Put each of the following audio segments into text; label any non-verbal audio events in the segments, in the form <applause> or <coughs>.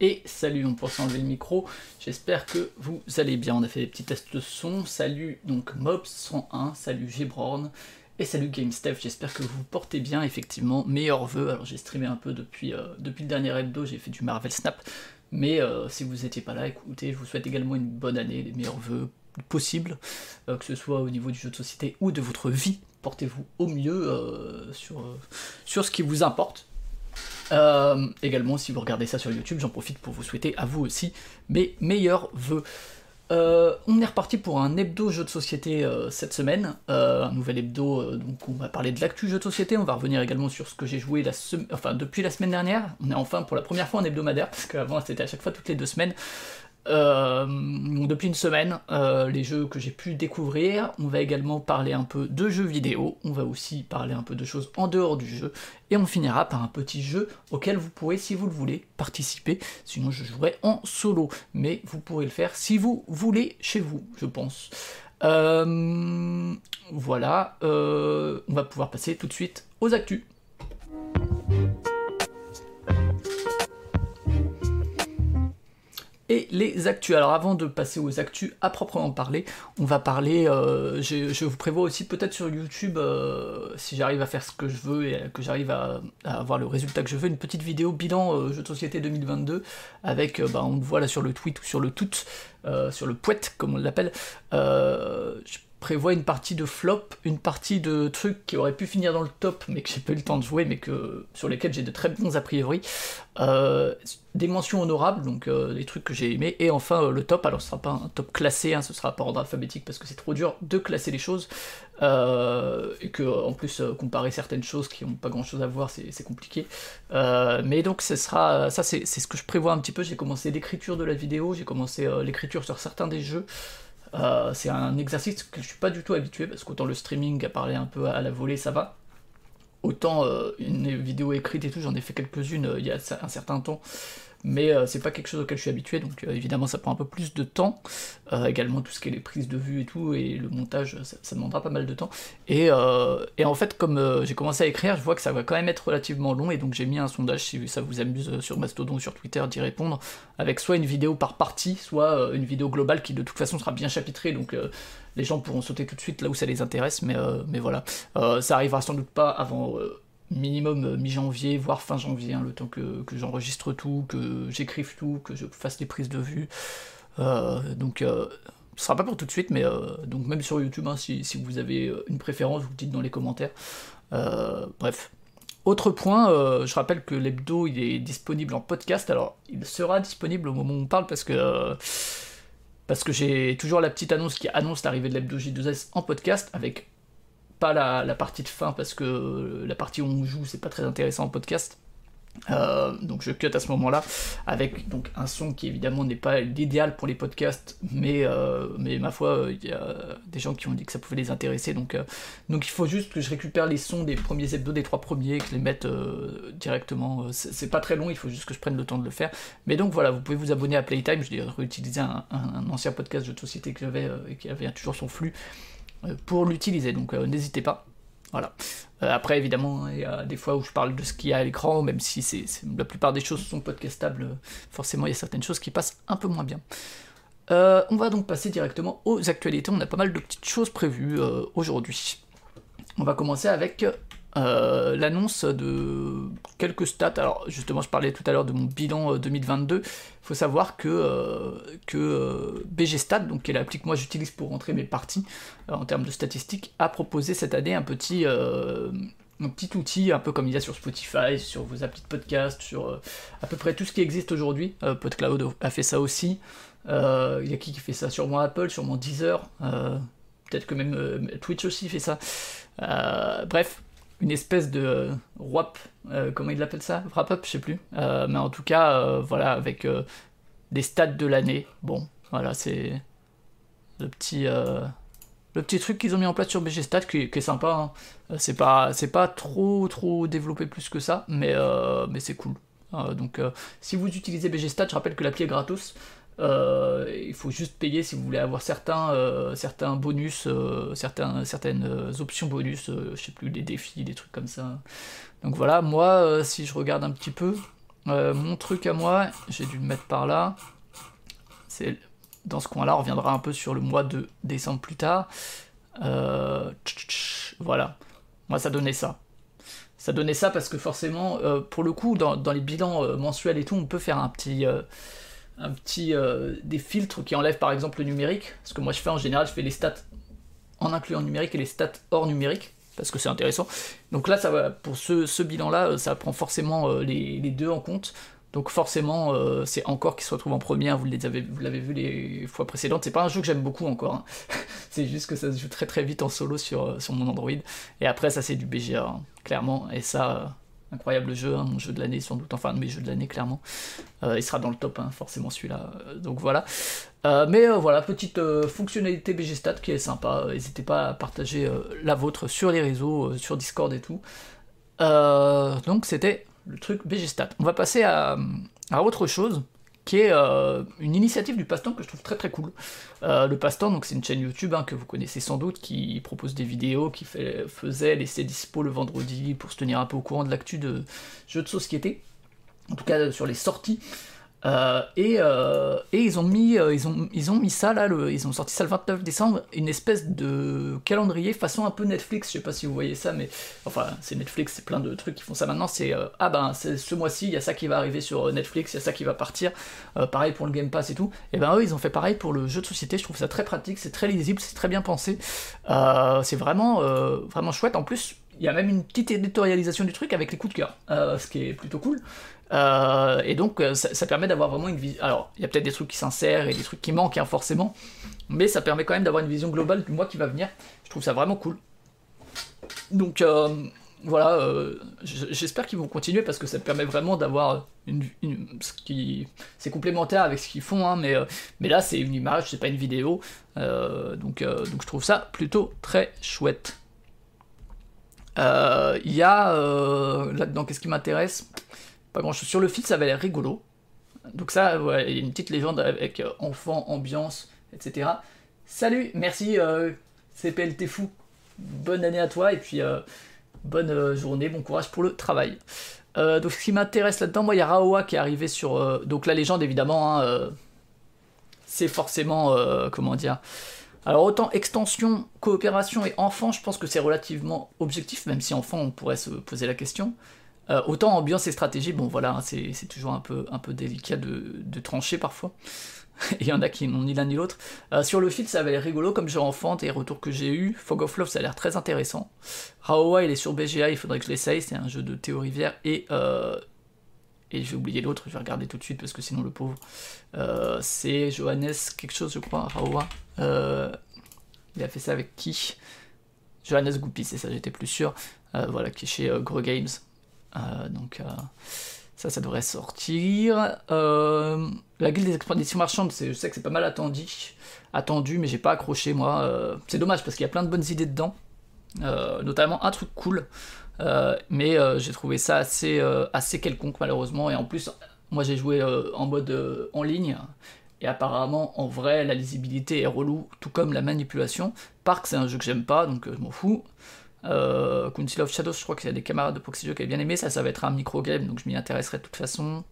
Et salut, on pense enlever le micro. J'espère que vous allez bien. On a fait des petits tests de son. Salut donc Mobs101, salut Gbrorn et salut GameStep. J'espère que vous portez bien, effectivement. Meilleurs vœux. Alors j'ai streamé un peu depuis, euh, le dernier hebdo, j'ai fait du Marvel Snap. Mais euh, si vous n'étiez pas là, écoutez, je vous souhaite également une bonne année, les meilleurs vœux possibles, euh, que ce soit au niveau du jeu de société ou de votre vie. Portez-vous au mieux sur ce qui vous importe. Euh, également, si vous regardez ça sur YouTube, j'en profite pour vous souhaiter à vous aussi mes meilleurs vœux. Euh, on est reparti pour un hebdo jeu de société euh, cette semaine, un nouvel hebdo, donc on va parler de l'actu jeu de société, on va revenir également sur ce que j'ai joué la enfin, depuis la semaine dernière, on est enfin pour la première fois en hebdomadaire, parce qu'avant c'était à chaque fois toutes les deux semaines, euh, depuis une semaine, euh, les jeux que j'ai pu découvrir. On va également parler un peu de jeux vidéo. On va aussi parler un peu de choses en dehors du jeu. Et on finira par un petit jeu auquel vous pourrez, si vous le voulez, participer. Sinon, je jouerai en solo. Mais vous pourrez le faire si vous voulez chez vous, je pense. Euh, voilà. on va pouvoir passer tout de suite aux actus. Et les actus. Alors avant de passer aux actus à proprement parler, on va parler, euh, je, vous prévois aussi peut-être sur YouTube, euh, si j'arrive à faire ce que je veux et que j'arrive à, avoir le résultat que je veux, une petite vidéo bilan euh, jeu de société 2022 avec, bah, on le voit là sur le tweet ou sur le tout, sur le poète comme on l'appelle. je prévois une partie de flop, une partie de trucs qui auraient pu finir dans le top, mais que j'ai pas eu le temps de jouer, mais que sur lesquels j'ai de très bons a priori. Euh, des mentions honorables, donc euh, des trucs que j'ai aimés, et enfin euh, le top. Alors ce sera pas un top classé, hein, ce sera pas ordre alphabétique parce que c'est trop dur de classer les choses, et que en plus comparer certaines choses qui ont pas grand chose à voir, c'est compliqué. mais donc ce sera, ça c'est ce que je prévois un petit peu. J'ai commencé l'écriture de la vidéo, j'ai commencé l'écriture sur certains des jeux. Euh, c'est un exercice que je suis pas du tout habitué parce qu'autant le streaming à parler un peu à la volée ça va. Autant euh, une vidéo écrite et tout, j'en ai fait quelques-unes euh, il y a un certain temps mais euh, c'est pas quelque chose auquel je suis habitué, donc euh, évidemment ça prend un peu plus de temps. Euh, également tout ce qui est les prises de vue et tout, et le montage, ça, demandera pas mal de temps. Et, en fait, comme j'ai commencé à écrire, je vois que ça va quand même être relativement long, et donc j'ai mis un sondage, si ça vous amuse, sur Mastodon sur Twitter, d'y répondre, avec soit une vidéo par partie, soit une vidéo globale qui de toute façon sera bien chapitrée, donc les gens pourront sauter tout de suite là où ça les intéresse, mais, mais voilà. ça arrivera sans doute pas avant minimum euh, mi-janvier, voire fin janvier, hein, le temps que, j'enregistre tout, que j'écrive tout, que je fasse les prises de vue. Euh, donc euh, ce sera pas pour tout de suite, mais donc même sur YouTube, hein, si, vous avez une préférence, vous le dites dans les commentaires. bref. Autre point, je rappelle que l'hebdo il est disponible en podcast, alors il sera disponible au moment où on parle parce que parce que j'ai toujours la petite annonce qui annonce l'arrivée de l'hebdo J2S en podcast avec la, partie de fin parce que la partie où on joue c'est pas très intéressant en podcast. Euh, donc je cut à ce moment-là avec donc un son qui évidemment n'est pas l'idéal pour les podcasts, mais, euh, mais ma foi il y a des gens qui ont dit que ça pouvait les intéresser, donc, euh, donc il faut juste que je récupère les sons des premiers hebdos, des trois premiers, que je les mette directement. C'est pas très long, il faut juste que je prenne le temps de le faire. Mais donc voilà, vous pouvez vous abonner à Playtime, je vais réutiliser un, un, ancien podcast de société que j'avais et qui avait toujours son flux euh, pour l'utiliser, donc euh, n'hésitez pas. Voilà. Euh, après, évidemment, il y a des fois où je parle de ce qu'il y a à l'écran, même si c'est, la plupart des choses sont podcastables, forcément, il y a certaines choses qui passent un peu moins bien. on va donc passer directement aux actualités. On a pas mal de petites choses prévues aujourd'hui. On va commencer avec euh, l'annonce de quelques stats. Alors justement, je parlais tout à l'heure de mon bilan 2022. Euh, Il faut savoir que, euh, que BGStat, donc qui est l'appli que moi j'utilise pour rentrer mes parties en termes de statistiques, a proposé cette année un petit un petit outil, un peu comme il y a sur Spotify, sur vos applis de podcast, sur à peu près tout ce qui existe aujourd'hui. PodCloud a fait ça aussi. Il y a qui qui fait ça? Sur mon Apple, sur mon Deezer. Peut-être que même Twitch aussi fait ça. bref, une espèce de euh, wrap, euh, comment il appelle ça? Wrap-up, je sais plus. Euh, mais en tout cas, voilà, avec des stats de l'année. Bon, voilà, c'est le petit, le petit truc qu'ils ont mis en place sur BG Stats qui, est sympa. Hein. C'est pas, c'est pas trop, trop développé plus que ça, mais, mais c'est cool. donc, si vous utilisez BG Stats, je rappelle que l'appli est gratos. Euh, il faut juste payer si vous voulez avoir certains, euh, certains bonus, euh, certains, certaines options bonus, je sais plus, des défis, des trucs comme ça. Donc voilà, moi, si je regarde un petit peu, mon truc à moi, j'ai dû le mettre par là. C'est dans ce coin-là, on reviendra un peu sur le mois de décembre plus tard. voilà. Moi, ça donnait ça. Ça donnait ça parce que forcément, pour le coup, dans, dans les bilans mensuels et tout, on peut faire un petit un petit des filtres qui enlèvent par exemple le numérique. Ce que moi je fais en général, je fais les stats en incluant numérique et les stats hors numérique parce que c'est intéressant. Donc là, ça va, pour ce, bilan-là, ça prend forcément euh, les, deux en compte. Donc forcément, euh, c'est encore qui se retrouve en première, vous l'avez vu les fois précédentes. C'est pas un jeu que j'aime beaucoup encore, hein. <laughs> c'est juste que ça se joue très très vite en solo sur, euh, sur mon Android. Et après, ça c'est du BGA, hein, clairement. Et ça, incroyable jeu, hein, mon jeu de l'année sans doute, enfin de mes jeux de l'année clairement. il sera dans le top, forcément celui-là. donc voilà. Euh, mais euh, voilà, petite euh, fonctionnalité BGStat qui est sympa. N'hésitez pas à partager la vôtre sur les réseaux, sur Discord et tout. donc c'était le truc BGStat. On va passer à, autre chose qui est une initiative du Passe-Temps que je trouve très très cool. le Passe-Temps, donc c'est une chaîne YouTube hein, que vous connaissez sans doute, qui propose des vidéos, qui fait, faisait laisser dispo le vendredi pour se tenir un peu au courant de l'actu de jeux de société, en tout cas sur les sorties. Euh, euh, et, ils ont mis euh, ils ont ils ont mis ça là ils ont sorti ça le 29 décembre une espèce de calendrier façon un peu Netflix je sais pas si vous voyez ça mais enfin c'est Netflix c'est plein de trucs qui font ça maintenant c'est ah ben ce mois-ci il y a ça qui va arriver sur Netflix il y a ça qui va partir pareil pour le Game Pass et tout. Et ben eux ils ont fait pareil pour le jeu de société je trouve ça très pratique c'est très lisible c'est très bien pensé. C'est vraiment vraiment chouette. En plus il y a même une petite éditorialisation du truc avec les coups de cœur, ce qui est plutôt cool. Euh, et donc euh, ça, permet d'avoir vraiment une vision. Alors il y a peut-être des trucs qui s'insèrent et des trucs qui manquent hein, forcément, mais ça permet quand même d'avoir une vision globale du mois qui va venir. Je trouve ça vraiment cool. Donc euh, voilà, j'espère qu'ils vont continuer parce que ça permet vraiment d'avoir une, ce qui c'est complémentaire avec ce qu'ils font, hein, mais, mais là c'est une image, c'est pas une vidéo, donc, donc je trouve ça plutôt très chouette. Il y a là-dedans, qu'est-ce qui m'intéresse? Sur le fil, ça avait l'air rigolo. Donc ça, il y a une petite légende avec euh, enfant, ambiance, etc. Salut, merci euh, CPLT fou. Bonne année à toi et puis euh, bonne journée, bon courage pour le travail. donc ce qui m'intéresse là-dedans, moi il y a Raoa qui est arrivé sur... donc la légende évidemment, hein, c'est forcément... comment dire alors autant extension, coopération et enfant, je pense que c'est relativement objectif, même si enfant on pourrait se poser la question. Euh, autant ambiance et stratégie, bon voilà, c'est toujours un peu, un peu délicat de, trancher parfois. <laughs> Il y en a qui n'ont ni l'un ni l'autre. Euh, sur le fil, ça avait l'air rigolo comme jeu enfant, et les retours que j'ai eu. Fog of Love, ça a l'air très intéressant. Raowa, il est sur BGA, il faudrait que je l'essaye, c'est un jeu de Théo Rivière. Et, euh, et je vais oublier l'autre, je vais regarder tout de suite parce que sinon le pauvre. c'est Johannes, quelque chose, je crois, Raowa. il a fait ça avec qui? Johannes Goupy, c'est ça, j'étais plus sûr. voilà, qui est chez Gros Games. Euh, donc euh, ça, ça devrait sortir. Euh, la guilde des expéditions marchandes, je sais que c'est pas mal attendu, attendu, mais j'ai pas accroché moi. c'est dommage parce qu'il y a plein de bonnes idées dedans, notamment un truc cool. mais j'ai trouvé ça assez, assez quelconque malheureusement. Et en plus, moi j'ai joué en mode en ligne. Et apparemment, en vrai, la lisibilité est relou, tout comme la manipulation. Park, c'est un jeu que j'aime pas, donc je m'en fous. Euh, of Shadows, je crois qu'il y a des camarades de Proxy qui avaient bien aimé. Ça, ça va être un micro-game, donc je m'y intéresserai de toute façon.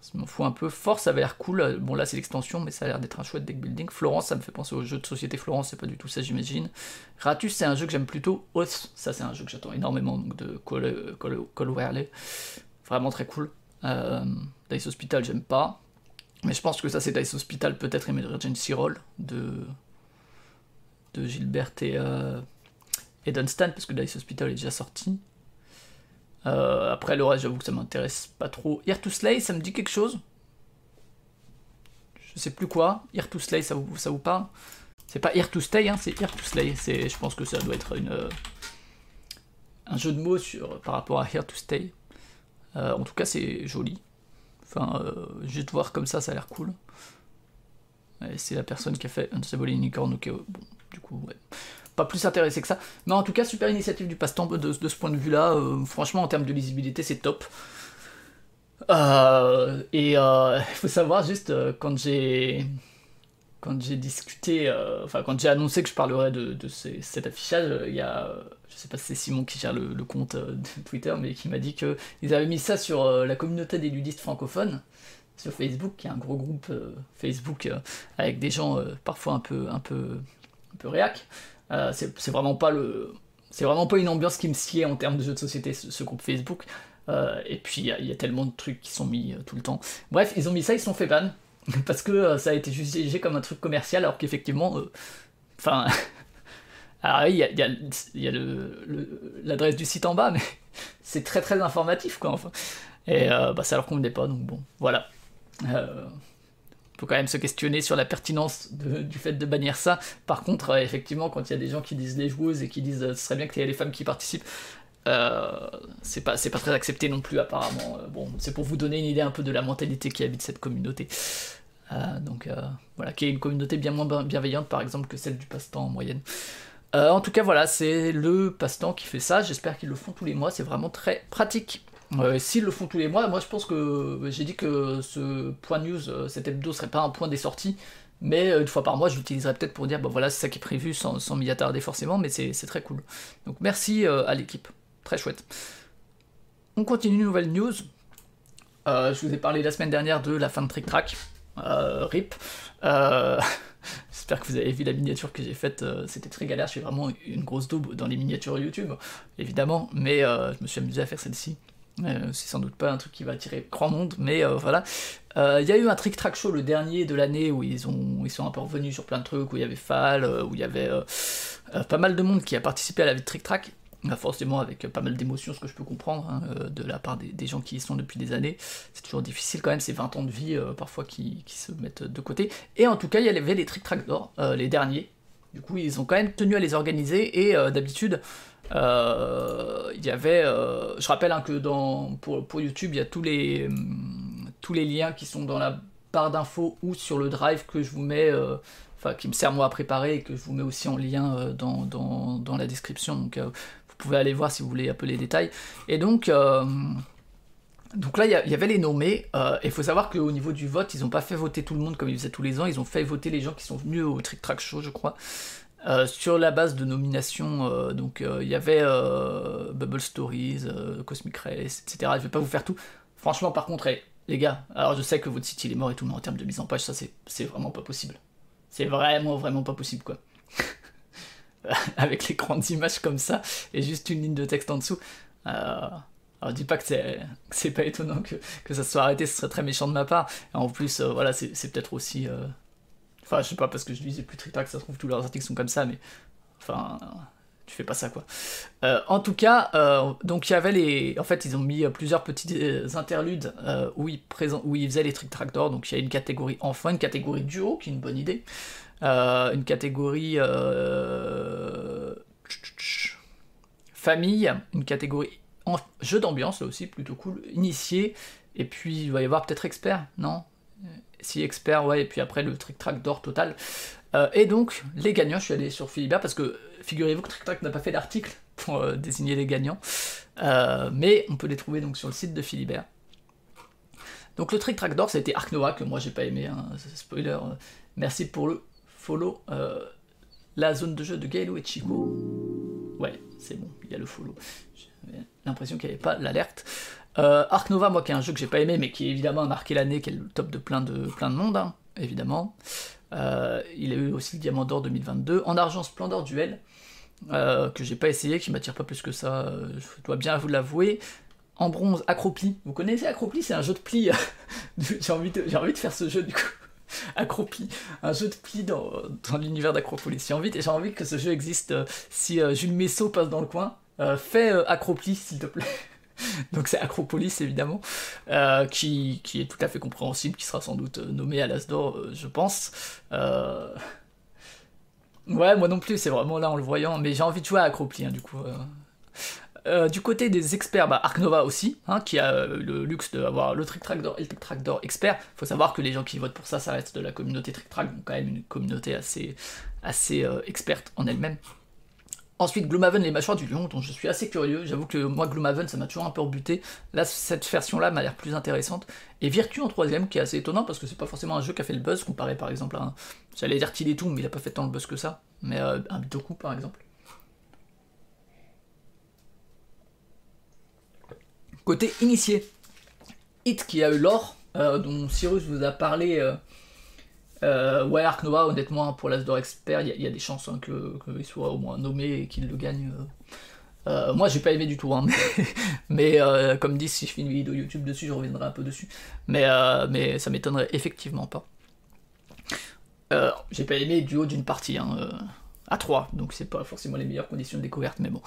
Ça m'en fout un peu. Force, ça avait l'air cool. Bon, là, c'est l'extension, mais ça a l'air d'être un chouette deck building. Florence, ça me fait penser au jeu de société Florence, c'est pas du tout ça, j'imagine. Ratus, c'est un jeu que j'aime plutôt. Oath, ça, c'est un jeu que j'attends énormément, donc de Call, Call, Call Vraiment très cool. Euh, Dice Hospital, j'aime pas. Mais je pense que ça, c'est Dice Hospital, peut-être Emergency Roll de, de Gilbert et. Euh, et Dunstan, parce que Dice Hospital est déjà sorti. Euh, après le reste, j'avoue que ça m'intéresse pas trop. Here to Slay, ça me dit quelque chose Je sais plus quoi. Here to Slay, ça vous, ça vous parle? C'est pas Here to Stay, hein, c'est Here to Slay. Je pense que ça doit être une, euh, un jeu de mots sur, par rapport à Here to Stay. Euh, en tout cas, c'est joli. Enfin, juste voir comme ça, ça a l'air cool. C'est la personne qui a fait Unstable Unicorn, ok, bon, du coup, ouais pas plus intéressé que ça. Mais en tout cas, super initiative du passe-temps de, ce point de vue-là. Euh, franchement, en termes de lisibilité, c'est top. Euh, et il euh, faut savoir juste quand j'ai quand j'ai discuté, enfin quand j'ai annoncé que je parlerais de, cet affichage, il y a, je sais pas si c'est Simon qui gère le, compte de Twitter, mais qui m'a dit qu'ils avaient mis ça sur la communauté des ludistes francophones sur Facebook, qui est un gros groupe Facebook avec des gens parfois un peu, un peu, un peu réac. C'est vraiment pas le, c'est vraiment pas une ambiance qui me sied en termes de jeux de société, ce, groupe Facebook. et puis il y, a tellement de trucs qui sont mis tout le temps. Bref, ils ont mis ça, ils se sont fait ban. <laughs> parce que euh, ça a été jugé comme un truc commercial, alors qu'effectivement, euh, enfin, <laughs> alors il y a, y a l'adresse du site en bas, mais <laughs> c'est très très informatif quoi. Enfin. Et euh, bah, ça leur convenait pas, donc bon, voilà. Euh, faut quand même se questionner sur la pertinence du fait de bannir ça. Par contre, effectivement, quand il y a des gens qui disent les joueuses et qui disent ce serait bien qu'il y ait les femmes qui participent, c'est pas, pas très accepté non plus apparemment. bon, c'est pour vous donner une idée un peu de la mentalité qui habite cette communauté. Euh, donc euh, voilà, qui est une communauté bien moins bienveillante par exemple que celle du passe-temps en moyenne. Euh, en tout cas voilà, c'est le passe-temps qui fait ça, j'espère qu'ils le font tous les mois, c'est vraiment très pratique. S'ils le font tous les mois, moi je pense que j'ai dit que ce point news, cet hebdo serait pas un point des sorties, mais une fois par mois je l'utiliserai peut-être pour dire bah voilà c'est ça qui est prévu sans, m'y attarder forcément, mais c'est très cool. Donc merci à l'équipe, très chouette. On continue, une nouvelle news. je vous ai parlé la semaine dernière de la fin de Trick Track. Euh, RIP. Euh, <laughs> j'espère que vous avez vu la miniature que j'ai faite, euh, c'était très galère, je suis vraiment une grosse daube dans les miniatures YouTube, évidemment, mais je me suis amusé à faire celle-ci. C'est sans doute pas un truc qui va attirer grand monde, mais voilà. Il y a eu un Trick Track Show, le dernier de l'année, où ils, ont, ils sont un peu revenus sur plein de trucs, où il y avait Fall, où il y avait pas mal de monde qui a participé à la vie de Trick Track forcément avec pas mal d'émotions, ce que je peux comprendre hein, euh, de la part des, gens qui y sont depuis des années. C'est toujours difficile quand même, ces 20 ans de vie euh, parfois qui, se mettent de côté. Et en tout cas, il y avait les Trick Track d'or, euh, les derniers. Du coup, ils ont quand même tenu à les organiser et d'habitude, il y avait. je rappelle hein, que dans, pour, YouTube, il y a tous les, hum, tous les liens qui sont dans la barre d'infos ou sur le drive que je vous mets enfin qui me sert moi à préparer et que je vous mets aussi en lien dans, dans, dans la description. Donc vous pouvez aller voir si vous voulez un peu les détails. Et donc, euh, donc là, il y, avait les nommés. Euh, et il faut savoir qu'au niveau du vote, ils n'ont pas fait voter tout le monde comme ils faisaient tous les ans. Ils ont fait voter les gens qui sont venus au Trick Track Show, je crois. Euh, sur la base de nominations, donc il y avait Bubble Stories, Cosmic Race, etc. Je vais pas vous faire tout. Franchement, par contre, les gars, alors je sais que votre site il est mort et tout, mais en termes de mise en page, ça c'est vraiment pas possible. C'est vraiment, vraiment pas possible, quoi. <laughs> avec les grandes images comme ça et juste une ligne de texte en dessous. Euh, alors, dis pas que c'est pas étonnant que, que, ça soit arrêté, ce serait très méchant de ma part. En plus, euh, voilà, c'est peut-être aussi. Euh, enfin, je sais pas, parce que je disais plus que ça se trouve, tous leurs articles sont comme ça, mais. Enfin. Tu fais pas ça quoi. en tout cas, donc il y avait les. En fait, ils ont mis plusieurs petits interludes où, ils présent... où ils faisaient les trick tractors. Donc il y a une catégorie enfant, une catégorie duo, qui est une bonne idée. Euh, une catégorie euh, famille, une catégorie en jeu d'ambiance, là aussi, plutôt cool, initié, et puis il va y avoir peut-être expert, non? Si expert, ouais, et puis après le trick track d'or total. Euh, et donc, les gagnants, je suis allé sur Philibert parce que figurez-vous que Trick Track n'a pas fait d'article pour désigner les gagnants, mais on peut les trouver donc sur le site de Philibert. Donc le Trick Track d'or, ça a été que moi j'ai pas aimé, hein, spoiler, merci pour le follow euh, la zone de jeu de Gailo et Chico? Ouais, c'est bon, il y a le follow. J'avais l'impression qu'il n'y avait pas l'alerte. Euh, Ark Nova, moi qui est un jeu que j'ai pas aimé, mais qui évidemment a marqué l'année, qui est le top de plein de, plein de monde, hein, évidemment. Euh, il a eu aussi le Diamant d'Or 2022. En argent, Splendor Duel, euh, que j'ai pas essayé, qui m'attire pas plus que ça, je dois bien vous l'avouer. En bronze, Acropli. Vous connaissez Acropli? C'est un jeu de pli. <laughs> j'ai envie, envie de faire ce jeu du coup. <laughs> accropi, un jeu de pli dans, l'univers d'Acropolis. J'ai envie, j'ai envie que ce jeu existe. Si Jules Messot passe dans le coin, fais Acropli s'il te plaît. <laughs> <laughs> Donc c'est Acropolis évidemment, qui, est tout à fait compréhensible, qui sera sans doute nommé à l'Asdor, je pense. Ouais, moi non plus, c'est vraiment là en le voyant, mais j'ai envie de jouer à Acropli, hein, du coup. Euh, du côté des experts, bah, aussi, hein, qui a euh, le luxe d'avoir le Trick Track d'or et le Trick Track d'or expert. Faut savoir que les gens qui votent pour ça, ça reste de la communauté Trick Track, donc quand même une communauté assez, assez euh, experte en elle-même. Ensuite, Gloomhaven, les mâchoires du lion, dont je suis assez curieux. J'avoue que moi, Gloomhaven, ça m'a toujours un peu rebuté. Là, cette version-là m'a l'air plus intéressante. Et Virtue en troisième, qui est assez étonnant parce que c'est pas forcément un jeu qui a fait le buzz, comparé par exemple à un. J'allais dire Till et tout, mais il a pas fait tant le buzz que ça. Mais euh, un Bitoku, par exemple. Côté initié, Hit qui a eu l'or, euh, dont Cyrus vous a parlé. Euh, euh, ouais, Ark Nova, honnêtement, pour l'Asdor Expert, il y, a des chances hein, qu'il soit au moins nommé et qu'il le gagne. Euh. Euh, moi, j'ai pas aimé du tout, hein, mais, <laughs> comme dit, si je fais une vidéo YouTube dessus, je reviendrai un peu dessus. Mais, mais ça m'étonnerait effectivement pas. j'ai pas aimé du haut d'une partie. Hein, à 3, donc c'est pas forcément les meilleures conditions de découverte, mais bon.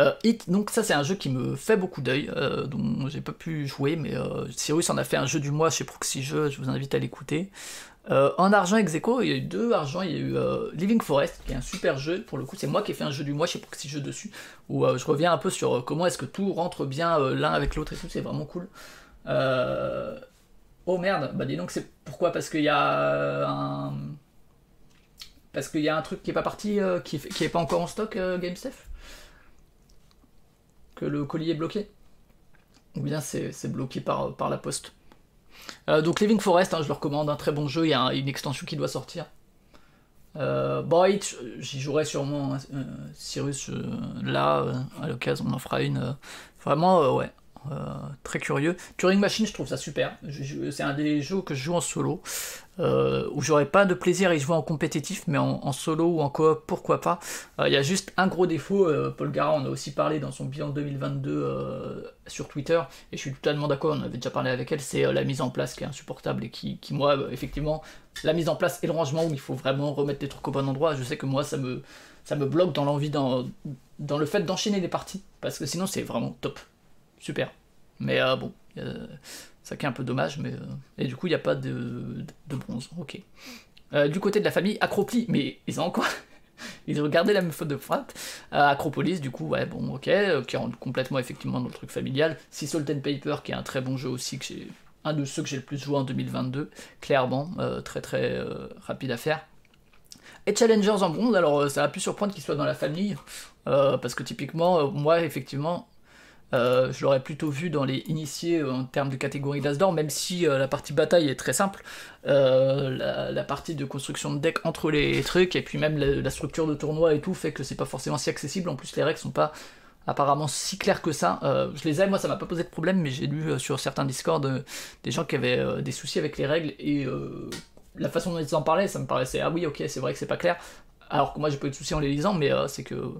Euh, Hit, donc ça c'est un jeu qui me fait beaucoup d'œil, euh, dont j'ai pas pu jouer, mais euh, Cyrus en a fait un jeu du mois chez Proxy Jeux, je vous invite à l'écouter. En argent ex il y a eu deux argents, il y a eu Living Forest, qui est un super jeu, pour le coup c'est moi qui ai fait un jeu du mois. Chez Proxy Jeux dessus, où je reviens un peu sur comment est-ce que tout rentre bien l'un avec l'autre et tout, c'est vraiment cool. Oh merde, bah dis donc c'est pourquoi? Parce qu'il y a un parce qu'il y a un truc qui est pas parti, euh, qui, est, pas encore en stock, euh, GameStef Que le colis est bloqué? Ou bien c'est bloqué par, la poste? euh, Donc Living Forest, hein, je le recommande, un très bon jeu, il y a une extension qui doit sortir. bon, j'y jouerai sûrement, hein, Cyrus, là, à l'occasion, on en fera une. vraiment, ouais, euh, très curieux. Turing Machine, je trouve ça super. C'est un des jeux que je joue en solo, euh, où j'aurais pas de plaisir à y jouer en compétitif, mais en, solo ou en coop, pourquoi pas. Euh, il y a juste un gros défaut, Paul Gara en a aussi parlé dans son bilan 2022 sur Twitter, et je suis totalement d'accord, on avait déjà parlé avec elle, c'est la mise en place qui est insupportable et qui, moi, effectivement, la mise en place et le rangement où il faut vraiment remettre des trucs au bon endroit, je sais que moi, ça me, ça bloque dans l'envie, dans, dans le fait d'enchaîner des parties, parce que sinon, c'est vraiment top super. Mais euh, bon, ça qui est un peu dommage, mais. Euh, et du coup, il n'y a pas de, bronze. Ok. Euh, du côté de la famille, Acropli, mais ils ont encore. <laughs> ils ont la même faute de frappe. Acropolis, du coup, ouais, bon, ok, qui rentre complètement effectivement dans le truc familial. Sea Salt Paper, qui est un très bon jeu aussi, que un de ceux que j'ai le plus joué en 2022, clairement, très très rapide à faire. Et Challengers en bronze, alors ça a pu surprendre qu'il soit dans la famille, parce que typiquement, moi, effectivement, euh, je l'aurais plutôt vu dans les initiés euh, en termes de catégorie d'As d'or, même si euh, la partie bataille est très simple. La, partie de construction de deck entre les trucs, et puis même la, structure de tournoi et tout, fait que c'est pas forcément si accessible. En plus, les règles sont pas apparemment si claires que ça. je les ai, moi ça m'a pas posé de problème, mais j'ai lu sur certains Discord des gens qui avaient des soucis avec les règles, et la façon dont ils en parlaient, ça me paraissait, ah oui, ok, c'est vrai que c'est pas clair. Alors que moi j'ai pas eu de soucis en les lisant, mais c'est que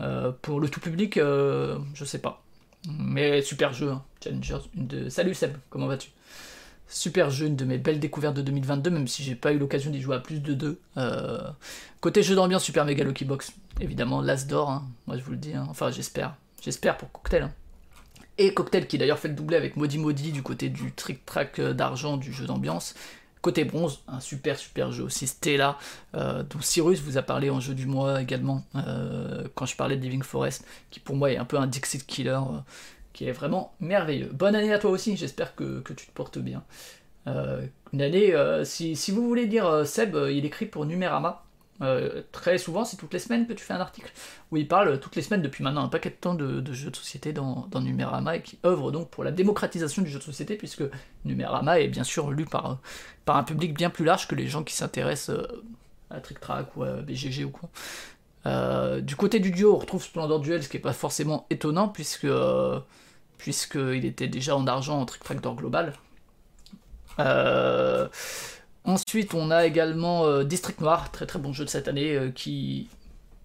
euh, pour le tout public, euh, je sais pas. Mais super jeu, hein. Une de... Salut Seb, comment vas-tu? Super jeu, une de mes belles découvertes de 2022, même si j'ai pas eu l'occasion d'y jouer à plus de deux. Euh, côté jeu d'ambiance, Super Mega Lucky Box, évidemment, l'As d'or, hein. moi je vous le dis, hein. enfin j'espère. J'espère pour Cocktail. Et Cocktail qui d'ailleurs fait le doublé avec Modi Modi du côté du trick-track d'argent du jeu d'ambiance. Côté bronze, un super super jeu aussi, Stella, euh, dont Cyrus vous a parlé en jeu du mois également, euh, quand je parlais de Living Forest, qui pour moi est un peu un Dixit Killer, euh, qui est vraiment merveilleux. Bonne année à toi aussi, j'espère que, tu te portes bien. une si, vous voulez dire Seb, il écrit pour Numérama, euh, très souvent, c'est toutes les semaines que tu fais un article où il parle toutes les semaines depuis maintenant un paquet de temps de, jeux de société dans, dans, Numérama et qui œuvre donc pour la démocratisation du jeu de société puisque Numérama est bien sûr lu par, un public bien plus large que les gens qui s'intéressent euh, à Trick Track ou à BGG ou quoi. Euh, du côté du duo, on retrouve Splendor Duel, ce qui est pas forcément étonnant puisque puisqu'il était déjà en argent en Trick d'or global. Euh, Ensuite, on a également euh, District Noir, très très bon jeu de cette année, euh, qui,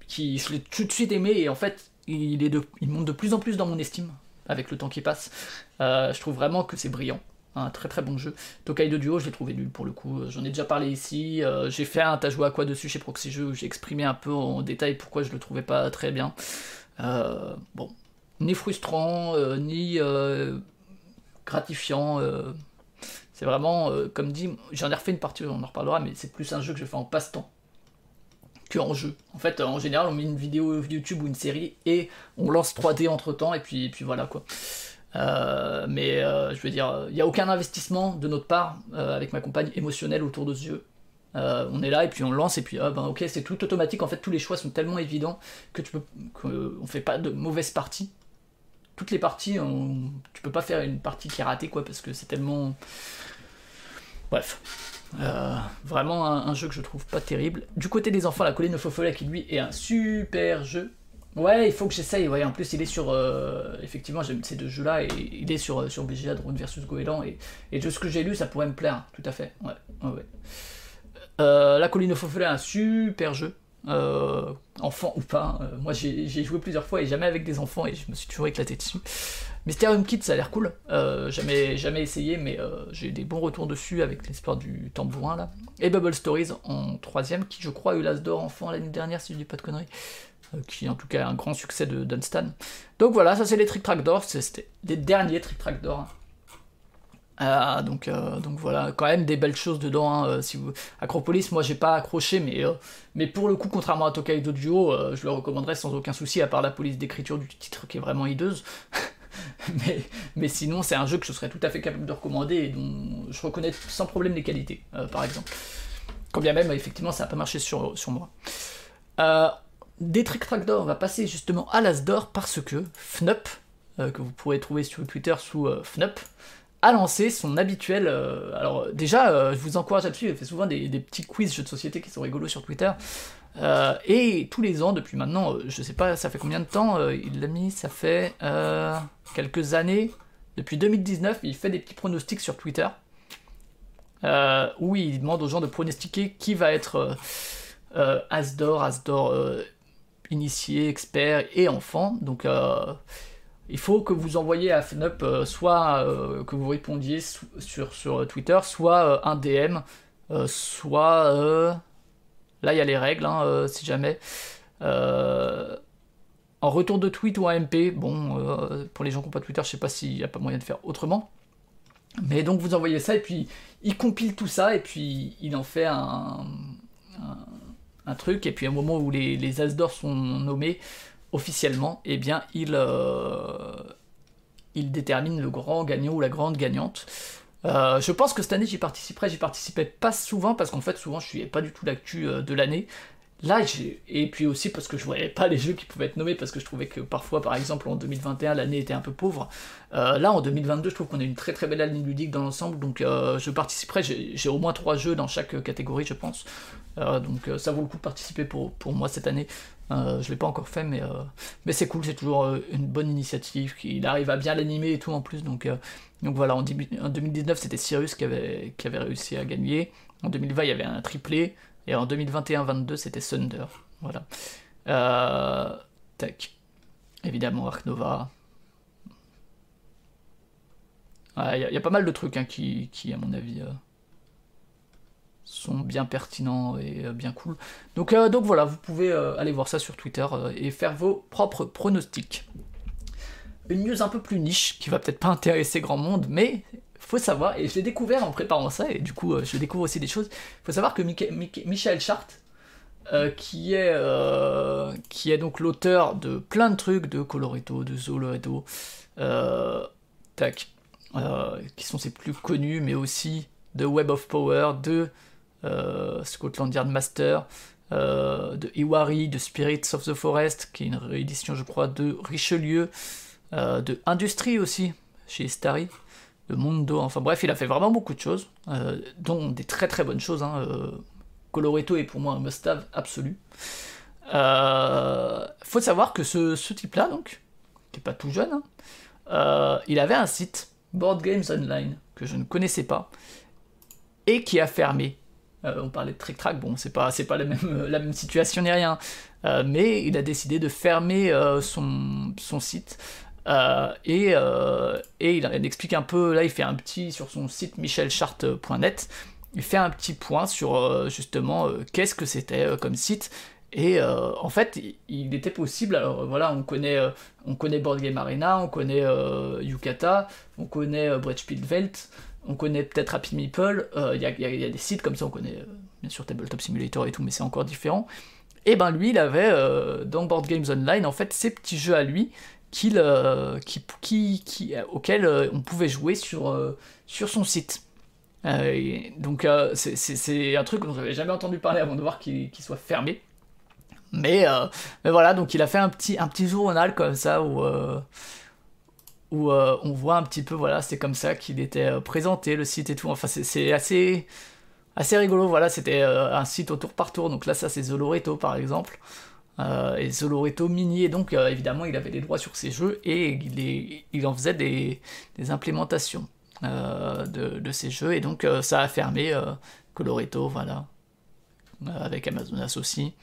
qui je l'ai tout de suite aimé et en fait, il, est de, il monte de plus en plus dans mon estime avec le temps qui passe. Euh, je trouve vraiment que c'est brillant. Un très très bon jeu. Tokai de Duo, je l'ai trouvé nul pour le coup. J'en ai déjà parlé ici. j'ai fait un T'as joué à quoi dessus chez Proxy Jeux où j'ai exprimé un peu en détail pourquoi je le trouvais pas très bien. bon, ni frustrant, ni gratifiant. C'est vraiment, euh, comme dit, j'en ai refait une partie, on en reparlera, mais c'est plus un jeu que je fais en passe-temps que en jeu. En fait, en général, on met une vidéo YouTube ou une série et on lance 3D entre temps, et puis, voilà quoi. Euh, mais euh, je veux dire, il n'y a aucun investissement de notre part avec ma compagne émotionnelle autour de ce jeu. on est là et puis on lance et puis ah ben ok c'est tout automatique en fait tous les choix sont tellement évidents que tu peux qu'on fait pas de mauvaises parties toutes les parties on, tu peux pas faire une partie qui est ratée quoi parce que c'est tellement bref vraiment un, jeu que je trouve pas terrible du côté des enfants la colline au faux follet qui lui est un super jeu Ouais, il faut que j'essaye. Ouais, en plus, il est sur. Euh, effectivement, j'aime ces deux jeux-là et il est sur, sur BGA Drone versus Goéland. Et, de ce que j'ai lu, ça pourrait me plaire, tout à fait. Ouais, ouais, euh, la colline au faux un super jeu. Euh, enfant ou pas. moi, j'ai joué plusieurs fois et jamais avec des enfants et je me suis toujours éclaté dessus. Mysterium Kit, ça a l'air cool. jamais, jamais essayé, mais j'ai des bons retours dessus avec l'histoire du tambourin là. Et Bubble Stories en troisième, qui je crois a eu l'As d'or enfant l'année dernière, si je dis pas de conneries. Euh, qui en tout cas un grand succès de Dunstan. Donc voilà, ça c'est les Trick Track d'or, c'était des derniers Trick Track d'or. Euh, donc, euh, donc voilà, quand même des belles choses dedans. Hein, vous... Acropolis, moi j'ai pas accroché, mais, mais pour le coup, contrairement à Tokaido Duo, je le recommanderais sans aucun souci, à part la police d'écriture du titre qui est vraiment hideuse. <laughs> mais, sinon, c'est un jeu que je serais tout à fait capable de recommander et dont je reconnais sans problème les qualités, par exemple. Quand bien même, effectivement, ça n'a pas marché sur, moi. Euh, des Trick d'or, on va passer justement à l'As d'or parce que FNUP, euh, que vous pourrez trouver sur Twitter sous euh, FNUP, a lancé son habituel. Euh, alors, déjà, je vous encourage là-dessus, il fait souvent des, petits quiz jeux de société qui sont rigolos sur Twitter. et tous les ans, depuis maintenant, je sais pas, ça fait combien de temps il l'a mis Ça fait quelques années. Depuis 2019, il fait des petits pronostics sur Twitter. où il demande aux gens de pronostiquer qui va être As d'or, As d'or initiés, experts et enfants. Donc euh, il faut que vous envoyez à FNUP euh, soit euh, que vous répondiez sur, sur Twitter, soit un DM, soit... là il y a les règles, hein, si jamais. en retour de tweet ou un MP, bon, pour les gens qui n'ont pas Twitter, je sais pas s'il n'y a pas moyen de faire autrement. Mais donc vous envoyez ça et puis il compile tout ça et puis il en fait un un truc, et puis au moment où les, les As d'or sont nommés officiellement, eh bien il, euh, il détermine le grand gagnant ou la grande gagnante. Euh, je pense que cette année j'y participerai, j'y participais pas souvent parce qu'en fait souvent je suis pas du tout l'actu euh, de l'année. Là, et puis aussi parce que je voyais pas les jeux qui pouvaient être nommés, parce que je trouvais que parfois, par exemple, en 2021, l'année était un peu pauvre. là, en 2022, je trouve qu'on a une très très belle année ludique dans l'ensemble, donc je participerai. J'ai au moins trois jeux dans chaque catégorie, je pense. Donc ça vaut le coup de participer pour moi cette année. Euh, je l'ai pas encore fait, mais, mais c'est cool, c'est toujours une bonne initiative. Il arrive à bien l'animer et tout en plus. Donc, donc voilà, en, 2019, c'était Cyrus qui avait, qui avait réussi à gagner. En 2020, il y avait un triplé. Et en 2021-22, c'était Thunder. Voilà. tac. Évidemment, Ark Nova. Il y, a pas mal de trucs hein, qui, qui, à mon avis, sont bien pertinents et euh, bien cool. Donc, euh, donc voilà, vous pouvez euh, aller voir ça sur Twitter et faire vos propres pronostics. Une news un peu plus niche qui va peut-être pas intéresser grand monde, mais faut savoir, et je l'ai découvert en préparant ça, et du coup je découvre aussi des choses. Faut savoir que Michael Chart, qui, est, qui est donc l'auteur de plein de trucs, de Colorito, de Zoloreto, tac, qui sont ses plus connus, mais aussi de Web of Power, de Scotland Yard Master, euh, de Iwari, de Spirits of the Forest, qui est une réédition, je crois, de Richelieu, euh, de Industrie aussi, chez Starry, de Mondo, enfin bref, il a fait vraiment beaucoup de choses, dont des très très bonnes choses. Hein, Coloretto est pour moi un must-have absolu. faut savoir que ce, type-là, donc, qui n'est pas tout jeune, hein, il avait un site, Board Games Online, que je ne connaissais pas, et qui a fermé euh, on parlait de Trick Track, bon, c'est pas, euh, la même situation ni rien. Euh, mais il a décidé de fermer son, site. et, il, explique un peu, là il fait un petit sur son site michelchart.net, il fait un petit point sur justement qu'est-ce que c'était comme site. Et en fait, il, était possible. Alors voilà, on connaît, on connaît Board Game Arena, on connaît Yukata, on connaît Brettspiel Welt, on connaît peut-être Happy Meeple, il euh, y, a des sites comme ça, on connaît euh, bien sûr Tabletop Simulator et tout, mais c'est encore différent. Et ben lui, il avait euh, dans Board Games Online, en fait, ces petits jeux à lui auxquels on pouvait jouer sur, son site. donc c'est un truc dont j'avais jamais entendu parler avant de voir qu'il soit fermé. Mais, mais, voilà, donc il a fait un petit, un petit journal comme ça où, où on voit un petit peu, voilà, c'est comme ça qu'il était présenté, le site et tout. Enfin, c'est assez, assez rigolo, voilà, c'était un site au tour par tour. Donc là, ça, c'est Zoloreto par exemple. Euh, et Zoloreto Mini, et donc euh, évidemment il avait des droits sur ces jeux et il, en faisait des, implémentations euh, de, ces jeux, et donc ça a fermé Coloreto, voilà, avec Amazonas aussi.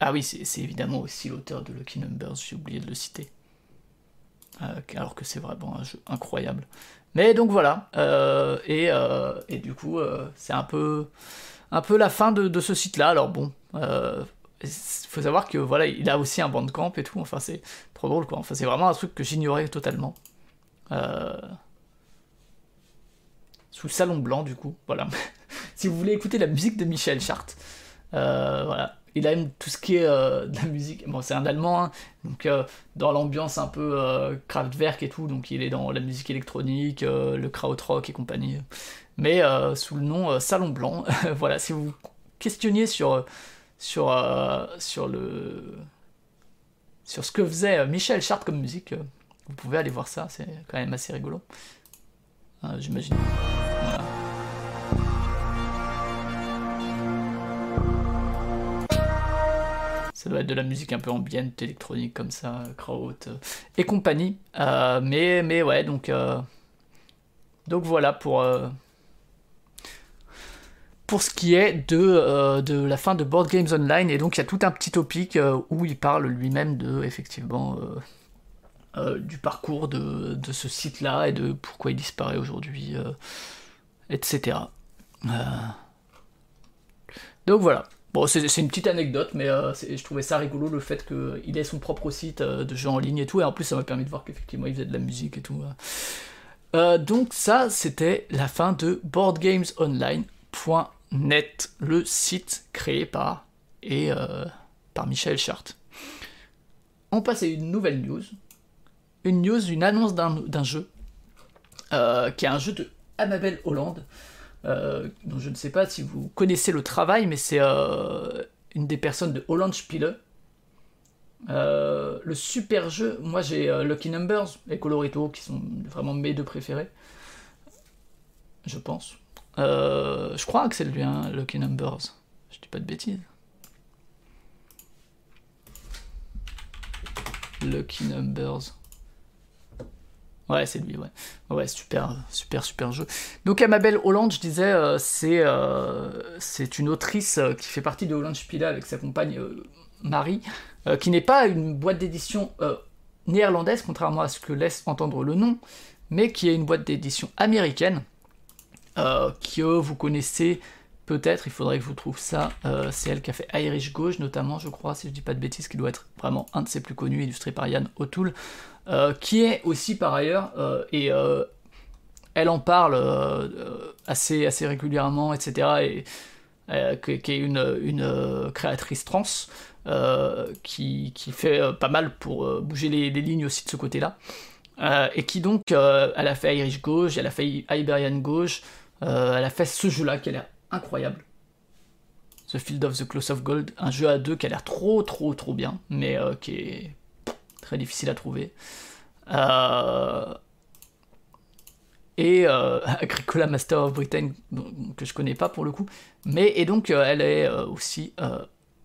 Ah oui, c'est évidemment aussi l'auteur de Lucky Numbers, j'ai oublié de le citer. alors que c'est vraiment un jeu incroyable. Mais donc voilà, et, et, du coup, c'est un peu un peu la fin de, ce site-là. Alors bon, il euh, faut savoir que voilà, il a aussi un bandcamp et tout. Enfin, c'est trop drôle quoi. Enfin, c'est vraiment un truc que j'ignorais totalement. Euh, sous le salon blanc, du coup. Voilà. <laughs> si vous voulez écouter la musique de Michel Chart, euh, voilà. Il aime tout ce qui est de la musique. Bon, c'est un Allemand, hein. donc dans l'ambiance un peu Kraftwerk et tout. Donc il est dans la musique électronique, le krautrock et compagnie mais euh, sous le nom euh, Salon Blanc. <laughs> voilà, si vous questionniez sur, sur, euh, sur, sur ce que faisait Michel Chart comme musique, vous pouvez aller voir ça, c'est quand même assez rigolo. J'imagine. Ça doit être de la musique un peu ambiante, électronique comme ça, kraut et compagnie. mais, mais ouais, donc, donc voilà pour, pour ce qui est de, euh, la fin de Board Games Online. Et donc il y a tout un petit topic euh, où il parle lui-même de effectivement euh, du parcours de, de ce site-là et de pourquoi il disparaît aujourd'hui, etc. Donc voilà. C'est une petite anecdote, mais je trouvais ça rigolo le fait qu'il ait son propre site de jeux en ligne et tout. Et en plus, ça m'a permis de voir qu'effectivement il faisait de la musique et tout. donc ça, c'était la fin de Board Games Online net, le site créé par, et, euh, par Michel Chart. On passe à une nouvelle news. Une news, une annonce d'un jeu, euh, qui est un jeu de Annabelle Hollande, euh, dont je ne sais pas si vous connaissez le travail, mais c'est une des personnes de Holland Spiele. le super jeu, moi j'ai Lucky Numbers et Colorito qui sont vraiment mes deux préférés, je pense. Euh, je crois que c'est lui, hein, Lucky Numbers. Je dis pas de bêtises. Lucky Numbers. Ouais, c'est lui, ouais. Ouais, super, super, super jeu. Donc, Amabel Hollande, je disais, euh, c'est euh, c'est une autrice qui fait partie de Holland Spiele avec sa compagne Marie, qui n'est pas une boîte d'édition néerlandaise, contrairement à ce que laisse entendre le nom, mais qui est une boîte d'édition américaine. Euh, que vous connaissez peut-être, il faudrait que je vous trouve ça, euh, c'est elle qui a fait Irish Gauche notamment, je crois, si je dis pas de bêtises, qui doit être vraiment un de ses plus connus, illustré par Yann O'Toole, euh, qui est aussi par ailleurs, et elle en parle assez, assez régulièrement, etc., et qui est une, une créatrice trans, qui, qui, fait pas mal pour bouger les, lignes aussi de ce côté-là. et qui donc, elle a fait Irish Gauche, elle a fait Iberian Gauche, euh, elle a fait ce jeu-là qui a l'air incroyable. The Field of the Close of Gold, un jeu à deux qui a l'air trop trop trop bien, mais euh, qui est très difficile à trouver. Euh, et <laughs> Agricola Master of Britain, que je connais pas pour le coup. Mais et donc elle est aussi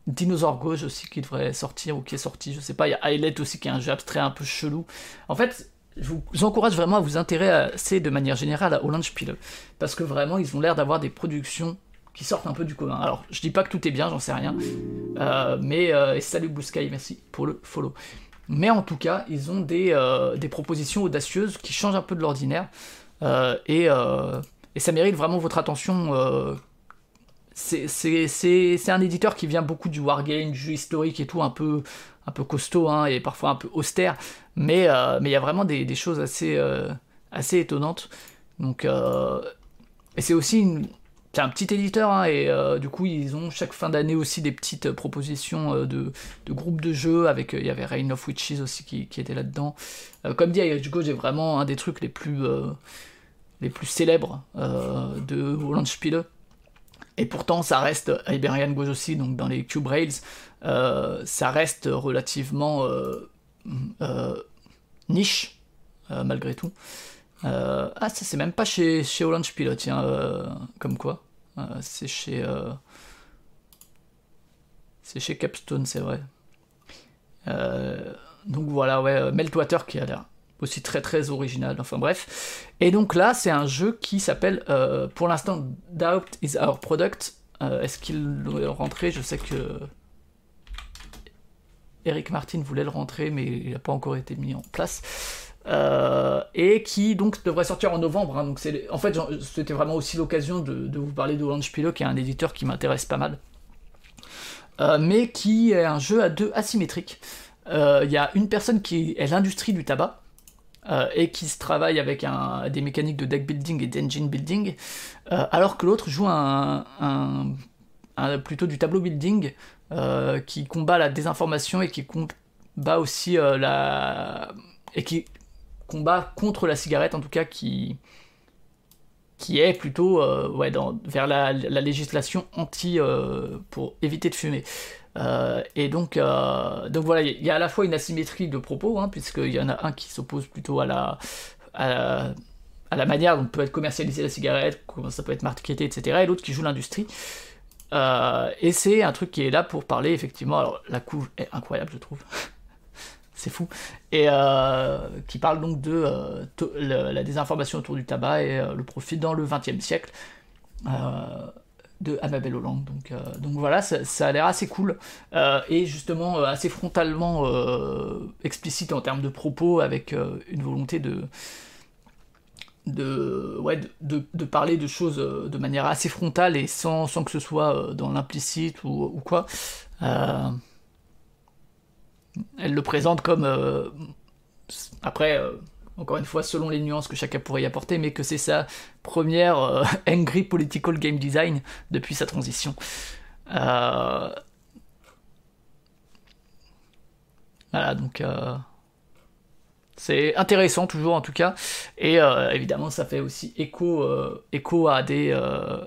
Dinosaur Gauche aussi qui devrait sortir ou qui est sorti, je sais pas. Il y a aussi qui est un jeu abstrait un peu chelou. En fait, je vous encourage vraiment à vous intéresser de manière générale à Holland Spiele, parce que vraiment, ils ont l'air d'avoir des productions qui sortent un peu du commun. Alors, je dis pas que tout est bien, j'en sais rien, euh, mais euh, salut Blue Sky, merci pour le follow. Mais en tout cas, ils ont des, euh, des propositions audacieuses qui changent un peu de l'ordinaire, et, et, ça mérite vraiment votre attention. c'est un éditeur qui vient beaucoup du wargame, du jeu historique et tout, un peu, un peu costaud hein, et parfois un peu austère, mais euh, il y a vraiment des, choses assez, euh, assez étonnantes. Donc, euh, et c'est aussi une c'est un petit éditeur hein, et du coup ils ont chaque fin d'année aussi des petites propositions de, de, groupes de jeux avec il y avait Reign of Witches aussi qui, était là-dedans. comme dit Go j'ai vraiment un des trucs les plus les plus célèbres de Holland Spiele. Et pourtant, ça reste Iberian Ghost aussi, donc dans les Cube Rails, ça reste relativement niche, malgré tout. Euh, ah, ça c'est même pas chez, chez Holland Spiele, tiens, euh, comme quoi. Euh, c'est chez. c'est chez Capstone, c'est vrai. donc voilà, ouais, Meltwater qui a l'air aussi très très original, enfin bref. Et donc là, c'est un jeu qui s'appelle, pour l'instant, Doubt is Our Product. Est-ce qu'il doit rentrer? Je sais que. Eric Martin voulait le rentrer, mais il n'a pas encore été mis en place. Euh, et qui donc devrait sortir en novembre. Hein. donc c'est, en fait, c'était vraiment aussi l'occasion de, vous parler de Spiele, qui est un éditeur qui m'intéresse pas mal, euh, mais qui est un jeu à deux asymétriques. Euh, il y a une personne qui est l'industrie du tabac. et qui se travaille avec des mécaniques de deck building et d'engine building, alors que l'autre joue un, plutôt du tableau building qui combat la désinformation et qui combat aussi la et qui combat contre la cigarette, en tout cas, qui, qui est plutôt euh, ouais, vers la, législation anti euh, pour éviter de fumer. Euh, et donc, donc voilà, il y a à la fois une asymétrie de propos, hein, puisqu'il y en a un qui s'oppose plutôt à la, à la, manière dont peut être commercialisée la cigarette, comment ça peut être marketé, etc., et l'autre qui joue l'industrie. et c'est un truc qui est là pour parler, effectivement, alors la couve est incroyable, je trouve. C'est fou, et euh, qui parle donc de euh, la désinformation autour du tabac et euh, le profit dans le XXe siècle de Amabel Hollande. Donc, donc voilà, ça, a l'air assez cool. Et justement assez frontalement explicite en termes de propos avec une volonté de, ouais, de, parler de choses de manière assez frontale et sans, sans que ce soit dans l'implicite ou, ou, quoi elle le présente comme euh, après euh, encore une fois selon les nuances que chacun pourrait y apporter mais que c'est sa première euh, angry political game design depuis sa transition. Voilà donc c'est intéressant toujours en tout cas. Et évidemment ça fait aussi écho écho à des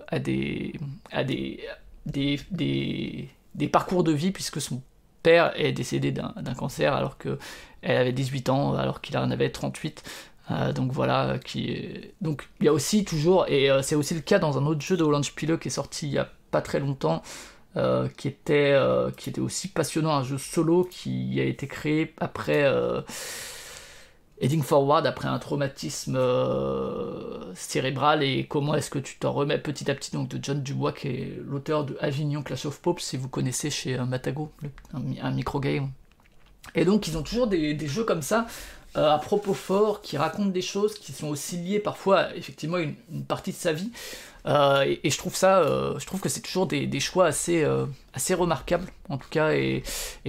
à des à des des, des, des parcours de vie puisque son est décédé d'un cancer alors qu'elle avait 18 ans, alors qu'il en avait 38. Euh, donc voilà, qui donc il y a aussi toujours, et euh, c'est aussi le cas dans un autre jeu de Holland Spiele qui est sorti il y a pas très longtemps, euh, qui, était, qui était aussi passionnant, un jeu solo qui a été créé après Heading Forward après un traumatisme euh, cérébral et comment est-ce que tu t'en remets petit à petit donc de John Dubois qui est l'auteur de Avignon Clash of Popes si vous connaissez chez euh, Matago un, micro game et donc ils ont toujours des, jeux comme ça euh, à propos fort qui racontent des choses qui sont aussi liées parfois effectivement une, une partie de sa vie euh, et, je trouve ça, euh, je trouve que c'est toujours des, choix assez, euh, assez remarquables, en tout cas, et,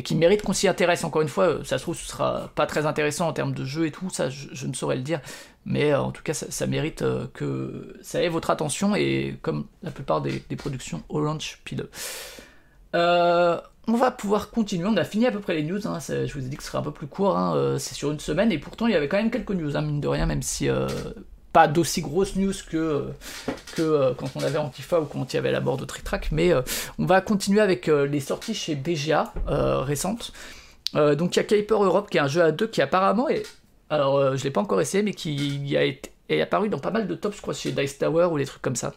qui méritent qu'on s'y intéresse. Encore une fois, ça se trouve, ce sera pas très intéressant en termes de jeu et tout, ça, je, ne saurais le dire, mais en tout cas, ça, mérite que ça ait votre attention, et comme la plupart des, productions Orange Pile. on va pouvoir continuer, on a fini à peu près les news, hein. je vous ai dit que ce serait un peu plus court, hein. c'est sur une semaine, et pourtant il y avait quand même quelques news, hein, mine de rien, même si pas d'aussi grosses news que, euh, quand on avait Antifa ou quand il y avait la mort de Trick Track, mais euh, on va continuer avec euh, les sorties chez BGA récentes. donc il y a Kuiper Europe qui est un jeu à deux qui apparemment est. Alors je l'ai pas encore essayé, mais qui a été est apparu dans pas mal de tops, je crois, chez Dice Tower ou des trucs comme ça.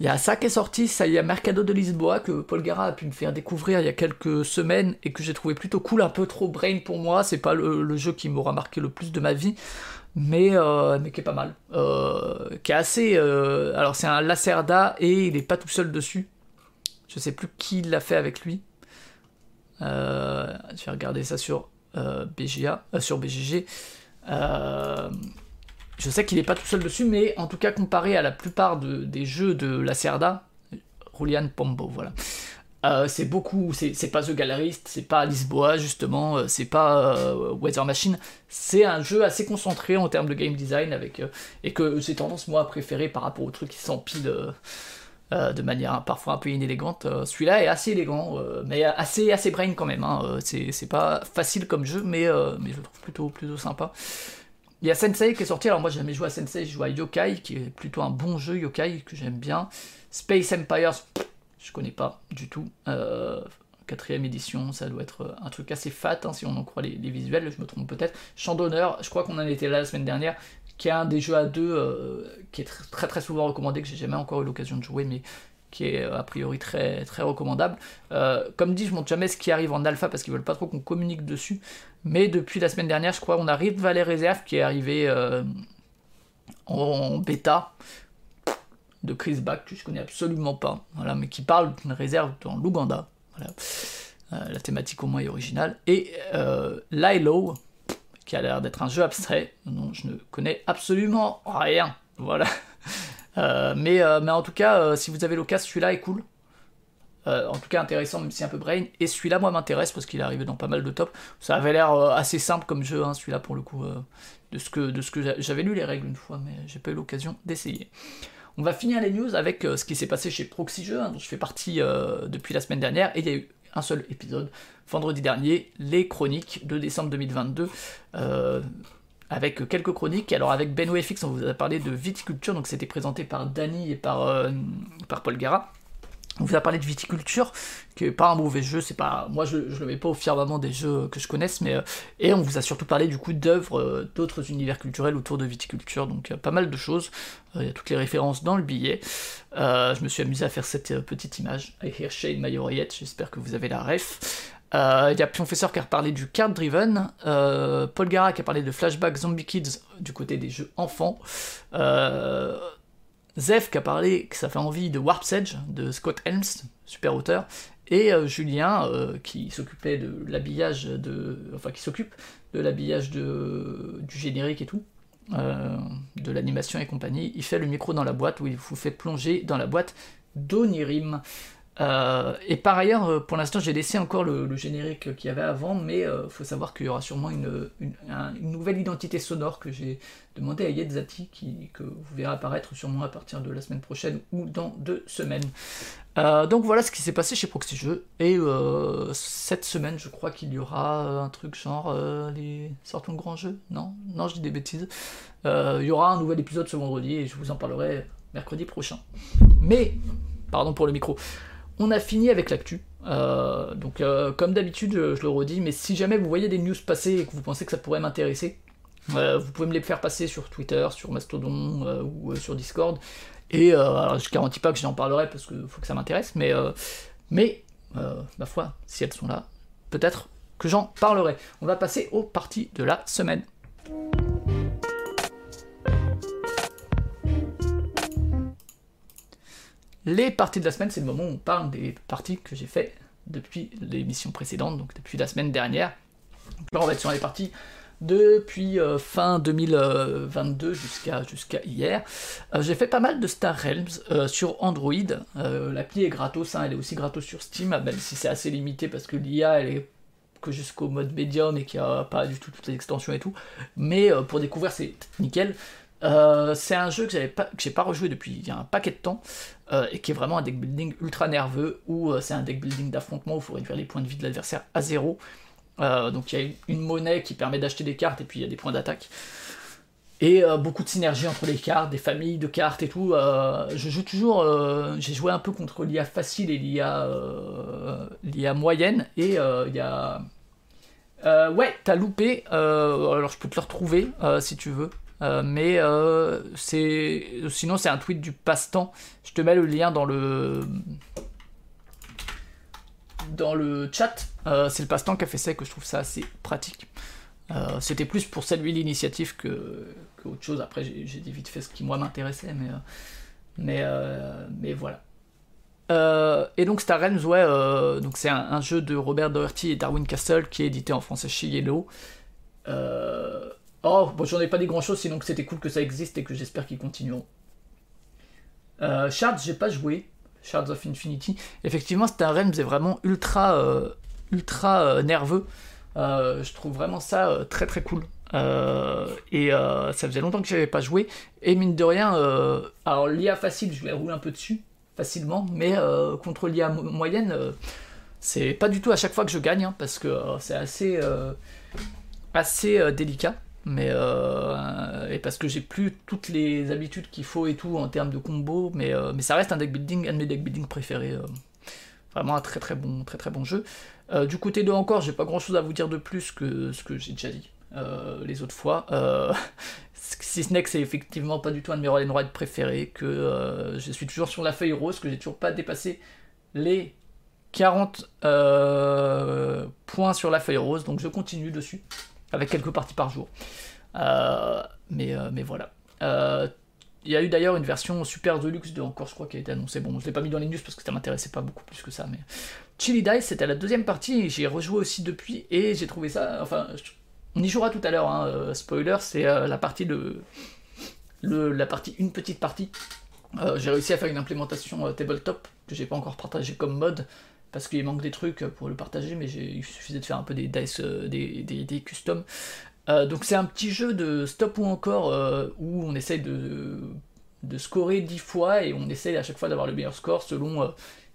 Il y a ça qui est sorti, ça y a Mercado de Lisboa que Paul Gara a pu me faire découvrir il y a quelques semaines et que j'ai trouvé plutôt cool, un peu trop brain pour moi. C'est pas le, jeu qui m'aura marqué le plus de ma vie, mais, euh, mais qui est pas mal. Euh, qui est assez. Euh, alors, c'est un Lacerda et il est pas tout seul dessus. Je sais plus qui l'a fait avec lui. je vais regarder ça sur BGA, sur BGG. je sais qu'il est pas tout seul dessus, mais en tout cas, comparé à la plupart des jeux de Lacerda, Julian Pombo, voilà. Euh, c'est beaucoup, c'est pas The Gallerist, c'est pas Lisboa justement, euh, c'est pas euh, Weather Machine, c'est un jeu assez concentré en termes de game design avec et que j'ai tendance moi à préférer par rapport aux trucs qui s'empilent de manière parfois un peu inélégante. Celui-là est assez élégant, mais assez assez brain quand même. Hein. C'est pas facile comme jeu, mais mais je le trouve plutôt plutôt sympa. Il y a Sensei qui est sorti, alors moi j'ai jamais joué à Sensei, j'ai joué à Yokai, qui est plutôt un bon jeu Yokai que j'aime bien. Space Empires, je connais pas du tout. Euh, quatrième édition, ça doit être un truc assez fat, hein, si on en croit les, visuels, je me trompe peut-être. Champ d'honneur, je crois qu'on en était là la semaine dernière, qui est un des jeux à deux euh, qui est très très souvent recommandé, que j'ai jamais encore eu l'occasion de jouer, mais qui est a priori très, très recommandable. Euh, comme dit, je montre jamais ce qui arrive en alpha parce qu'ils veulent pas trop qu'on communique dessus. Mais depuis la semaine dernière, je crois, on arrive à les réserves qui est arrivé en, bêta de Chris Back, que je connais absolument pas, voilà, mais qui parle d'une réserve dans l'Ouganda. Euh, la thématique au moins est originale. Et euh, Lilo, qui a l'air d'être un jeu abstrait, dont je ne connais absolument rien. Euh, mais, en tout cas, si vous avez l'occasion, celui-là est cool. en tout cas intéressant, même si un peu brain. Et celui-là, moi, m'intéresse parce qu'il est arrivé dans pas mal de top. Ça avait l'air assez simple comme jeu, hein, celui-là, pour le coup, de ce que, de que j'avais lu les règles une fois, mais j'ai pas eu l'occasion d'essayer. On va finir les news avec euh, ce qui s'est passé chez Proxy Jeux, hein, dont je fais partie euh, depuis la semaine dernière, et il y a eu un seul épisode, vendredi dernier, les chroniques de décembre 2022, euh, avec quelques chroniques. Alors avec Ben on vous a parlé de viticulture, donc c'était présenté par Danny et par, par Paul Gara. On vous a parlé de viticulture, qui est pas un mauvais jeu, c'est pas. Moi je, je le mets pas au firmament des jeux que je connaisse, mais. Euh, et on vous a surtout parlé du coup d'œuvres euh, d'autres univers culturels autour de viticulture, donc pas mal de choses. Il y a toutes les références dans le billet. Euh, je me suis amusé à faire cette petite image. I hear Shane my j'espère que vous avez la ref. Il y a Pionfesseur qui a parlé du card driven, Paul Gara qui a parlé de Flashback Zombie Kids du côté des jeux enfants. Zef qui a parlé que ça fait envie de Warp's Edge de Scott Helms, super auteur, et euh, Julien euh, qui s'occupait de l'habillage de. Enfin qui s'occupe de l'habillage du générique et tout, euh, de l'animation et compagnie. Il fait le micro dans la boîte où il vous fait plonger dans la boîte d'Onirim. Euh, et par ailleurs, euh, pour l'instant, j'ai laissé encore le, générique qu'il y avait avant, mais euh, faut savoir qu'il y aura sûrement une, nouvelle identité sonore que j'ai demandé à Yetzati, qui, que vous verrez apparaître sûrement à partir de la semaine prochaine ou dans deux semaines. donc voilà ce qui s'est passé chez Proxy Jeux. Et cette semaine, je crois qu'il y aura un truc genre les sortons de grands jeux. Non, non, je dis des bêtises. il y aura un nouvel épisode ce vendredi et je vous en parlerai mercredi prochain. Mais, pardon pour le micro. On a fini avec l'actu. Euh, donc, euh, comme d'habitude, je, le redis, mais si jamais vous voyez des news passer et que vous pensez que ça pourrait m'intéresser, euh, vous pouvez me les faire passer sur Twitter, sur Mastodon ou sur Discord. Et alors, je garantis pas que j'en parlerai parce qu'il faut que ça m'intéresse, mais ma foi, si elles sont là, peut-être que j'en parlerai. On va passer aux parties de la semaine. Les parties de la semaine, c'est le moment où on parle des parties que j'ai fait depuis l'émission précédente, donc depuis la semaine dernière. Donc là, on va être sur les parties depuis euh, fin 2022 jusqu'à hier. Euh, j'ai fait pas mal de Star Realms euh, sur Android. L'appli est gratos, hein, elle est aussi gratos sur Steam, même si c'est assez limité parce que l'IA elle est que jusqu'au mode médium et qu'il n'y a pas du tout toutes les extensions et tout. Mais pour découvrir, c'est nickel. Euh, c'est un jeu que j'ai pas rejoué depuis un paquet de temps euh, et qui est vraiment un deck building ultra nerveux où euh, c'est un deck building d'affrontement où il faut réduire les points de vie de l'adversaire à zéro. donc il y a une monnaie qui permet d'acheter des cartes et puis il y a des points d'attaque. Et beaucoup de synergie entre les cartes, des familles de cartes et tout. je joue toujours, j'ai joué un peu contre l'IA facile et l'IA, l'IA moyenne et il y a. ouais, t'as loupé. alors je peux te le retrouver si tu veux. Euh, mais euh, sinon c'est un tweet du passe-temps. Je te mets le lien dans le dans le chat. Euh, c'est le passe-temps qui a fait ça et que je trouve ça assez pratique. C'était plus pour saluer l'initiative que, que, autre chose. Après j'ai dit vite fait ce qui moi m'intéressait, mais mais mais voilà. et donc Star Realms, ouais, donc c'est un, jeu de Robert Doherty et Darwin Castle qui est édité en français chez Yellow. Oh, bon, j'en ai pas dit grand chose, sinon que c'était cool que ça existe et que j'espère qu'ils continueront. Euh, Shards, j'ai pas joué. Shards of Infinity. Effectivement, un Realms est vraiment ultra, ultra nerveux. je trouve vraiment ça très très cool. et ça faisait longtemps que j'avais pas joué. Et mine de rien, alors l'IA facile, je vais rouler un peu dessus facilement, mais contre l'IA moyenne, c'est pas du tout à chaque fois que je gagne, hein, parce que c'est assez délicat mais euh, et parce que j'ai plus toutes les habitudes qu'il faut et tout en termes de combo, mais, euh, mais ça reste un deck building, un de mes deck building préférés. Euh. vraiment un très très bon, très très bon jeu. du côté de encore, j'ai pas grand chose à vous dire de plus que ce que j'ai déjà dit les autres fois. <laughs> si ce n'est que c'est effectivement pas du tout un de mes Roll and préférés, que je suis toujours sur la feuille rose, que j'ai toujours pas dépassé les 40 points sur la feuille rose, donc je continue dessus avec quelques parties par jour. Euh, mais, euh, mais voilà. Euh, il y a eu d'ailleurs une version super deluxe de encore, je crois, qui a été annoncée. Bon, je l'ai pas mis dans les news parce que ça m'intéressait pas beaucoup plus que ça. Mais Chili Dice, c'était la deuxième partie. J'ai rejoué aussi depuis et j'ai trouvé ça. Enfin, on y jouera tout à l'heure. Hein, spoiler, c'est la partie de la partie une petite partie. j'ai réussi à faire une implémentation tabletop que j'ai pas encore partagé comme mode parce qu'il manque des trucs pour le partager, mais il suffisait de faire un peu des dice, euh, des, custom. Euh, donc c'est un petit jeu de stop ou encore euh, où on essaye de, de scorer 10 fois et on essaye à chaque fois d'avoir le meilleur score selon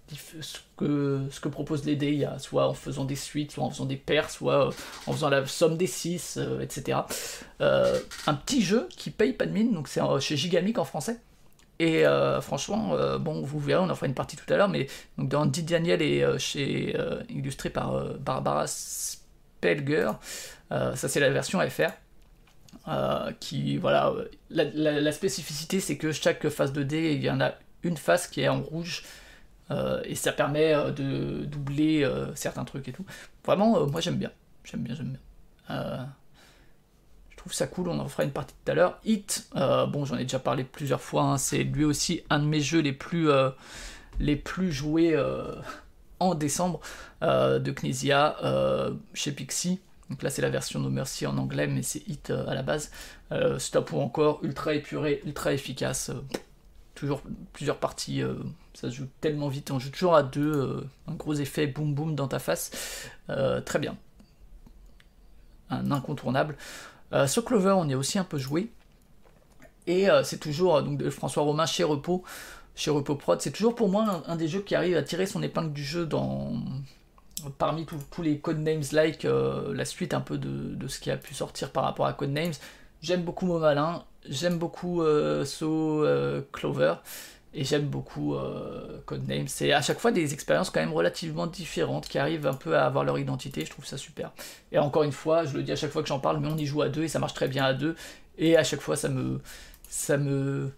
ce, que, ce que proposent les dés, soit en faisant des suites, soit en faisant des paires, soit en faisant la somme des 6, etc. un petit jeu qui paye pas de mine, donc c'est chez Gigamic en français. Et euh, franchement, euh, bon, vous verrez, on en fera une partie tout à l'heure, mais dans Did Daniel et euh, chez illustré par Barbara Spelger, ça c'est la version FR. qui voilà, la, spécificité c'est que chaque phase de dé, il y en a une phase qui est en rouge et ça permet de doubler certains trucs et tout. Vraiment, moi j'aime bien, j'aime bien, j'aime bien ça cool, on en fera une partie tout à l'heure. Hit, euh, bon j'en ai déjà parlé plusieurs fois, hein, c'est lui aussi un de mes jeux les plus, euh, les plus joués euh, en décembre de Knesia chez Pixie. Donc là c'est la version No Mercy en anglais, mais c'est Hit à la base. stop ou encore, ultra épuré, ultra efficace. toujours plusieurs parties, ça se joue tellement vite, on joue toujours à deux, un gros effet boum boum dans ta face. très bien. Un incontournable. Euh, sur Clover, on est aussi un peu joué. Et euh, c'est toujours, euh, donc de François Romain chez Repos, chez Repos Prod, c'est toujours pour moi un, des jeux qui arrive à tirer son épingle du jeu dans parmi tous les codenames like la suite un peu de, ce qui a pu sortir par rapport à codenames. J'aime beaucoup Momalin, j'aime beaucoup So Clover et j'aime beaucoup euh, Codenames. C'est à chaque fois des expériences quand même relativement différentes qui arrivent un peu à avoir leur identité, je trouve ça super. Et encore une fois, je le dis à chaque fois que j'en parle, mais on y joue à deux et ça marche très bien à deux. Et à chaque fois, ça me, ça me,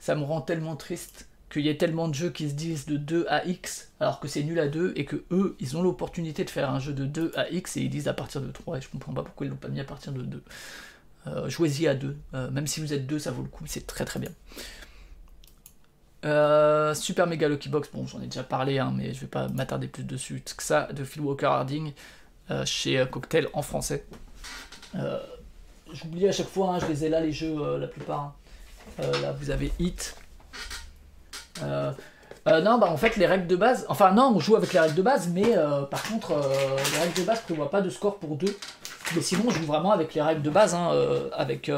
ça me rend tellement triste qu'il y ait tellement de jeux qui se disent de 2 à X alors que c'est nul à 2 et que eux, ils ont l'opportunité de faire un jeu de 2 à X et ils disent à partir de 3 et je comprends pas pourquoi ils l'ont pas mis à partir de 2. Euh, Jouez-y à 2, euh, même si vous êtes 2, ça vaut le coup, c'est très très bien. Euh, Super Mega Lucky Box, bon j'en ai déjà parlé, hein, mais je vais pas m'attarder plus dessus que ça, de Phil Walker Harding euh, chez euh, Cocktail en français. J'oublie à chaque fois, hein, je les ai là les jeux la plupart. Hein. là vous avez Hit. non, bah en fait les règles de base, enfin non, on joue avec les règles de base, mais par contre les règles de base prévoient pas de score pour deux. Mais sinon, on joue vraiment avec les règles de base, avec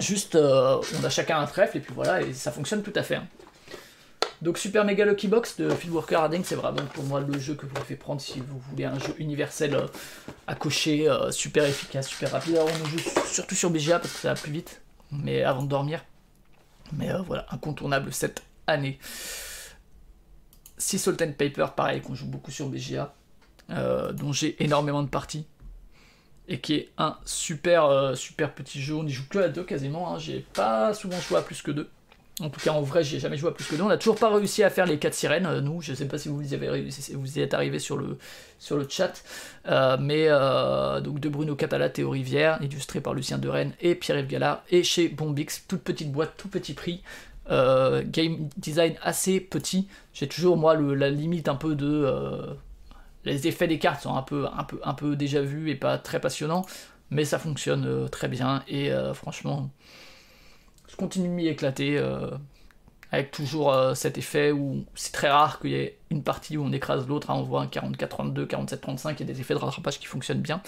Juste, euh, on a chacun un trèfle et puis voilà, et ça fonctionne tout à fait. Hein. Donc Super Mega Lucky Box de Walker Harding, c'est vraiment pour moi le jeu que vous pouvez prendre si vous voulez un jeu universel euh, à cocher, euh, super efficace, super rapide. Alors on joue surtout sur BGA parce que ça va plus vite, mais avant de dormir. Mais voilà, incontournable cette année. Sea Salt and Paper, pareil, qu'on joue beaucoup sur BGA, dont j'ai énormément de parties et qui est un super euh, super petit jeu. On n'y joue que à deux quasiment. Hein. J'ai pas souvent joué à plus que deux. En tout cas, en vrai, j'ai jamais joué à plus que deux. On n'a toujours pas réussi à faire les quatre sirènes, euh, nous. Je sais pas si vous y avez réussi, vous y êtes arrivé sur le, sur le chat. Euh, mais donc de Bruno Catala, Théo Rivière, illustré par Lucien de Rennes et Pierre-Yves Gallard. Et chez Bombix, toute petite boîte, tout petit prix. game design assez petit. J'ai toujours, moi, la limite un peu de les effets des cartes sont un peu, déjà vus et pas très passionnants, mais ça fonctionne euh, très bien et euh, franchement, je continue de m'y éclater. Euh, avec toujours cet effet où c'est très rare qu'il y ait une partie où on écrase l'autre, hein. on voit un 44-32, 47-35, il y a des effets de rattrapage qui fonctionnent bien.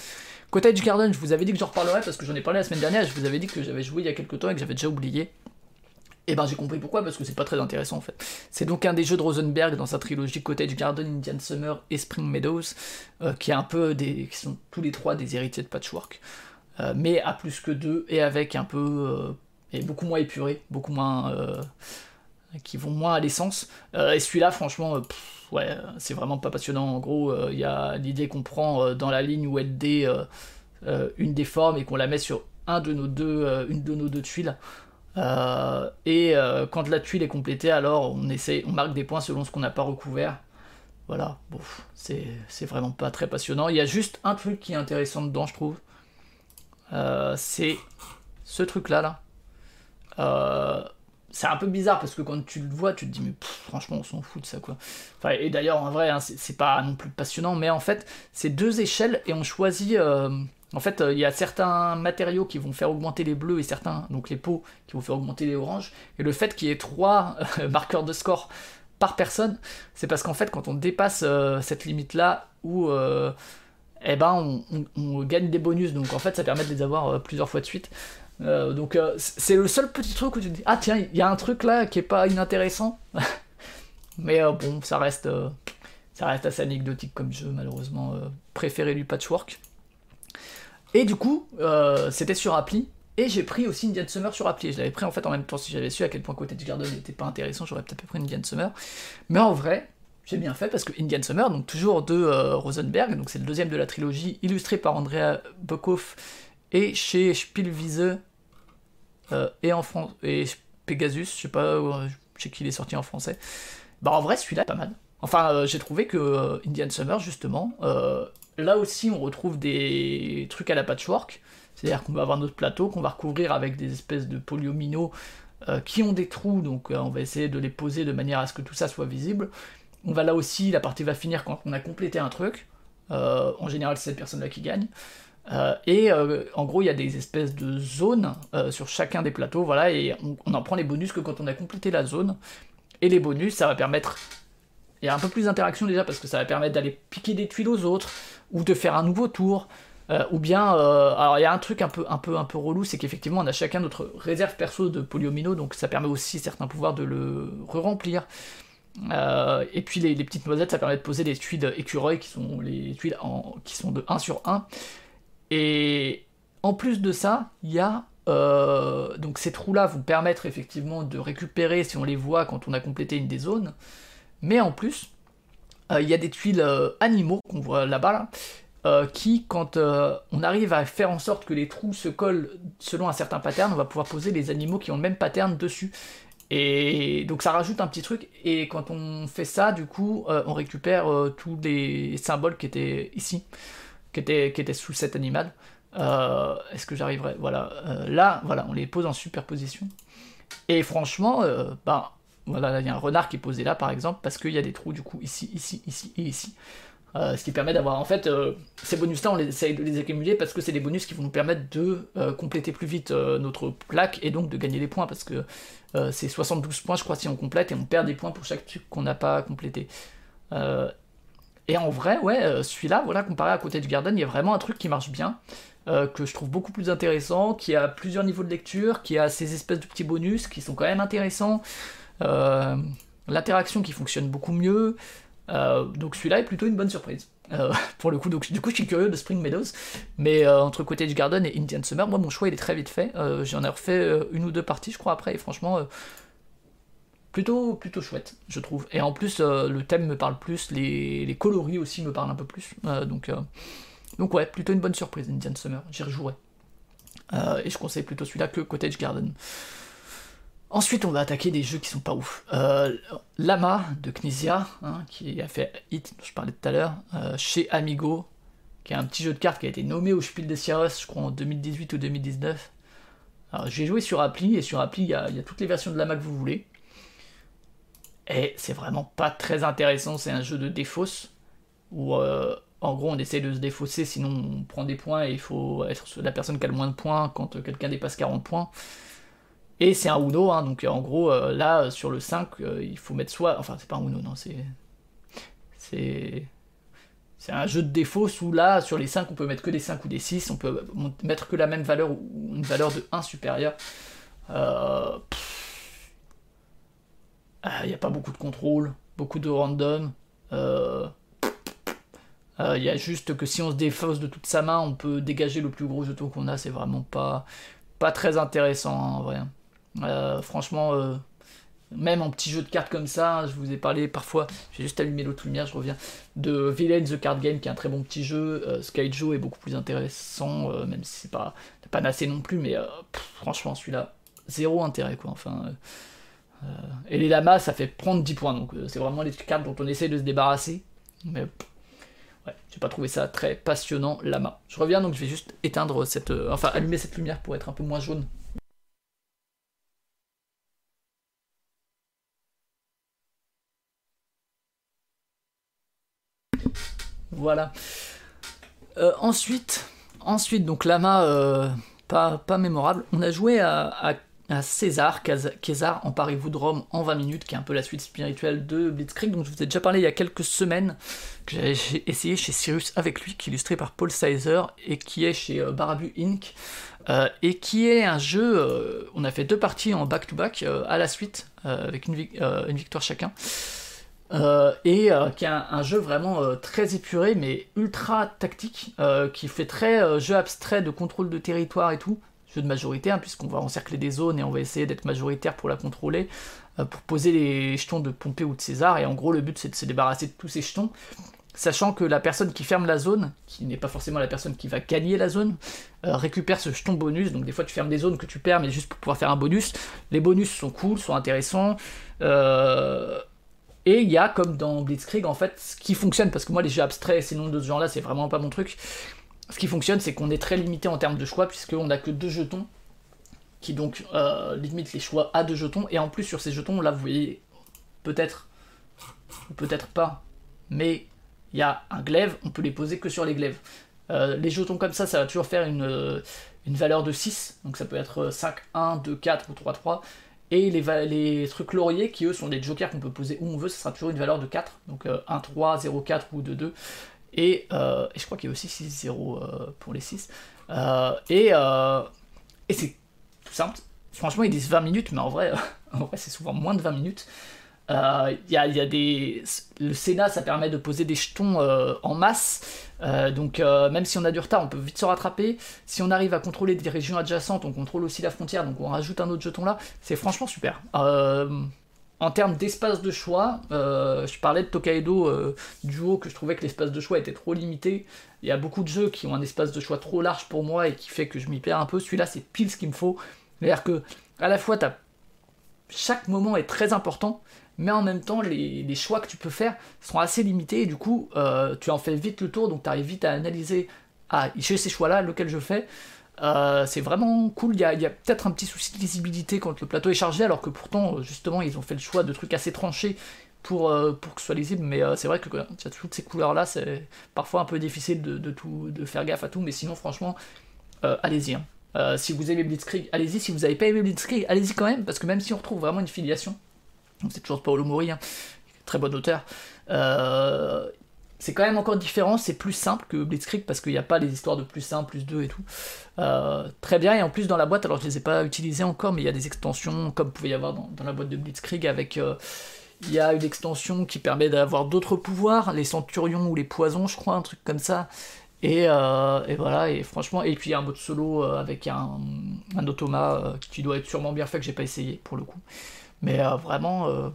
Cottage Garden, je vous avais dit que j'en reparlerais parce que j'en ai parlé la semaine dernière, je vous avais dit que j'avais joué il y a quelques temps et que j'avais déjà oublié. Et ben j'ai compris pourquoi, parce que c'est pas très intéressant en fait. C'est donc un des jeux de Rosenberg dans sa trilogie Cottage Garden, Indian Summer et Spring Meadows, euh, qui est un peu des. qui sont tous les trois des héritiers de Patchwork. Euh, mais à plus que deux, et avec un peu. Euh, et beaucoup moins épuré, beaucoup moins. qui vont moins à l'essence. et celui-là, franchement, ouais, c'est vraiment pas passionnant. En gros, il y a l'idée qu'on prend dans la ligne où LD une des formes et qu'on la met sur un de nos deux, une de nos deux tuiles. Euh, et euh, quand la tuile est complétée, alors on essaie, on marque des points selon ce qu'on n'a pas recouvert. Voilà, bon, c'est vraiment pas très passionnant. Il y a juste un truc qui est intéressant dedans, je trouve. Euh, c'est ce truc-là, là. c'est un peu bizarre parce que quand tu le vois, tu te dis, mais franchement, on s'en fout de ça, quoi. Et d'ailleurs, en vrai, hein, c'est pas non plus passionnant, mais en fait, c'est deux échelles et on choisit en fait, euh, il y a certains matériaux qui vont faire augmenter les bleus et certains, donc les pots, qui vont faire augmenter les oranges. Et le fait qu'il y ait trois euh, <laughs> marqueurs de score par personne, c'est parce qu'en fait, quand on dépasse euh, cette limite-là, où eh ben, on, gagne des bonus. Donc en fait, ça permet de les avoir plusieurs fois de suite. donc c'est le seul petit truc où tu te dis, ah tiens, il y a un truc là qui est pas inintéressant. <laughs> Mais bon, ça reste, ça reste assez anecdotique comme jeu, malheureusement. préféré du patchwork. Et du coup, euh, c'était sur appli. Et j'ai pris aussi Indian Summer sur appli. Je l'avais pris en fait en même temps. Si j'avais su à quel point Cottage Garden n'était pas intéressant, j'aurais peut-être pris Indian Summer. Mais en vrai, j'ai bien fait parce que Indian Summer, donc toujours de euh, Rosenberg, donc c'est le deuxième de la trilogie, illustré par Andrea Bokov et chez Spielwiese euh, et en France et Pegasus, je sais pas chez qui il est sorti en français. Bah en vrai, celui-là est pas mal. Enfin, j'ai trouvé que Indian Summer, justement, Là aussi, on retrouve des trucs à la patchwork, c'est-à-dire qu'on va avoir notre plateau qu'on va recouvrir avec des espèces de polyomino euh, qui ont des trous, donc euh, on va essayer de les poser de manière à ce que tout ça soit visible. On va là aussi, la partie va finir quand on a complété un truc. Euh, en général, c'est cette personne-là qui gagne. et en gros, il y a des espèces de zones sur chacun des plateaux, voilà, et on, on, en prend les bonus que quand on a complété la zone. Et les bonus, ça va permettre. Il y a un peu plus d'interaction déjà parce que ça va permettre d'aller piquer des tuiles aux autres, ou de faire un nouveau tour. Euh, ou bien, euh, alors il y a un truc un peu, un peu, un peu relou, c'est qu'effectivement on a chacun notre réserve perso de polyomino, donc ça permet aussi certains pouvoirs de le re-remplir. Euh, et puis les, petites noisettes, ça permet de poser des tuiles écureuils qui sont les tuiles qui sont de 1 sur 1. Et en plus de ça, il y a donc ces trous-là vont permettre effectivement de récupérer si on les voit quand on a complété une des zones. Mais en plus, il y a des tuiles euh, animaux qu'on voit là-bas, là, euh, qui, quand on arrive à faire en sorte que les trous se collent selon un certain pattern, on va pouvoir poser les animaux qui ont le même pattern dessus. Et donc ça rajoute un petit truc, et quand on fait ça, du coup, on récupère tous les symboles qui étaient ici, qui étaient, qui étaient sous cet animal. Est-ce que j'arriverai? Voilà. là, voilà, on les pose en superposition. Et franchement, ben, voilà, il y a un renard qui est posé là, par exemple, parce qu'il y a des trous, du coup, ici, ici, ici et ici. Euh, ce qui permet d'avoir, en fait, euh, ces bonus-là, on essaye de les accumuler parce que c'est des bonus qui vont nous permettre de euh, compléter plus vite notre plaque et donc de gagner des points parce que c'est 72 points, je crois, si on complète et on perd des points pour chaque truc qu'on n'a pas complété. et en vrai, ouais, celui-là, voilà, comparé à Cottage Garden, il y a vraiment un truc qui marche bien. que je trouve beaucoup plus intéressant, qui a plusieurs niveaux de lecture, qui a ces espèces de petits bonus qui sont quand même intéressants, l'interaction qui fonctionne beaucoup mieux. Euh, donc celui-là est plutôt une bonne surprise. Euh, <laughs> pour le coup, donc du coup je suis curieux de Spring Meadows, mais entre Cottage Garden et Indian Summer, moi mon choix il est très vite fait. J'en ai refait une ou deux parties, je crois après, et franchement plutôt plutôt chouette, je trouve. Et en plus le thème me parle plus, les, les coloris aussi me parlent un peu plus, donc donc ouais, plutôt une bonne surprise Indian Summer, j'y rejouerai. et je conseille plutôt celui-là que Cottage Garden. Ensuite, on va attaquer des jeux qui sont pas ouf. Euh, Lama de Knizia, hein, qui a fait Hit, dont je parlais tout à l'heure, euh, chez Amigo, qui est un petit jeu de cartes qui a été nommé au Spiel des Sierras, je crois en 2018 ou 2019. Alors, j'ai joué sur appli, et sur appli, il y, a, toutes les versions de Lama que vous voulez. Et c'est vraiment pas très intéressant, c'est un jeu de défausse, où euh, en gros on essaie de se défausser, sinon on prend des points et il faut être la personne qui a le moins de points quand quelqu'un dépasse 40 points. Et c'est un Uno, hein, donc en gros, là, sur le 5, il faut mettre soit. Enfin, c'est pas un Uno, non, c'est. C'est. C'est un jeu de défaut où là, sur les 5, on peut mettre que des 5 ou des 6, on peut mettre que la même valeur ou une valeur de 1 supérieure. Euh, il n'y a pas beaucoup de contrôle, beaucoup de random. Euh, euh, il y a juste que si on se défausse de toute sa main, on peut dégager le plus gros jeton qu'on a. C'est vraiment pas, pas très intéressant en vrai. Franchement, même en petit jeu de cartes comme ça, je vous ai parlé parfois, j'ai juste allumé l'autre lumière, je reviens, de Villain the Card Game qui est un très bon petit jeu. Sky Joe est beaucoup plus intéressant, même si c'est pas, assez non plus, mais franchement celui-là, zéro intérêt quoi. Enfin, euh, euh, et les lamas, ça fait prendre 10 points, donc euh, c'est vraiment les cartes dont on essaie de se débarrasser. Mais ouais, j'ai pas trouvé ça très passionnant, lama. Je reviens donc je vais juste éteindre cette. enfin, allumer cette lumière pour être un peu moins jaune. Voilà. ensuite, ensuite, donc Lama, pas, pas mémorable. On a joué à à César, César en Paris-Voudrome en 20 minutes, qui est un peu la suite spirituelle de Blitzkrieg, dont je vous ai déjà parlé il y a quelques semaines, que j'ai essayé chez Cyrus avec lui, qui est illustré par Paul Sizer, et qui est chez euh, Barabu Inc., euh, et qui est un jeu, euh, on a fait deux parties en back-to-back à la suite, avec une, victoire chacun, et qui est un, jeu vraiment très épuré, mais ultra tactique, qui fait très jeu abstrait de contrôle de territoire et tout, jeu de majorité, hein, puisqu'on va encercler des zones et on va essayer d'être majoritaire pour la contrôler, euh, pour poser les jetons de Pompée ou de César, et en gros le but c'est de se débarrasser de tous ces jetons, sachant que la personne qui ferme la zone, qui n'est pas forcément la personne qui va gagner la zone, euh, récupère ce jeton bonus, donc des fois tu fermes des zones que tu perds, mais juste pour pouvoir faire un bonus, les bonus sont cool, sont intéressants, euh, et il y a, comme dans Blitzkrieg, en fait, ce qui fonctionne, parce que moi, les jeux abstraits, ces noms de ce genre-là, c'est vraiment pas mon truc ce qui fonctionne, c'est qu'on est très limité en termes de choix, puisqu'on n'a que deux jetons, qui donc euh, limitent les choix à deux jetons, et en plus sur ces jetons, là vous voyez, peut-être, ou peut-être pas, mais il y a un glaive, on peut les poser que sur les glaives. Euh, les jetons comme ça, ça va toujours faire une, euh, une valeur de 6, donc ça peut être 5, 1, 2, 4 ou 3, 3. Et les, trucs lauriers, qui eux sont des jokers qu'on peut poser où on veut, ça sera toujours une valeur de 4, donc 1, 3, 0, 4 ou 2, 2. Euh, et, je crois qu'il y a aussi 6-0 euh, pour les 6. Euh, et c'est tout simple. Franchement, ils disent 20 minutes, mais <laughs> en vrai c'est souvent moins de 20 minutes. Il a, y, des. Le Sénat, ça permet de poser des jetons en masse. donc, même si on a du retard, on peut vite se rattraper. Si on arrive à contrôler des régions adjacentes, on contrôle aussi la frontière. Donc, on rajoute un autre jeton là. C'est franchement super. En termes d'espace de choix, euh, je parlais de Tokaido euh, Duo que je trouvais que l'espace de choix était trop limité. Il y a beaucoup de jeux qui ont un espace de choix trop large pour moi et qui fait que je m'y perds un peu. Celui-là, c'est pile ce qu'il me faut. C'est-à-dire que, à la fois, chaque moment est très important, mais en même temps, les, choix que tu peux faire sont assez limités et du coup, euh, tu en fais vite le tour, donc tu arrives vite à analyser ah, j'ai ces choix-là, lequel je fais. Euh, c'est vraiment cool. Il y a, peut-être un petit souci de lisibilité quand le plateau est chargé, alors que pourtant, justement, ils ont fait le choix de trucs assez tranchés pour, euh, pour que ce soit lisible. Mais euh, c'est vrai que quand y a toutes ces couleurs-là, c'est parfois un peu difficile de, tout, de faire gaffe à tout. Mais sinon, franchement, allez-y. Hein. si vous aimez Blitzkrieg, allez-y. Si vous n'avez pas aimé Blitzkrieg, allez-y quand même, parce que même si on retrouve vraiment une filiation, c'est toujours Paolo Mori, hein, très bon auteur. C'est quand même encore différent, c'est plus simple que Blitzkrieg parce qu'il n'y a pas les histoires de plus 1, plus 2 et tout. Euh, très bien, et en plus dans la boîte, alors je ne les ai pas utilisées encore, mais il y a des extensions comme pouvait y avoir dans, la boîte de Blitzkrieg avec. Euh, il y a une extension qui permet d'avoir d'autres pouvoirs, les centurions ou les poisons, je crois, un truc comme ça. Et, euh, et, voilà, et franchement, et puis il y a un mode solo avec un, un automa qui doit être sûrement bien fait, que j'ai pas essayé pour le coup. Mais vraiment,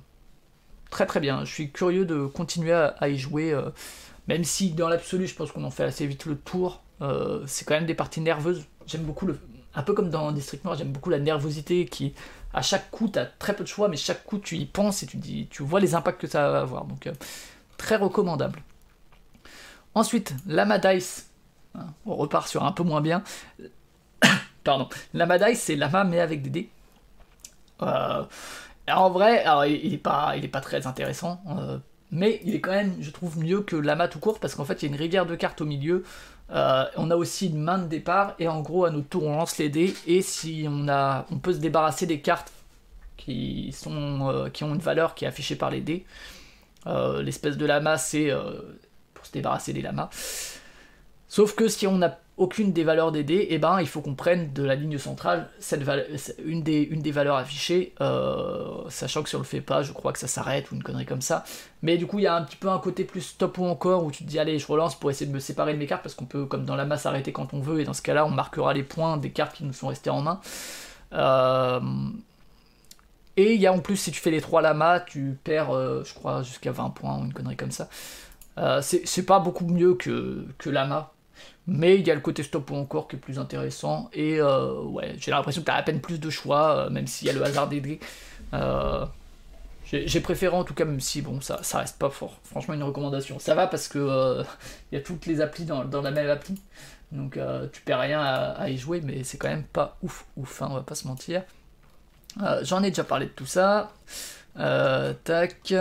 très très bien. Je suis curieux de continuer à, y jouer, euh, même si dans l'absolu, je pense qu'on en fait assez vite le tour. Euh, c'est quand même des parties nerveuses. J'aime beaucoup le. Un peu comme dans District Noir, j'aime beaucoup la nervosité qui, à chaque coup, tu as très peu de choix, mais chaque coup, tu y penses et tu, dis, tu vois les impacts que ça va avoir. Donc, euh, très recommandable. Ensuite, Lama Dice. Hein, on repart sur un peu moins bien. <coughs> Pardon. Lama Dice, c'est Lama, mais avec des dés. Euh, en vrai, alors, il, est pas, il est pas très intéressant, euh, mais il est quand même, je trouve, mieux que Lama tout court parce qu'en fait il y a une rivière de cartes au milieu. Euh, on a aussi une main de départ et en gros à notre tour on lance les dés et si on a, on peut se débarrasser des cartes qui sont, euh, qui ont une valeur qui est affichée par les dés. L'espèce de lama c'est pour se débarrasser des lamas. Sauf que si on n'a aucune des valeurs des dés, eh ben, il faut qu'on prenne de la ligne centrale cette une, des, une des valeurs affichées, euh, sachant que si on le fait pas, je crois que ça s'arrête ou une connerie comme ça. Mais du coup, il y a un petit peu un côté plus stop ou encore où tu te dis allez, je relance pour essayer de me séparer de mes cartes parce qu'on peut, comme dans la masse, arrêter quand on veut et dans ce cas-là, on marquera les points des cartes qui nous sont restées en main. Euh, et il y a en plus, si tu fais les trois lamas, tu perds, euh, je crois, jusqu'à 20 points ou une connerie comme ça. c'est pas beaucoup mieux que, que lama mais il y a le côté stop ou encore qui est plus intéressant. Et euh, ouais, j'ai l'impression que tu as à peine plus de choix, euh, même s'il y a le hasard des dés. Euh, j'ai préféré en tout cas, même si bon, ça, ça reste pas fort. Franchement, une recommandation. Ça va parce que <laughs> il y a toutes les applis dans, dans la même appli. Donc tu perds rien à, y jouer, mais c'est quand même pas ouf, ouf, hein, on va pas se mentir. J'en ai déjà parlé de tout ça. tac.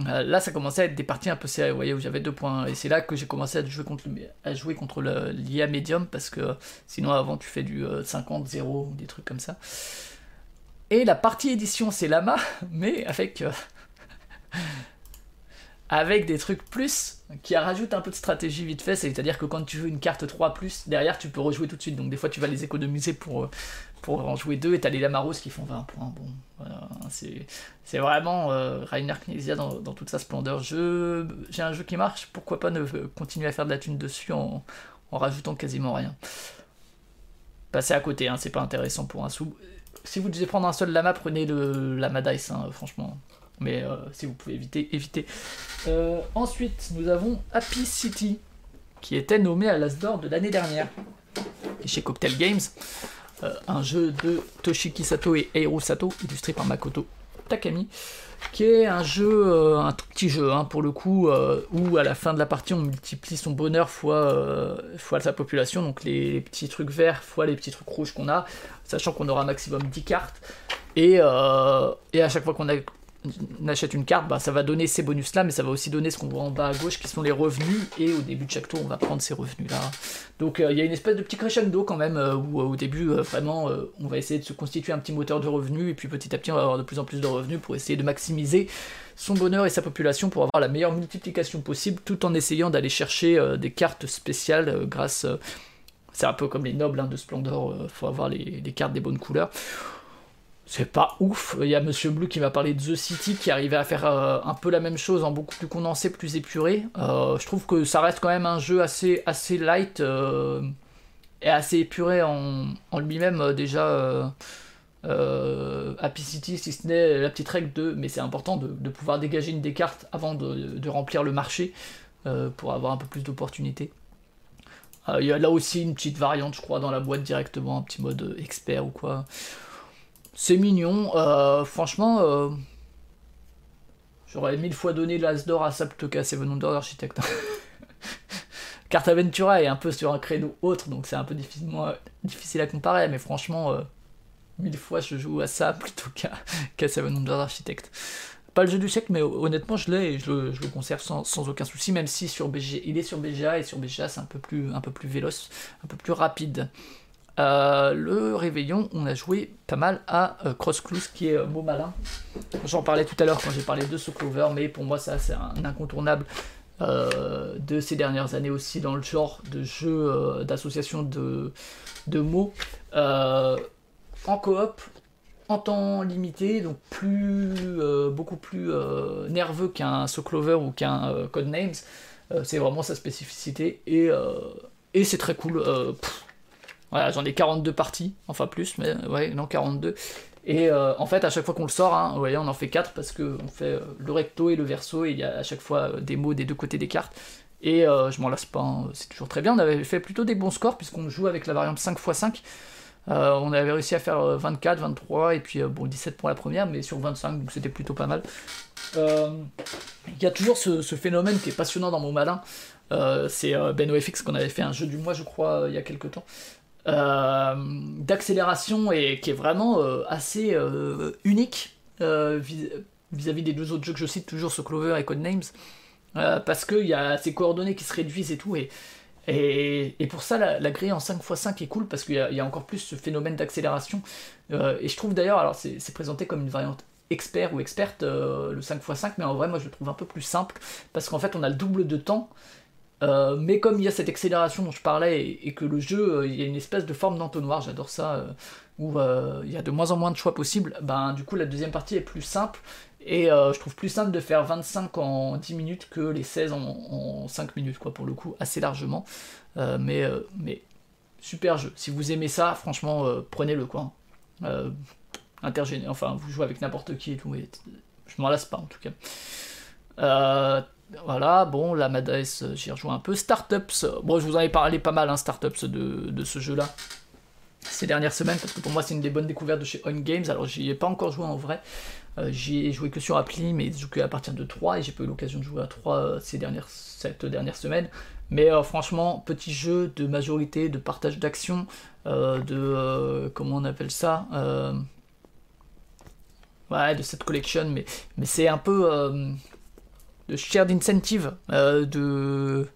Euh, là, ça commençait à être des parties un peu serrées, vous voyez, où j'avais deux points. Et c'est là que j'ai commencé à jouer contre, à jouer contre l'IA Medium, parce que sinon, avant, tu fais du 50-0 euh, ou des trucs comme ça. Et la partie édition, c'est Lama, <laughs> mais avec. Euh, <laughs> avec des trucs plus qui rajoutent un peu de stratégie vite fait, c'est-à-dire que quand tu joues une carte 3 derrière tu peux rejouer tout de suite, donc des fois tu vas les économiser pour, pour en jouer deux, et t'as les Lamaros qui font 20 points. Bon, voilà, c'est vraiment euh, Rainer Knizia dans, toute sa splendeur. J'ai un jeu qui marche, pourquoi pas ne continuer à faire de la thune dessus en, rajoutant quasiment rien. Passez à côté, hein, c'est pas intéressant pour un sou. Si vous devez prendre un seul lama, prenez le lama dice, hein, franchement. Mais euh, si vous pouvez éviter, évitez. Euh, ensuite, nous avons Happy City, qui était nommé à l'Asdor de l'année dernière, chez Cocktail Games. Euh, un jeu de Toshiki Sato et Eiro Sato, illustré par Makoto Takami, qui est un jeu, euh, un tout petit jeu hein, pour le coup, euh, où à la fin de la partie on multiplie son bonheur fois, sa population, donc les, petits trucs verts fois les petits trucs rouges qu'on a, sachant qu'on aura maximum 10 cartes. Et, à chaque fois qu'on a achète une carte, bah, ça va donner ces bonus-là, mais ça va aussi donner ce qu'on voit en bas à gauche, qui sont les revenus, et au début de chaque tour, on va prendre ces revenus-là. Donc euh, il y a une espèce de petit crescendo quand même, euh, où euh, au début, vraiment, on va essayer de se constituer un petit moteur de revenus, et puis petit à petit, on va avoir de plus en plus de revenus pour essayer de maximiser son bonheur et sa population pour avoir la meilleure multiplication possible, tout en essayant d'aller chercher des cartes spéciales grâce... c'est un peu comme les nobles hein, de Splendor, il faut avoir les cartes des bonnes couleurs c'est pas ouf. Il y a Monsieur Blue qui m'a parlé de The City qui arrivait à faire euh, un peu la même chose en beaucoup plus condensé, plus épuré. Euh, je trouve que ça reste quand même un jeu assez, assez light euh, et assez épuré en, lui-même déjà. Happy City, si ce n'est la petite règle de, mais c'est important de, pouvoir dégager une des cartes avant de, remplir le marché pour avoir un peu plus d'opportunités. Il y a là aussi une petite variante, je crois, dans la boîte directement, un petit mode expert ou quoi. C'est mignon. Euh, franchement, euh, j'aurais mille fois donné l'As d'or à Saptoka Seven Wonders Architect. <laughs> Cartaventura est un peu sur un créneau autre, donc c'est un peu difficile à comparer, mais franchement, euh, mille fois je joue à ça <laughs> plutôt qu'à Seven Wonders Architect. Pas le jeu du siècle, mais honnêtement, je l'ai et je le, conserve sans, aucun souci, même si sur BG, il est sur BGA et sur BGA c'est un peu plus un peu plus véloce, un peu plus rapide. Euh, le réveillon, on a joué pas mal à euh, Cross Clues, qui est euh, mot malin. J'en parlais tout à l'heure quand j'ai parlé de ce mais pour moi, ça, c'est un incontournable de ces dernières années aussi dans le genre de jeu d'association de, mots. en coop, en temps limité, donc beaucoup plus nerveux qu'un So Clover ou qu'un Codenames. c'est vraiment sa spécificité et, et c'est très cool. Voilà, j'en ai 42 parties, enfin plus, mais ouais, non, 42. Et euh, en fait, à chaque fois qu'on le sort, hein, vous voyez, on en fait 4 parce qu'on fait euh, le recto et le verso, et il y a à chaque fois euh, des mots des deux côtés des cartes. Et je m'en lasse pas, hein, c'est toujours très bien. On avait fait plutôt des bons scores puisqu'on joue avec la variante 5x5. on avait réussi à faire 24, 23 et puis bon 17 pour la première, mais sur 25, donc c'était plutôt pas mal. Il y a toujours ce, ce, phénomène qui est passionnant dans mon malin. c'est Ben OFX qu'on avait fait un jeu du mois, je crois, il y a quelques temps. Euh, d'accélération et qui est vraiment euh, assez euh, unique vis vis-à-vis des deux autres jeux que je cite toujours, ce Clover et Codenames, parce qu'il y a ces coordonnées qui se réduisent et tout, et, et, pour ça, la, grille en 5x5 est cool, parce qu'il y, a encore plus ce phénomène d'accélération, et je trouve d'ailleurs, alors c'est présenté comme une variante expert ou experte, le 5x5, mais en vrai, moi je le trouve un peu plus simple, parce qu'en fait, on a le double de temps, euh, mais comme il y a cette accélération dont je parlais et, que le jeu, euh, il y a une espèce de forme d'entonnoir, j'adore ça, euh, où il y a de moins en moins de choix possibles, ben du coup la deuxième partie est plus simple et je trouve plus simple de faire 25 en 10 minutes que les 16 en, 5 minutes, quoi, pour le coup, assez largement. mais, mais super jeu. Si vous aimez ça, franchement, prenez-le quoi. intergéné, enfin, vous jouez avec n'importe qui et tout, et je m'en lasse pas en tout cas. Voilà, bon, la Mades, j'y rejoins un peu. Startups, bon, je vous en ai parlé pas mal, hein, Startups, de, ce jeu-là ces dernières semaines, parce que pour moi, c'est une des bonnes découvertes de chez On Games. Alors, j'y ai pas encore joué en vrai. Euh, j'y ai joué que sur appli, mais joué à partir de 3, et j'ai pas eu l'occasion de jouer à 3 euh, ces dernières, cette dernière semaine. Mais euh, franchement, petit jeu de majorité, de partage d'action, de. comment on appelle ça Ouais, de cette collection, mais c'est un peu de shared incentive, euh, de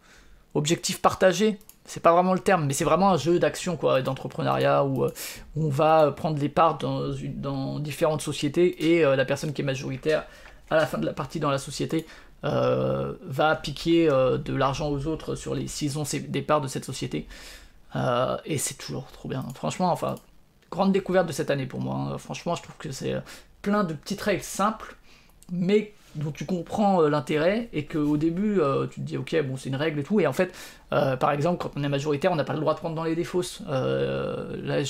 objectif partagé. C'est pas vraiment le terme, mais c'est vraiment un jeu d'action quoi, d'entrepreneuriat où, euh, on va prendre les parts dans, dans différentes sociétés et euh, la personne qui est majoritaire à la fin de la partie dans la société va piquer de l'argent aux autres sur les s'ils ont des parts de cette société. et c'est toujours trop bien. Franchement, enfin, grande découverte de cette année pour moi. Hein. Franchement, je trouve que c'est plein de petites règles simples, mais dont tu comprends euh, l'intérêt et qu'au début euh, tu te dis ok bon c'est une règle et tout. Et en fait euh, par exemple quand on est majoritaire on n'a pas le droit de prendre dans les défausses là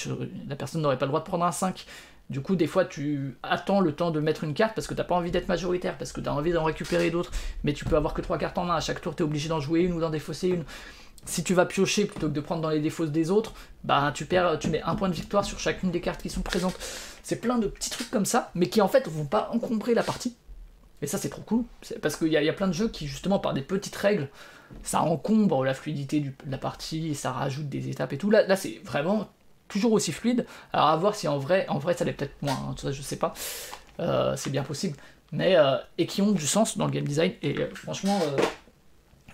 la personne n'aurait pas le droit de prendre un 5 du coup des fois tu attends le temps de mettre une carte parce que t'as pas envie d'être majoritaire parce que tu as envie d'en récupérer d'autres. Mais tu peux avoir que trois cartes en main à chaque tour tu es obligé d'en jouer une ou d'en défausser une. Si tu vas piocher plutôt que de prendre dans les défausses des autres, bah tu perds, tu mets un point de victoire sur chacune des cartes qui sont présentes. C'est plein de petits trucs comme ça, mais qui en fait vont pas encombrer la partie. Et ça, c'est trop cool. Parce qu'il y, a plein de jeux qui, justement, par des petites règles, ça encombre la fluidité de la partie, et ça rajoute des étapes et tout. Là, là c'est vraiment toujours aussi fluide. Alors, à voir si en vrai, en vrai ça l'est peut-être moins, hein, ça, je sais pas. Euh, c'est bien possible. Mais, euh, et qui ont du sens dans le game design. Et euh, franchement,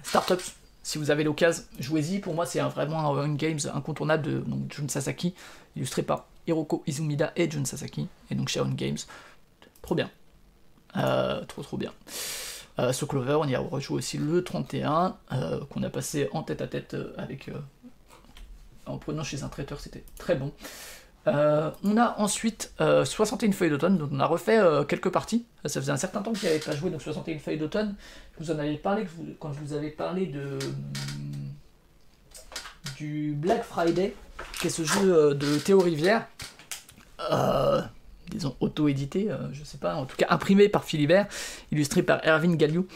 Startups, si vous avez l'occasion, jouez-y. Pour moi, c'est vraiment un game incontournable de Jun Sasaki, illustré par Hiroko Izumida et Jun Sasaki. Et donc chez On Games. Trop bien. Euh, trop trop bien. Euh, ce Clover, on y a rejoué aussi le 31, euh, qu'on a passé en tête à tête avec. en prenant chez un traiteur, c'était très bon. on a ensuite 61 feuilles d'automne, donc on a refait quelques parties. Ça faisait un certain temps que n'y avait pas joué, donc 61 feuilles d'automne. Je vous en avais parlé quand je vous avais parlé de du Black Friday, qui est ce jeu de Théo Rivière disons, auto-édité, euh, je sais pas, en tout cas imprimé par Philibert, illustré par Erwin Galliou,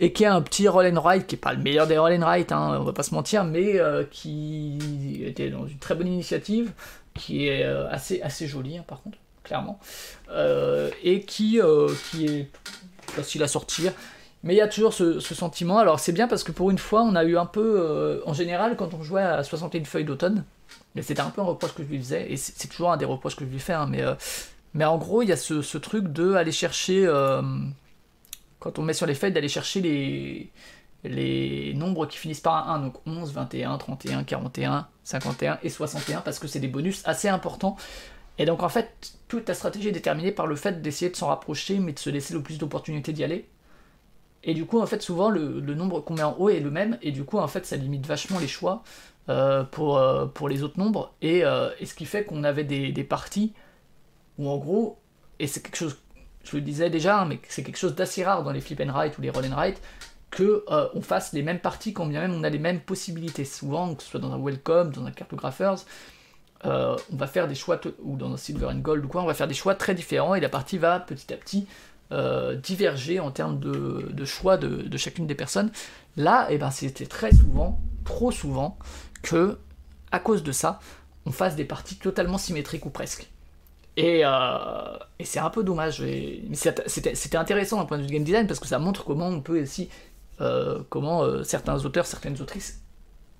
et qui a un petit roll and qui est pas le meilleur des roll and hein, on va pas se mentir, mais euh, qui était dans une très bonne initiative, qui est euh, assez, assez jolie, hein, par contre, clairement, et qui, qui est facile à sortir. Mais il y a toujours ce, sentiment. Alors c'est bien parce que pour une fois, on a eu un peu, en général, quand on jouait à 61 feuilles d'automne, c'était un peu un reproche que je lui faisais, et c'est toujours un des reproches que je lui fais, hein, mais mais en gros, il y a ce, truc de aller chercher, euh, quand on met sur les feuilles, d'aller chercher les, nombres qui finissent par un 1, donc 11, 21, 31, 41, 51 et 61, parce que c'est des bonus assez importants. Et donc en fait, toute ta stratégie est déterminée par le fait d'essayer de s'en rapprocher, mais de se laisser le plus d'opportunités d'y aller. Et du coup, en fait, souvent, le, nombre qu'on met en haut est le même, et du coup, en fait, ça limite vachement les choix euh, pour, euh, pour les autres nombres, et, ce qui fait qu'on avait des parties où en gros, et c'est quelque chose, je le disais déjà, hein, mais c'est quelque chose d'assez rare dans les flip and write ou les roll and write, que euh, on fasse les mêmes parties quand bien même on a les mêmes possibilités. Souvent, que ce soit dans un welcome, dans un cartographers, euh, on va faire des choix, ou dans un silver and gold ou quoi, on va faire des choix très différents et la partie va petit à petit euh, diverger en termes de, choix de, chacune des personnes. Là, eh ben, c'était très souvent, trop souvent, que à cause de ça, on fasse des parties totalement symétriques ou presque. Euh, et, c'est un peu dommage. Mais c'était intéressant d'un point de vue game design parce que ça montre comment on peut aussi, euh, comment euh, certains auteurs, certaines autrices,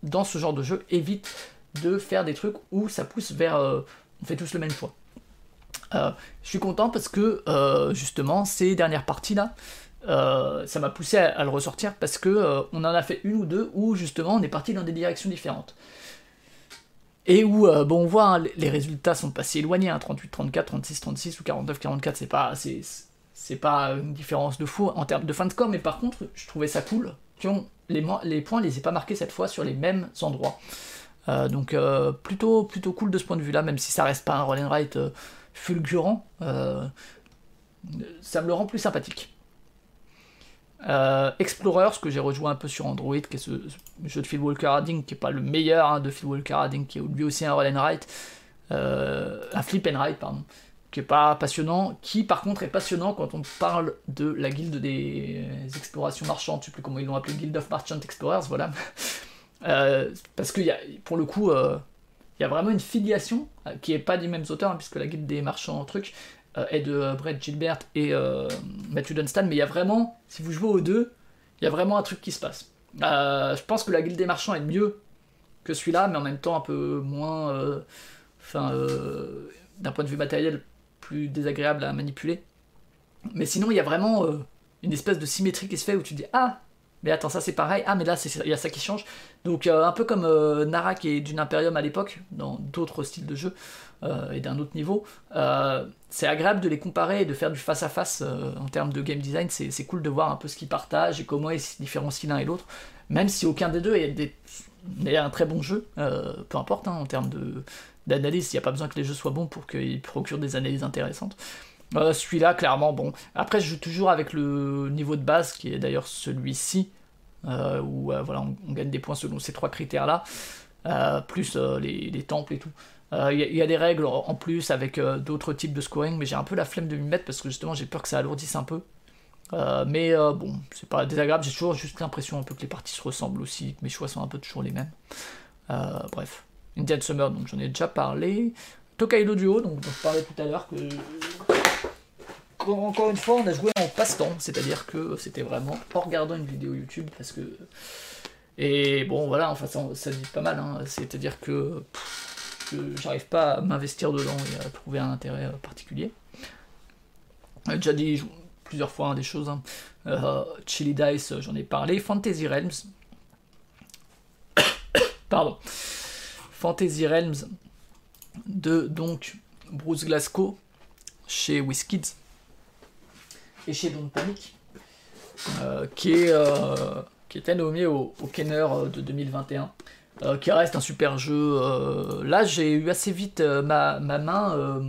dans ce genre de jeu, évitent de faire des trucs où ça pousse vers. on fait tous le même choix. je suis content parce que justement ces dernières parties là, ça m'a poussé à, le ressortir parce que on en a fait une ou deux où justement on est parti dans des directions différentes. Et où, bon, on voit, hein, les résultats sont pas si éloignés, 38, 34, 36, 36 ou 49, 44, c'est pas, c'est pas une différence de fou en termes de fin de score, mais par contre, je trouvais ça cool les, les points les ai pas marqués cette fois sur les mêmes endroits. Euh, donc euh, plutôt, plutôt cool de ce point de vue-là, même si ça reste pas un roll and euh, fulgurant, ça me le rend plus sympathique. Explorer, ce que j'ai rejoint un peu sur Android, qui est ce, jeu de Phil Walker Harding, qui est pas le meilleur hein, de Phil Walker Harding, qui est lui aussi un roll and write, un flip and write, pardon, qui est pas passionnant, qui par contre est passionnant quand on parle de la guilde des explorations marchandes, je sais plus comment ils l'ont appelé, Guild of Merchant Explorers, voilà. <laughs> Euh, parce que pour le coup, euh, il y a vraiment une filiation euh, qui est pas des mêmes auteurs, hein, puisque la guilde des marchands truc est de Brett Gilbert et Matthew Dunstan, mais il y a vraiment, si vous jouez aux deux, il y a vraiment un truc qui se passe. je pense que la guilde des marchands est mieux que celui-là, mais en même temps un peu moins, enfin, d'un point de vue matériel, plus désagréable à manipuler. Mais sinon, il y a vraiment euh, une espèce de symétrie qui se fait où tu dis Ah, mais attends, ça c'est pareil, ah, mais là il y a ça qui change. Donc, euh, un peu comme euh, Narak et Dune Imperium à l'époque, dans d'autres styles de jeu et d'un autre niveau, c'est agréable de les comparer et de faire du face-à-face en termes de game design. C'est cool de voir un peu ce qu'ils partagent et comment ils se différencient l'un et l'autre, même si aucun des deux est, un très bon jeu, peu importe hein, en termes d'analyse, il n'y a pas besoin que les jeux soient bons pour qu'ils procurent des analyses intéressantes. Euh, celui-là, clairement, bon. Après, je joue toujours avec le niveau de base, qui est d'ailleurs celui-ci, euh, où euh, voilà, on, gagne des points selon ces trois critères-là, plus les, temples et tout. Il y, a des règles en plus avec d'autres types de scoring, mais j'ai un peu la flemme de m'y mettre parce que justement j'ai peur que ça alourdisse un peu. mais bon, c'est pas désagréable, j'ai toujours juste l'impression un peu que les parties se ressemblent aussi, que mes choix sont un peu toujours les mêmes. bref. Indian Summer, donc j'en ai déjà parlé. Tokaido Duo, donc je parlais tout à l'heure, que encore une fois, on a joué en passe-temps, c'est-à-dire que c'était vraiment en regardant une vidéo YouTube, parce que. Et bon, voilà, enfin, ça, ça dit pas mal, hein. c'est-à-dire que, j'arrive pas à m'investir dedans et à trouver un intérêt euh, particulier. J'ai déjà dit plusieurs fois hein, des choses. Hein. Euh, Chili Dice, j'en ai parlé. Fantasy Realms. <coughs> Pardon. Fantasy Realms de donc Bruce Glasgow chez WizKids et chez Don't Panic, euh, qui, est, euh, qui était nommé au, Kenner euh, de 2021, qui reste un super jeu. là, j'ai eu assez vite ma, ma, main.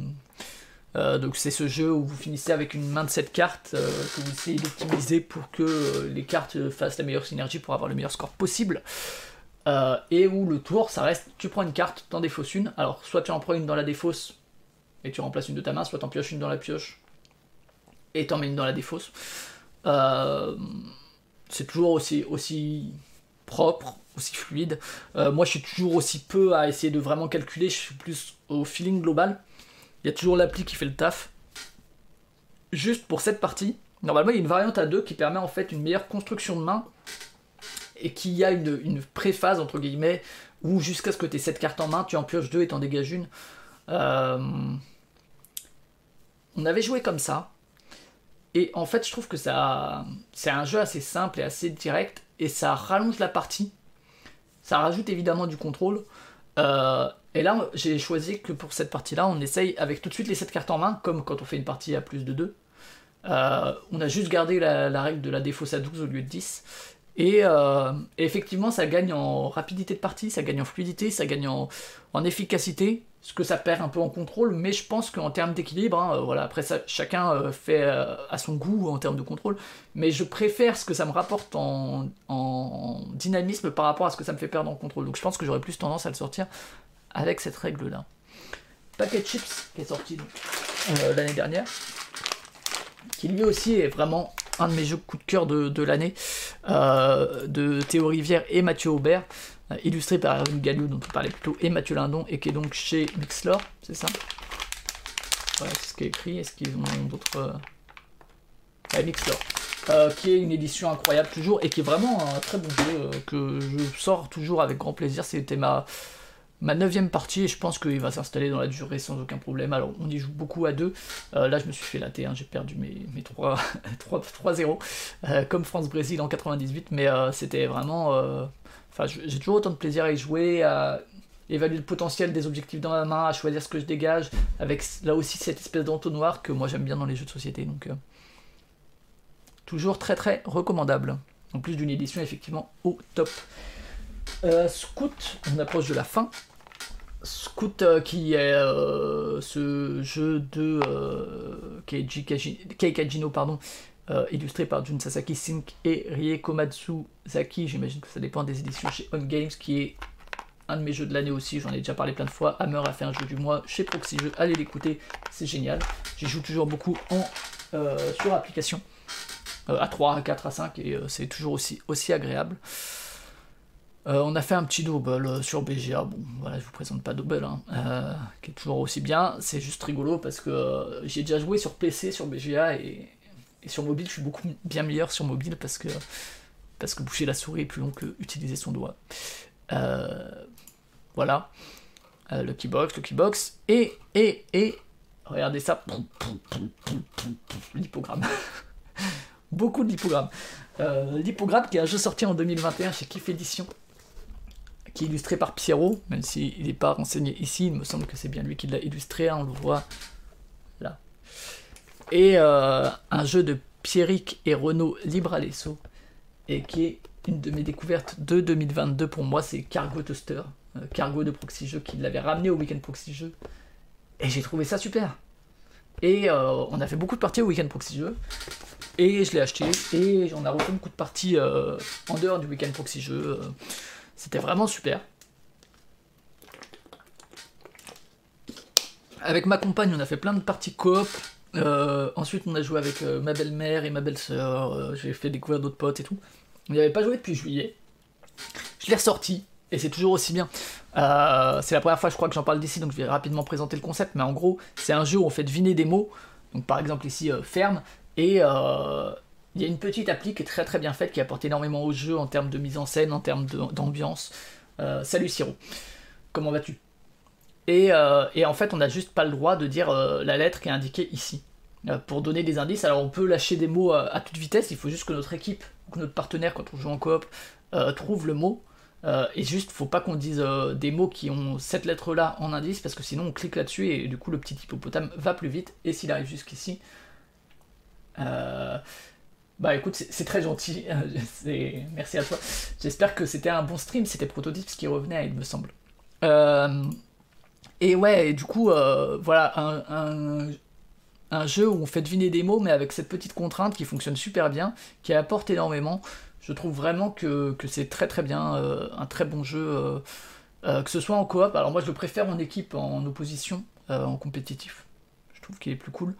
donc c'est ce jeu où vous finissez avec une main de 7 cartes que vous essayez d'optimiser pour que les cartes fassent la meilleure synergie pour avoir le meilleur score possible. Euh, et où le tour, ça reste, tu prends une carte, t'en défausses une. Alors, soit tu en prends une dans la défausse et tu remplaces une de ta main, soit t'en pioches une dans la pioche et t'en mets une dans la défausse. Euh, c'est toujours aussi, aussi propre, aussi fluide. Euh, moi, je suis toujours aussi peu à essayer de vraiment calculer, je suis plus au feeling global. Il y a toujours l'appli qui fait le taf. Juste pour cette partie, normalement, il y a une variante à deux qui permet en fait une meilleure construction de main et qu'il y a une, préphase, entre guillemets, où jusqu'à ce que tu aies cette carte en main, tu en pioches deux et t'en dégages une. Euh, on avait joué comme ça. Et en fait, je trouve que ça, c'est un jeu assez simple et assez direct, et ça rallonge la partie. Ça rajoute évidemment du contrôle. Euh, et là, j'ai choisi que pour cette partie-là, on essaye avec tout de suite les 7 cartes en main, comme quand on fait une partie à plus de 2. Euh, on a juste gardé la, règle de la défausse à 12 au lieu de 10. Euh, et, effectivement, ça gagne en rapidité de partie, ça gagne en fluidité, ça gagne en, efficacité, ce que ça perd un peu en contrôle, mais je pense qu'en termes d'équilibre, hein, voilà, après ça, chacun euh, fait euh, à son goût en termes de contrôle, mais je préfère ce que ça me rapporte en, dynamisme par rapport à ce que ça me fait perdre en contrôle. Donc je pense que j'aurais plus tendance à le sortir avec cette règle-là. Packet Chips, qui est sorti l'année dernière, qui lui aussi est vraiment un de mes jeux coup de cœur de, l'année, euh, de Théo Rivière et Mathieu Aubert, euh, illustré par Erwin Gallou, dont on parlait plutôt, et Mathieu Lindon, et qui est donc chez Mixlore, c'est ça? Voilà, c'est ce qui est écrit. Est-ce qu'ils ont d'autres. Euh, Mixlore. qui est une édition incroyable toujours et qui est vraiment un très bon jeu que je sors toujours avec grand plaisir. C'était ma, ma neuvième partie et je pense qu'il va s'installer dans la durée sans aucun problème. Alors on y joue beaucoup à deux. Euh, là je me suis fait latter, hein, j'ai perdu mes, mes 3-0 <laughs> euh, comme France-Brésil en 98, mais euh, c'était vraiment... Enfin j'ai toujours autant de plaisir à y jouer, à évaluer le potentiel des objectifs dans la main, à choisir ce que je dégage, avec là aussi cette espèce d'entonnoir que moi j'aime bien dans les jeux de société. Donc toujours très très recommandable. En plus d'une édition effectivement au top. Scout, on approche de la fin. Scout euh, qui est euh, ce jeu de euh, Keiji pardon, illustré par Jun Sasaki Sink et Rie Komatsu Zaki, j'imagine que ça dépend des éditions chez On Games, qui est un de mes jeux de l'année aussi, j'en ai déjà parlé plein de fois. Hammer a fait un jeu du mois chez Proxy Jeux, allez l'écouter, c'est génial. J'y joue toujours beaucoup en, sur application, à 3, à 4, à 5, et c'est toujours aussi, agréable. Euh, on a fait un petit double euh, sur BGA. Bon, voilà, je vous présente pas double, hein, euh, qui est toujours aussi bien. C'est juste rigolo parce que j'ai déjà joué sur PC, sur BGA et, sur mobile, je suis beaucoup bien meilleur sur mobile parce que parce que bouger la souris est plus long que utiliser son doigt. voilà, Lucky Box, Lucky Box et et et regardez ça, l'hypogramme. <laughs> beaucoup de l'hypogramme. l'hypogramme qui est un jeu sorti en 2021 chez Kiff Edition qui est illustré par Pierrot, même s'il n'est pas renseigné ici, il me semble que c'est bien lui qui l'a illustré, hein, on le voit là. Et euh, un jeu de Pierrick et Renaud Libralesso, et qui est une de mes découvertes de 2022 pour moi, c'est Cargo Toaster, euh, Cargo de Proxy Jeux, qui l'avait ramené au Weekend Proxy Jeux, et j'ai trouvé ça super. Et euh, on a fait beaucoup de parties au Weekend Proxy Jeux, et je l'ai acheté, et on a refait beaucoup de parties en dehors du Weekend Proxy Jeux. C'était vraiment super. Avec ma compagne, on a fait plein de parties coop. Euh, ensuite, on a joué avec euh, ma belle-mère et ma belle-sœur. Euh, j'ai fait découvrir d'autres potes et tout. On n'y avait pas joué depuis juillet. Je l'ai ressorti et c'est toujours aussi bien. c'est la première fois, je crois, que j'en parle d'ici, donc je vais rapidement présenter le concept. Mais en gros, c'est un jeu où on fait deviner des mots. Donc, par exemple, ici, ferme. Et il y a une petite appli qui est très très bien faite, qui apporte énormément au jeu en termes de mise en scène, en termes d'ambiance. Salut Siro, comment vas-tu? Euh, et, en fait, on n'a juste pas le droit de dire euh, la lettre qui est indiquée ici. pour donner des indices, alors on peut lâcher des mots à, toute vitesse, il faut juste que notre équipe, ou que notre partenaire, quand on joue en coop, trouve le mot. et juste, faut pas qu'on dise des mots qui ont cette lettre-là en indice, parce que sinon on clique là-dessus et du coup le petit hippopotame va plus vite. Et s'il arrive jusqu'ici, bah écoute, c'est très gentil. <laughs> Merci à toi. J'espère que c'était un bon stream. C'était Prototypes qui revenait, il me semble. Euh, et ouais, du coup, euh, voilà, un, jeu où on fait deviner des mots, mais avec cette petite contrainte qui fonctionne super bien, qui apporte énormément. Je trouve vraiment que, c'est très très bien, euh, un très bon jeu, que ce soit en coop. Alors moi, je le préfère en équipe, en opposition, en compétitif. Je trouve qu'il est plus cool.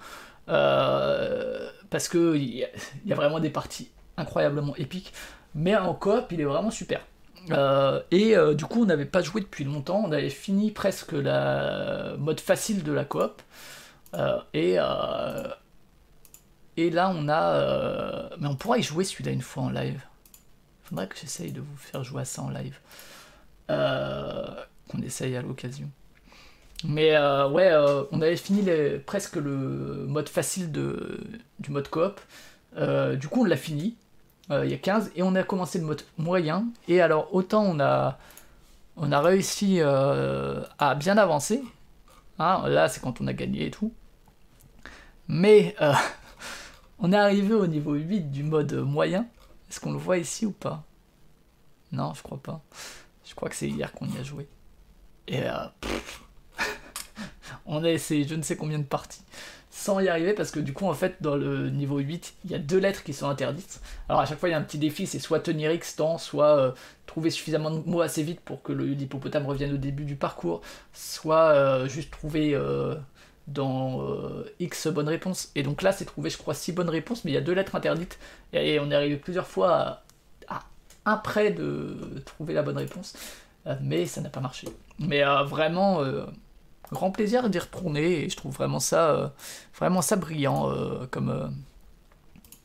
Euh, parce que il y, a vraiment des parties incroyablement épiques. Mais en coop, il est vraiment super. Euh, et euh, du coup, on n'avait pas joué depuis longtemps. On avait fini presque la mode facile de la coop. et et là, on a. mais on pourra y jouer celui-là une fois en live. Faudrait que j'essaye de vous faire jouer à ça en live. qu'on essaye à l'occasion. Mais euh, ouais, euh, on avait fini presque le mode facile de, du mode coop. Euh, du coup, on l'a fini. Il y a 15 et on a commencé le mode moyen. Et alors, autant on a, on a réussi à bien avancer. Hein, là, c'est quand on a gagné et tout. Mais <laughs> on est arrivé au niveau 8 du mode moyen. Est-ce qu'on le voit ici ou pas? Non, je crois pas. Je crois que c'est hier qu'on y a joué. Et <laughs> on a essayé je ne sais combien de parties sans y arriver parce que du coup en fait dans le niveau 8 il y a deux lettres qui sont interdites. Alors à chaque fois il y a un petit défi c'est soit tenir X temps soit euh, trouver suffisamment de mots assez vite pour que l'hippopotame revienne au début du parcours soit euh, juste trouver euh, dans X bonnes réponses. Et donc là c'est trouver je crois 6 bonnes réponses mais il y a deux lettres interdites. Et, on est arrivé plusieurs fois à, un près de trouver la bonne réponse. Mais ça n'a pas marché. Mais vraiment grand plaisir d'y retourner et je trouve vraiment ça, euh, vraiment ça brillant euh, comme, euh,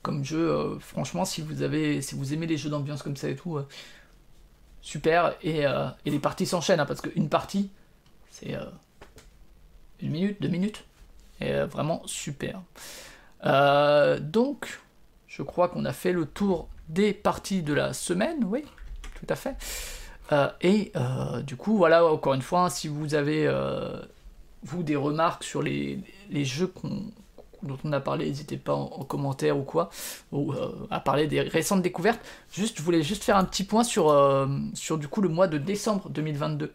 comme jeu. franchement, si vous avez, si vous aimez les jeux d'ambiance comme ça et tout, super, et, les parties s'enchaînent, hein, parce qu'une partie, c'est une minute, deux minutes, et vraiment super. donc, je crois qu'on a fait le tour des parties de la semaine, oui, tout à fait. Et du coup, voilà, encore une fois, si vous avez vous des remarques sur les, jeux dont on a parlé, n'hésitez pas en, commentaire ou quoi, ou euh, à parler des récentes découvertes. Juste, je voulais juste faire un petit point sur, euh, sur du coup le mois de décembre 2022.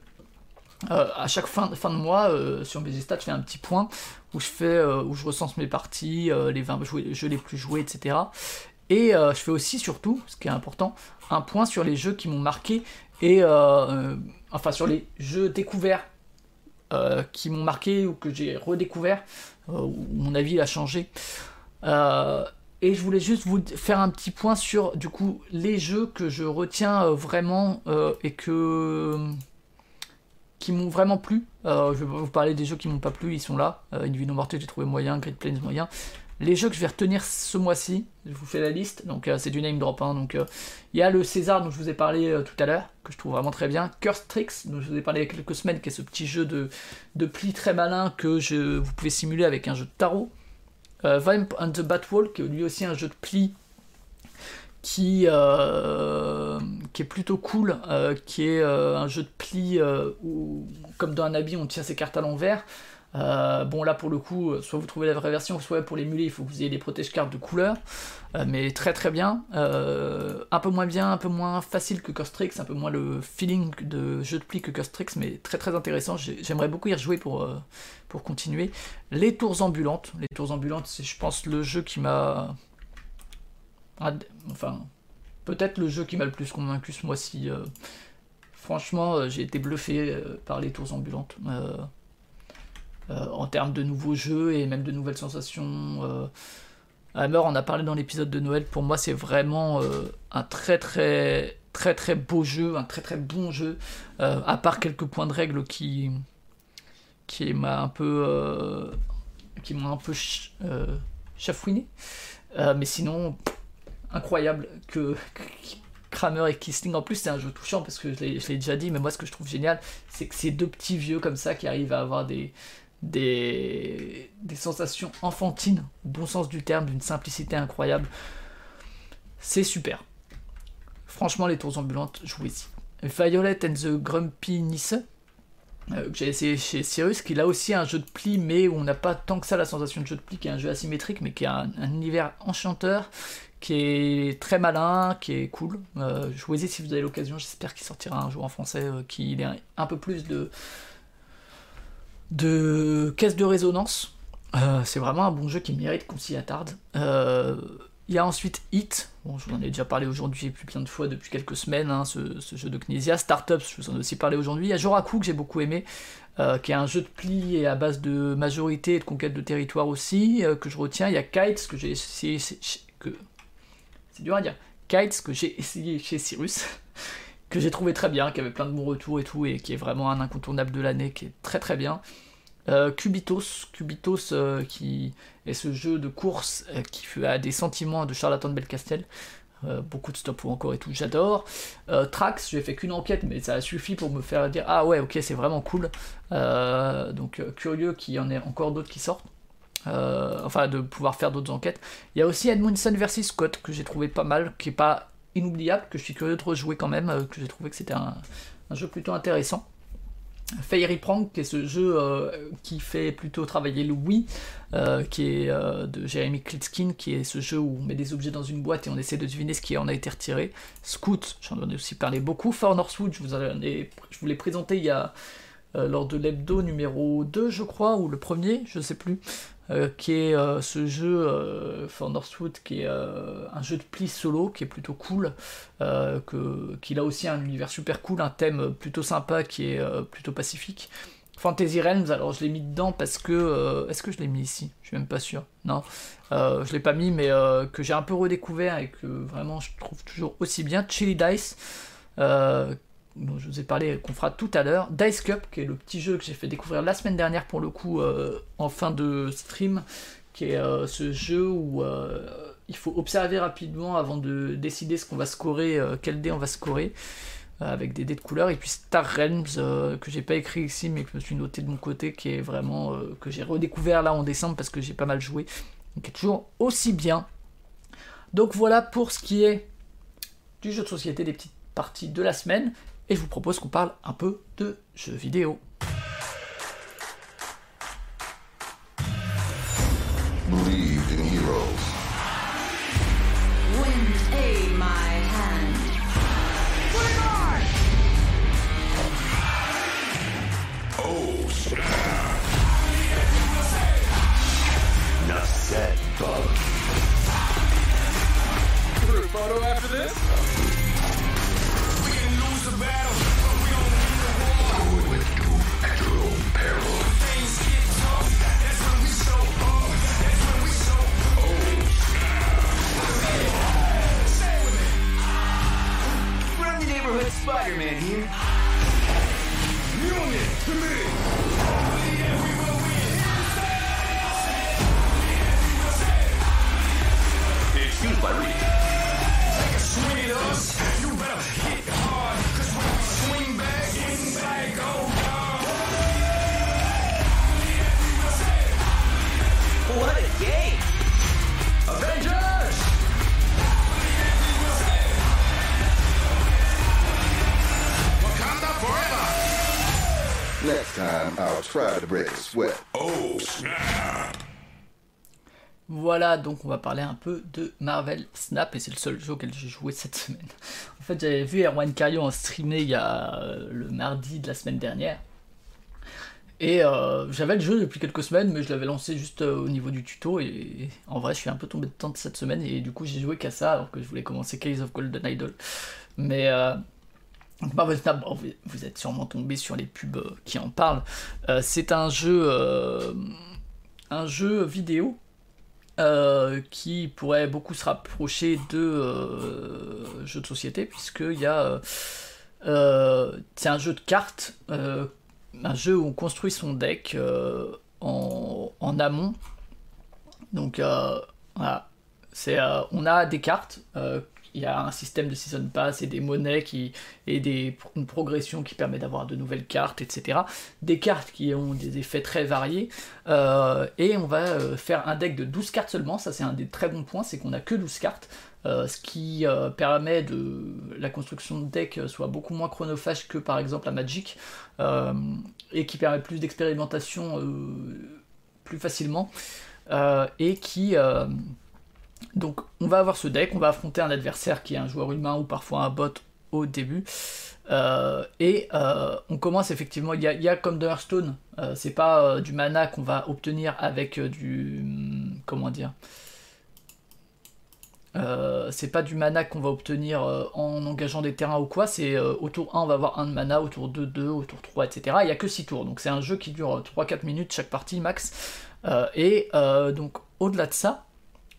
Euh, à chaque fin, fin de mois, sur mes stats, je fais un petit point où je fais, où je recense mes parties, les 20 jeux les plus joués, etc. Et je fais aussi, surtout, ce qui est important, un point sur les jeux qui m'ont marqué et enfin sur les jeux découverts euh, qui m'ont marqué ou que j'ai redécouvert, euh, où mon avis a changé. Euh, et je voulais juste vous faire un petit point sur du coup les jeux que je retiens vraiment et que qui m'ont vraiment plu. je vais vous parler des jeux qui m'ont pas plu, ils sont là. Non mortelle, j'ai trouvé moyen, Great Plains moyen. Les jeux que je vais retenir ce mois-ci, je vous fais la liste, donc euh, c'est du name drop. Hein, donc euh, il y a le César dont je vous ai parlé euh, tout à l'heure, que je trouve vraiment très bien. Curse Tricks, dont je vous ai parlé il y a quelques semaines, qui est ce petit jeu de, de pli très malin que je, vous pouvez simuler avec un jeu de tarot. Vamp and the Batwall, qui est lui aussi un jeu de pli qui, qui est plutôt cool, qui est un jeu de pli où, comme dans un habit, on tient ses cartes à l'envers. Euh, bon là pour le coup, euh, soit vous trouvez la vraie version, soit pour l'émuler, il faut que vous ayez des protège-cartes de couleur, euh, mais très très bien. un peu moins bien, un peu moins facile que Costrix, un peu moins le feeling de jeu de pli que Costrix, mais très très intéressant. J'aimerais beaucoup y rejouer pour, pour continuer. Les tours ambulantes, les tours ambulantes, c'est je pense le jeu qui m'a... Enfin, peut-être le jeu qui m'a le plus convaincu ce mois-ci. Franchement, j'ai été bluffé par les tours ambulantes. Euh, en termes de nouveaux jeux et même de nouvelles sensations. Euh, Hammer, on a parlé dans l'épisode de Noël, pour moi c'est vraiment euh, un très très très très beau jeu, un très très bon jeu, à part quelques points de règle qui qui m'a un peu qui m'ont un peu chafouiné, mais sinon incroyable que Kramer et Kissling. En plus, c'est un jeu touchant parce que je l'ai déjà dit, mais moi, ce que je trouve génial, c'est que ces deux petits vieux comme ça qui arrivent à avoir des, sensations enfantines, au bon sens du terme, d'une simplicité incroyable. C'est super. Franchement, les tours ambulantes, jouez-y. Violet and the Grumpy Nisse, euh, que j'ai essayé chez Cyrus, qui a aussi un jeu de pli, mais où on n'a pas tant que ça la sensation de jeu de pli, qui est un jeu asymétrique, mais qui a un, univers enchanteur, qui est très malin, qui est cool. Euh, jouez-y si vous avez l'occasion, j'espère qu'il sortira un jour en français, euh, qui ait un, peu plus de, de caisse de résonance. Euh, c'est vraiment un bon jeu qui mérite qu'on s'y attarde. Euh, il y a ensuite Hit, bon, je vous en ai déjà parlé aujourd'hui plus plein de fois depuis quelques semaines, hein, ce, jeu de Knesia. Startups, je vous en ai aussi parlé aujourd'hui. Il y a Joraku que j'ai beaucoup aimé, euh, qui est un jeu de pli et à base de majorité et de conquête de territoire aussi, que je retiens. Il y a Kites que j'ai essayé. C'est dur à dire. Kites que j'ai essayé chez Cyrus. Que j'ai trouvé très bien, qui avait plein de bons retours et tout, et qui est vraiment un incontournable de l'année, qui est très très bien. Euh, Cubitos, Cubitos euh, qui est ce jeu de course euh, qui a des sentiments de Charlatan de Belcastel. beaucoup de stop ou encore et tout, j'adore. Trax, j'ai fait qu'une enquête, mais ça a suffi pour me faire dire Ah ouais, ok, c'est vraiment cool. donc curieux qu'il y en ait encore d'autres qui sortent. enfin, de pouvoir faire d'autres enquêtes. Il y a aussi Edmundson vs Scott que j'ai trouvé pas mal, qui est pas inoubliable, que je suis curieux de rejouer quand même, euh, que j'ai trouvé que c'était un, jeu plutôt intéressant. Fairy Prank, qui est ce jeu euh, qui fait plutôt travailler le Wii, euh, qui est de Jeremy Klitskin, qui est ce jeu où on met des objets dans une boîte et on essaie de deviner ce qui en a été retiré. Scoot, j'en ai aussi parlé beaucoup. For Northwood, je vous, je vous l'ai présenté il y a, lors de l'hebdo numéro 2, je crois, ou le premier, je sais plus. Euh, qui est euh, ce jeu euh, For Northwood, qui est un jeu de pli solo, qui est plutôt cool, que, qu'il a aussi un univers super cool, un thème plutôt sympa, qui est plutôt pacifique. Fantasy Realms, alors je l'ai mis dedans parce que... Est-ce que je l'ai mis ici? Je suis même pas sûr. Non, je l'ai pas mis, mais que j'ai un peu redécouvert et que vraiment je trouve toujours aussi bien. Chili Dice, dont je vous ai parlé, qu'on fera tout à l'heure. Dice Cup, qui est le petit jeu que j'ai fait découvrir la semaine dernière pour le coup euh, en fin de stream, qui est euh, ce jeu où euh, il faut observer rapidement avant de décider ce qu'on va scorer, quel dé on va scorer. avec des dés de couleur, et puis Star Realms, que j'ai pas écrit ici, mais que je me suis noté de mon côté, qui est vraiment, que j'ai redécouvert là en décembre parce que j'ai pas mal joué, qui est toujours aussi bien. Donc voilà pour ce qui est du jeu de société, des petites parties de la semaine, et je vous propose qu'on parle un peu de jeux vidéo. Spider-Man here. Oh, voilà, donc on va parler un peu de Marvel Snap, et c'est le seul jeu auquel j'ai joué cette <laughs> semaine. En fait, j'avais vu Erwan Cario en streamé il y a euh, le mardi de la semaine dernière. Et euh, j'avais le jeu depuis quelques semaines, mais je l'avais lancé juste euh, au niveau du tuto. Et, en vrai, je suis un peu tombé de temps cette semaine, et du coup, j'ai joué qu'à ça, alors que je voulais commencer Case of Golden Idol. Mais Snap, vous êtes sûrement tombé sur les pubs euh, qui en parlent. Euh, c'est un jeu, euh, un jeu vidéo qui pourrait beaucoup se rapprocher de jeux de société, puisqu'il y a. c'est un jeu de cartes, un jeu où on construit son deck en, amont. Donc, voilà. On a des cartes il y a un système de season pass et des monnaies qui, et une progression qui permet d'avoir de nouvelles cartes, etc. Des cartes qui ont des effets très variés. Euh, et on va euh, faire un deck de 12 cartes seulement. Ça, c'est un des très bons points, c'est qu'on a que 12 cartes. Euh, ce qui permet de la construction de deck soit beaucoup moins chronophage que par exemple la Magic et qui permet plus d'expérimentation plus facilement et qui donc on va avoir ce deck, on va affronter un adversaire qui est un joueur humain ou parfois un bot au début. Euh, et euh, on commence effectivement, il y, a, comme de Hearthstone, euh, c'est pas du mana qu'on va obtenir avec du... Comment dire c'est pas du mana qu'on va obtenir en engageant des terrains ou quoi, c'est au tour 1 on va avoir un de mana, au tour 2, 2, au tour 3, etc. Il y a que 6 tours, donc c'est un jeu qui dure 3-4 minutes chaque partie max. et donc au-delà de ça,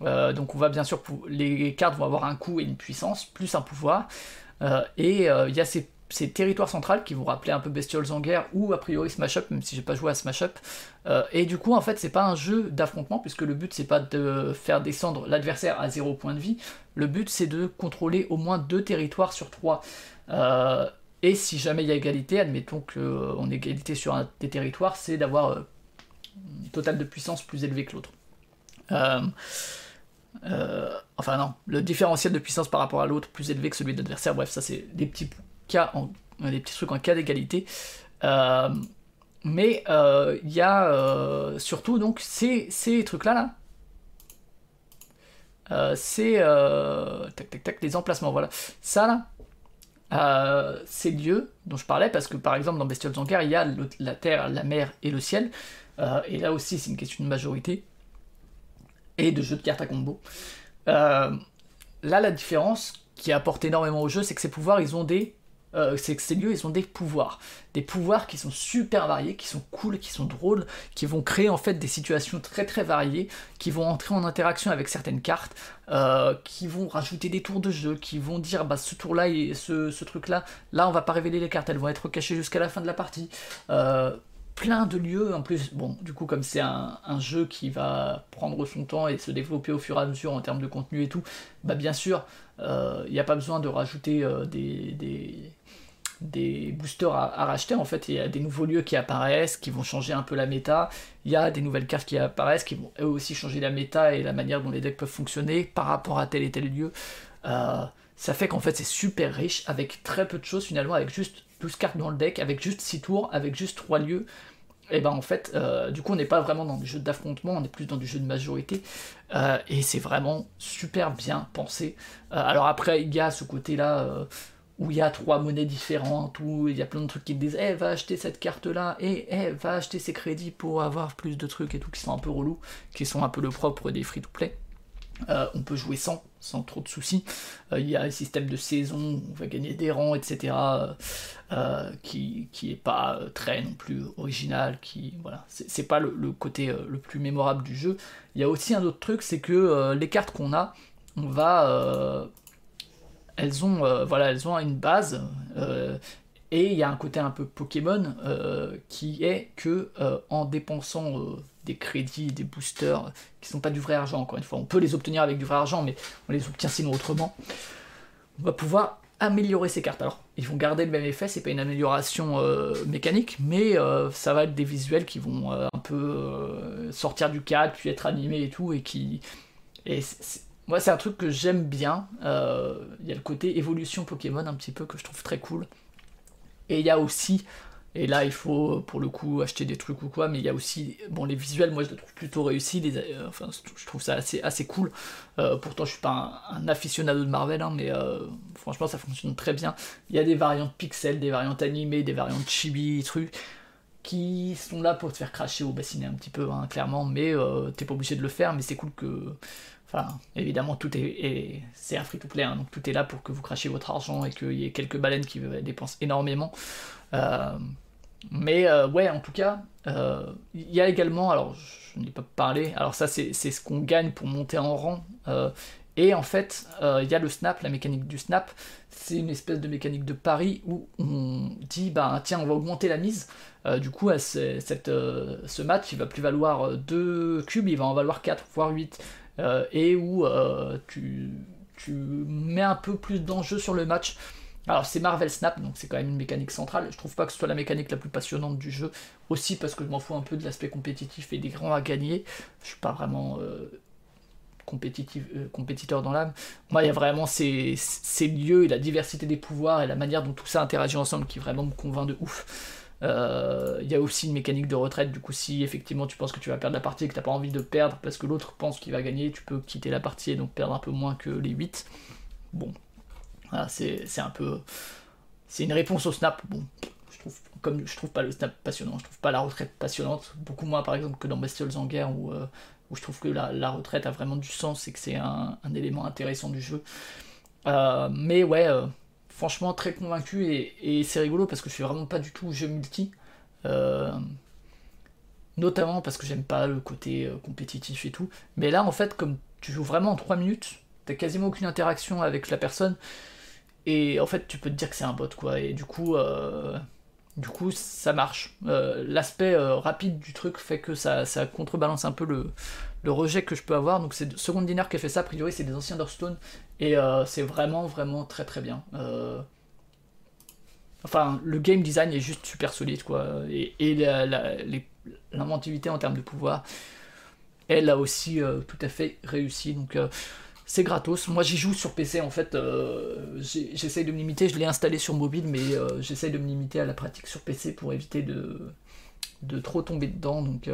euh, donc on va bien sûr, les cartes vont avoir un coût et une puissance, plus un pouvoir. Euh, et euh, il y a ces, territoires centrales qui vont rappeler un peu Bestioles en guerre ou a priori Smash Up, même si j'ai pas joué à Smash Up. et du coup, en fait, c'est pas un jeu d'affrontement, puisque le but c'est pas de faire descendre l'adversaire à zéro point de vie. Le but c'est de contrôler au moins deux territoires sur trois. et si jamais il y a égalité, admettons qu'on ait égalité sur un des territoires, c'est d'avoir un total de puissance plus élevé que l'autre. Euh, enfin non, le différentiel de puissance par rapport à l'autre plus élevé que celui de l'adversaire. Bref, ça c'est des petits cas, des petits trucs en cas d'égalité. Euh, mais euh, il y a surtout donc ces, ces trucs-là là. c'est tac tac tac les emplacements voilà ça là ces lieux dont je parlais parce que par exemple dans Bestioles en guerre il y a la terre la mer et le ciel et là aussi c'est une question de majorité et de jeux de cartes à combo. Euh, là, la différence qui apporte énormément au jeu, c'est que ces pouvoirs, ils ont des. Euh, c'est que ces lieux, ils ont des pouvoirs. Des pouvoirs qui sont super variés, qui sont cool, qui sont drôles, qui vont créer en fait des situations très très variées, qui vont entrer en interaction avec certaines cartes, euh, qui vont rajouter des tours de jeu, qui vont dire bah ce tour-là et ce, ce truc-là, là on va pas révéler les cartes, elles vont être cachées jusqu'à la fin de la partie plein de lieux. En plus, bon, du coup, comme c'est un, jeu qui va prendre son temps et se développer au fur et à mesure en termes de contenu et tout, bah bien sûr, il euh, n'y a pas besoin de rajouter euh, des, boosters à, racheter. En fait, il y a des nouveaux lieux qui apparaissent, qui vont changer un peu la méta. Il y a des nouvelles cartes qui apparaissent, qui vont eux aussi changer la méta et la manière dont les decks peuvent fonctionner par rapport à tel et tel lieu. Euh, ça fait qu'en fait, c'est super riche, avec très peu de choses finalement, avec juste 12 cartes dans le deck, avec juste 6 tours, avec juste 3 lieux. Et ben en fait, euh, du coup, on n'est pas vraiment dans du jeu d'affrontement, on est plus dans du jeu de majorité. Euh, et c'est vraiment super bien pensé. alors après, il y a ce côté-là où il y a trois monnaies différentes, où il y a plein de trucs qui te disent Eh, va acheter cette carte-là, et eh, va acheter ces crédits pour avoir plus de trucs et tout, qui sont un peu relous, qui sont un peu le propre des free-to-play. Euh, on peut jouer sans, trop de soucis. Euh, il y a un système de saison, on va gagner des rangs, etc. Euh, qui, qui est pas très non plus original, qui voilà, c'est pas le, côté le plus mémorable du jeu. Il y a aussi un autre truc, c'est que les cartes qu'on a, on va elles ont, elles ont une base. Et il y a un côté un peu Pokémon qui est que en dépensant des crédits, des boosters qui sont pas du vrai argent, encore une fois, on peut les obtenir avec du vrai argent, mais on les obtient sinon autrement. On va pouvoir améliorer ces cartes. Alors, ils vont garder le même effet, c'est pas une amélioration mécanique, mais ça va être des visuels qui vont un peu sortir du cadre, puis être animés et tout, et qui. Et moi, c'est un truc que j'aime bien. Euh, il y a le côté évolution Pokémon un petit peu que je trouve très cool. Et il y a aussi, et là il faut pour le coup acheter des trucs ou quoi, mais il y a aussi, bon, les visuels, moi je les trouve plutôt réussis. Euh, enfin, je trouve ça assez, cool. Euh, pourtant, je suis pas un, aficionado de Marvel, hein, mais franchement, ça fonctionne très bien. Il y a des variantes pixels, des variantes animées, des variantes chibi, trucs qui sont là pour te faire cracher ou bassiner un petit peu, hein, clairement, mais t'es pas obligé de le faire, mais c'est cool que Enfin, évidemment, tout est, c'est un free-to-play, hein, donc tout est là pour que vous crachiez votre argent et qu'il y ait quelques baleines qui dépensent énormément. Euh, mais euh, ouais, en tout cas, euh, il y a également, alors je n'ai pas parlé, alors ça c'est ce qu'on gagne pour monter en rang. et en fait, il y a le snap, la mécanique du snap. C'est une espèce de mécanique de pari où on dit, bah tiens, on va augmenter la mise. du coup, cette, ce match, il va plus valoir 2 cubes, il va en valoir 4, voire 8. Euh, et où euh, tu, tu mets un peu plus d'enjeu sur le match. Alors c'est Marvel Snap, donc c'est quand même une mécanique centrale. Je trouve pas que ce soit la mécanique la plus passionnante du jeu, aussi parce que je m'en fous un peu de l'aspect compétitif et des grands à gagner. Je suis pas vraiment euh, compétitif, compétiteur dans l'âme. Moi, il y a vraiment ces, ces, lieux et la diversité des pouvoirs et la manière dont tout ça interagit ensemble qui vraiment me convainc de ouf. Euh, il y a aussi une mécanique de retraite, du coup si effectivement tu penses que tu vas perdre la partie et que tu n'as pas envie de perdre parce que l'autre pense qu'il va gagner, tu peux quitter la partie et donc perdre un peu moins que les 8. Bon, c'est un peu... C'est une réponse au snap. Bon, je trouve, comme je trouve pas le snap passionnant, je trouve pas la retraite passionnante, beaucoup moins par exemple que dans Bestioles en guerre où, euh, où je trouve que la, retraite a vraiment du sens et que c'est un, élément intéressant du jeu. Euh, mais ouais franchement très convaincu et, c'est rigolo parce que je suis vraiment pas du tout jeu multi. Euh, notamment parce que j'aime pas le côté euh, compétitif et tout. Mais là en fait comme tu joues vraiment en 3 minutes, t'as quasiment aucune interaction avec la personne. Et en fait tu peux te dire que c'est un bot quoi. Et du coup, euh, du coup ça marche. L'aspect rapide du truc fait que ça, ça contrebalance un peu le, le rejet que je peux avoir. Donc c'est Second Dinner qui a fait ça, a priori c'est des anciens Hearthstone, et euh, c'est vraiment vraiment très très bien. Euh, enfin, le game design est juste super solide, quoi, et, l'inventivité en termes de pouvoir, elle a aussi euh, tout à fait réussi. Donc c'est gratos. Moi j'y joue sur PC en fait. j'essaye de me limiter. Je l'ai installé sur mobile, mais j'essaye de me limiter à la pratique sur PC pour éviter de, trop tomber dedans. Donc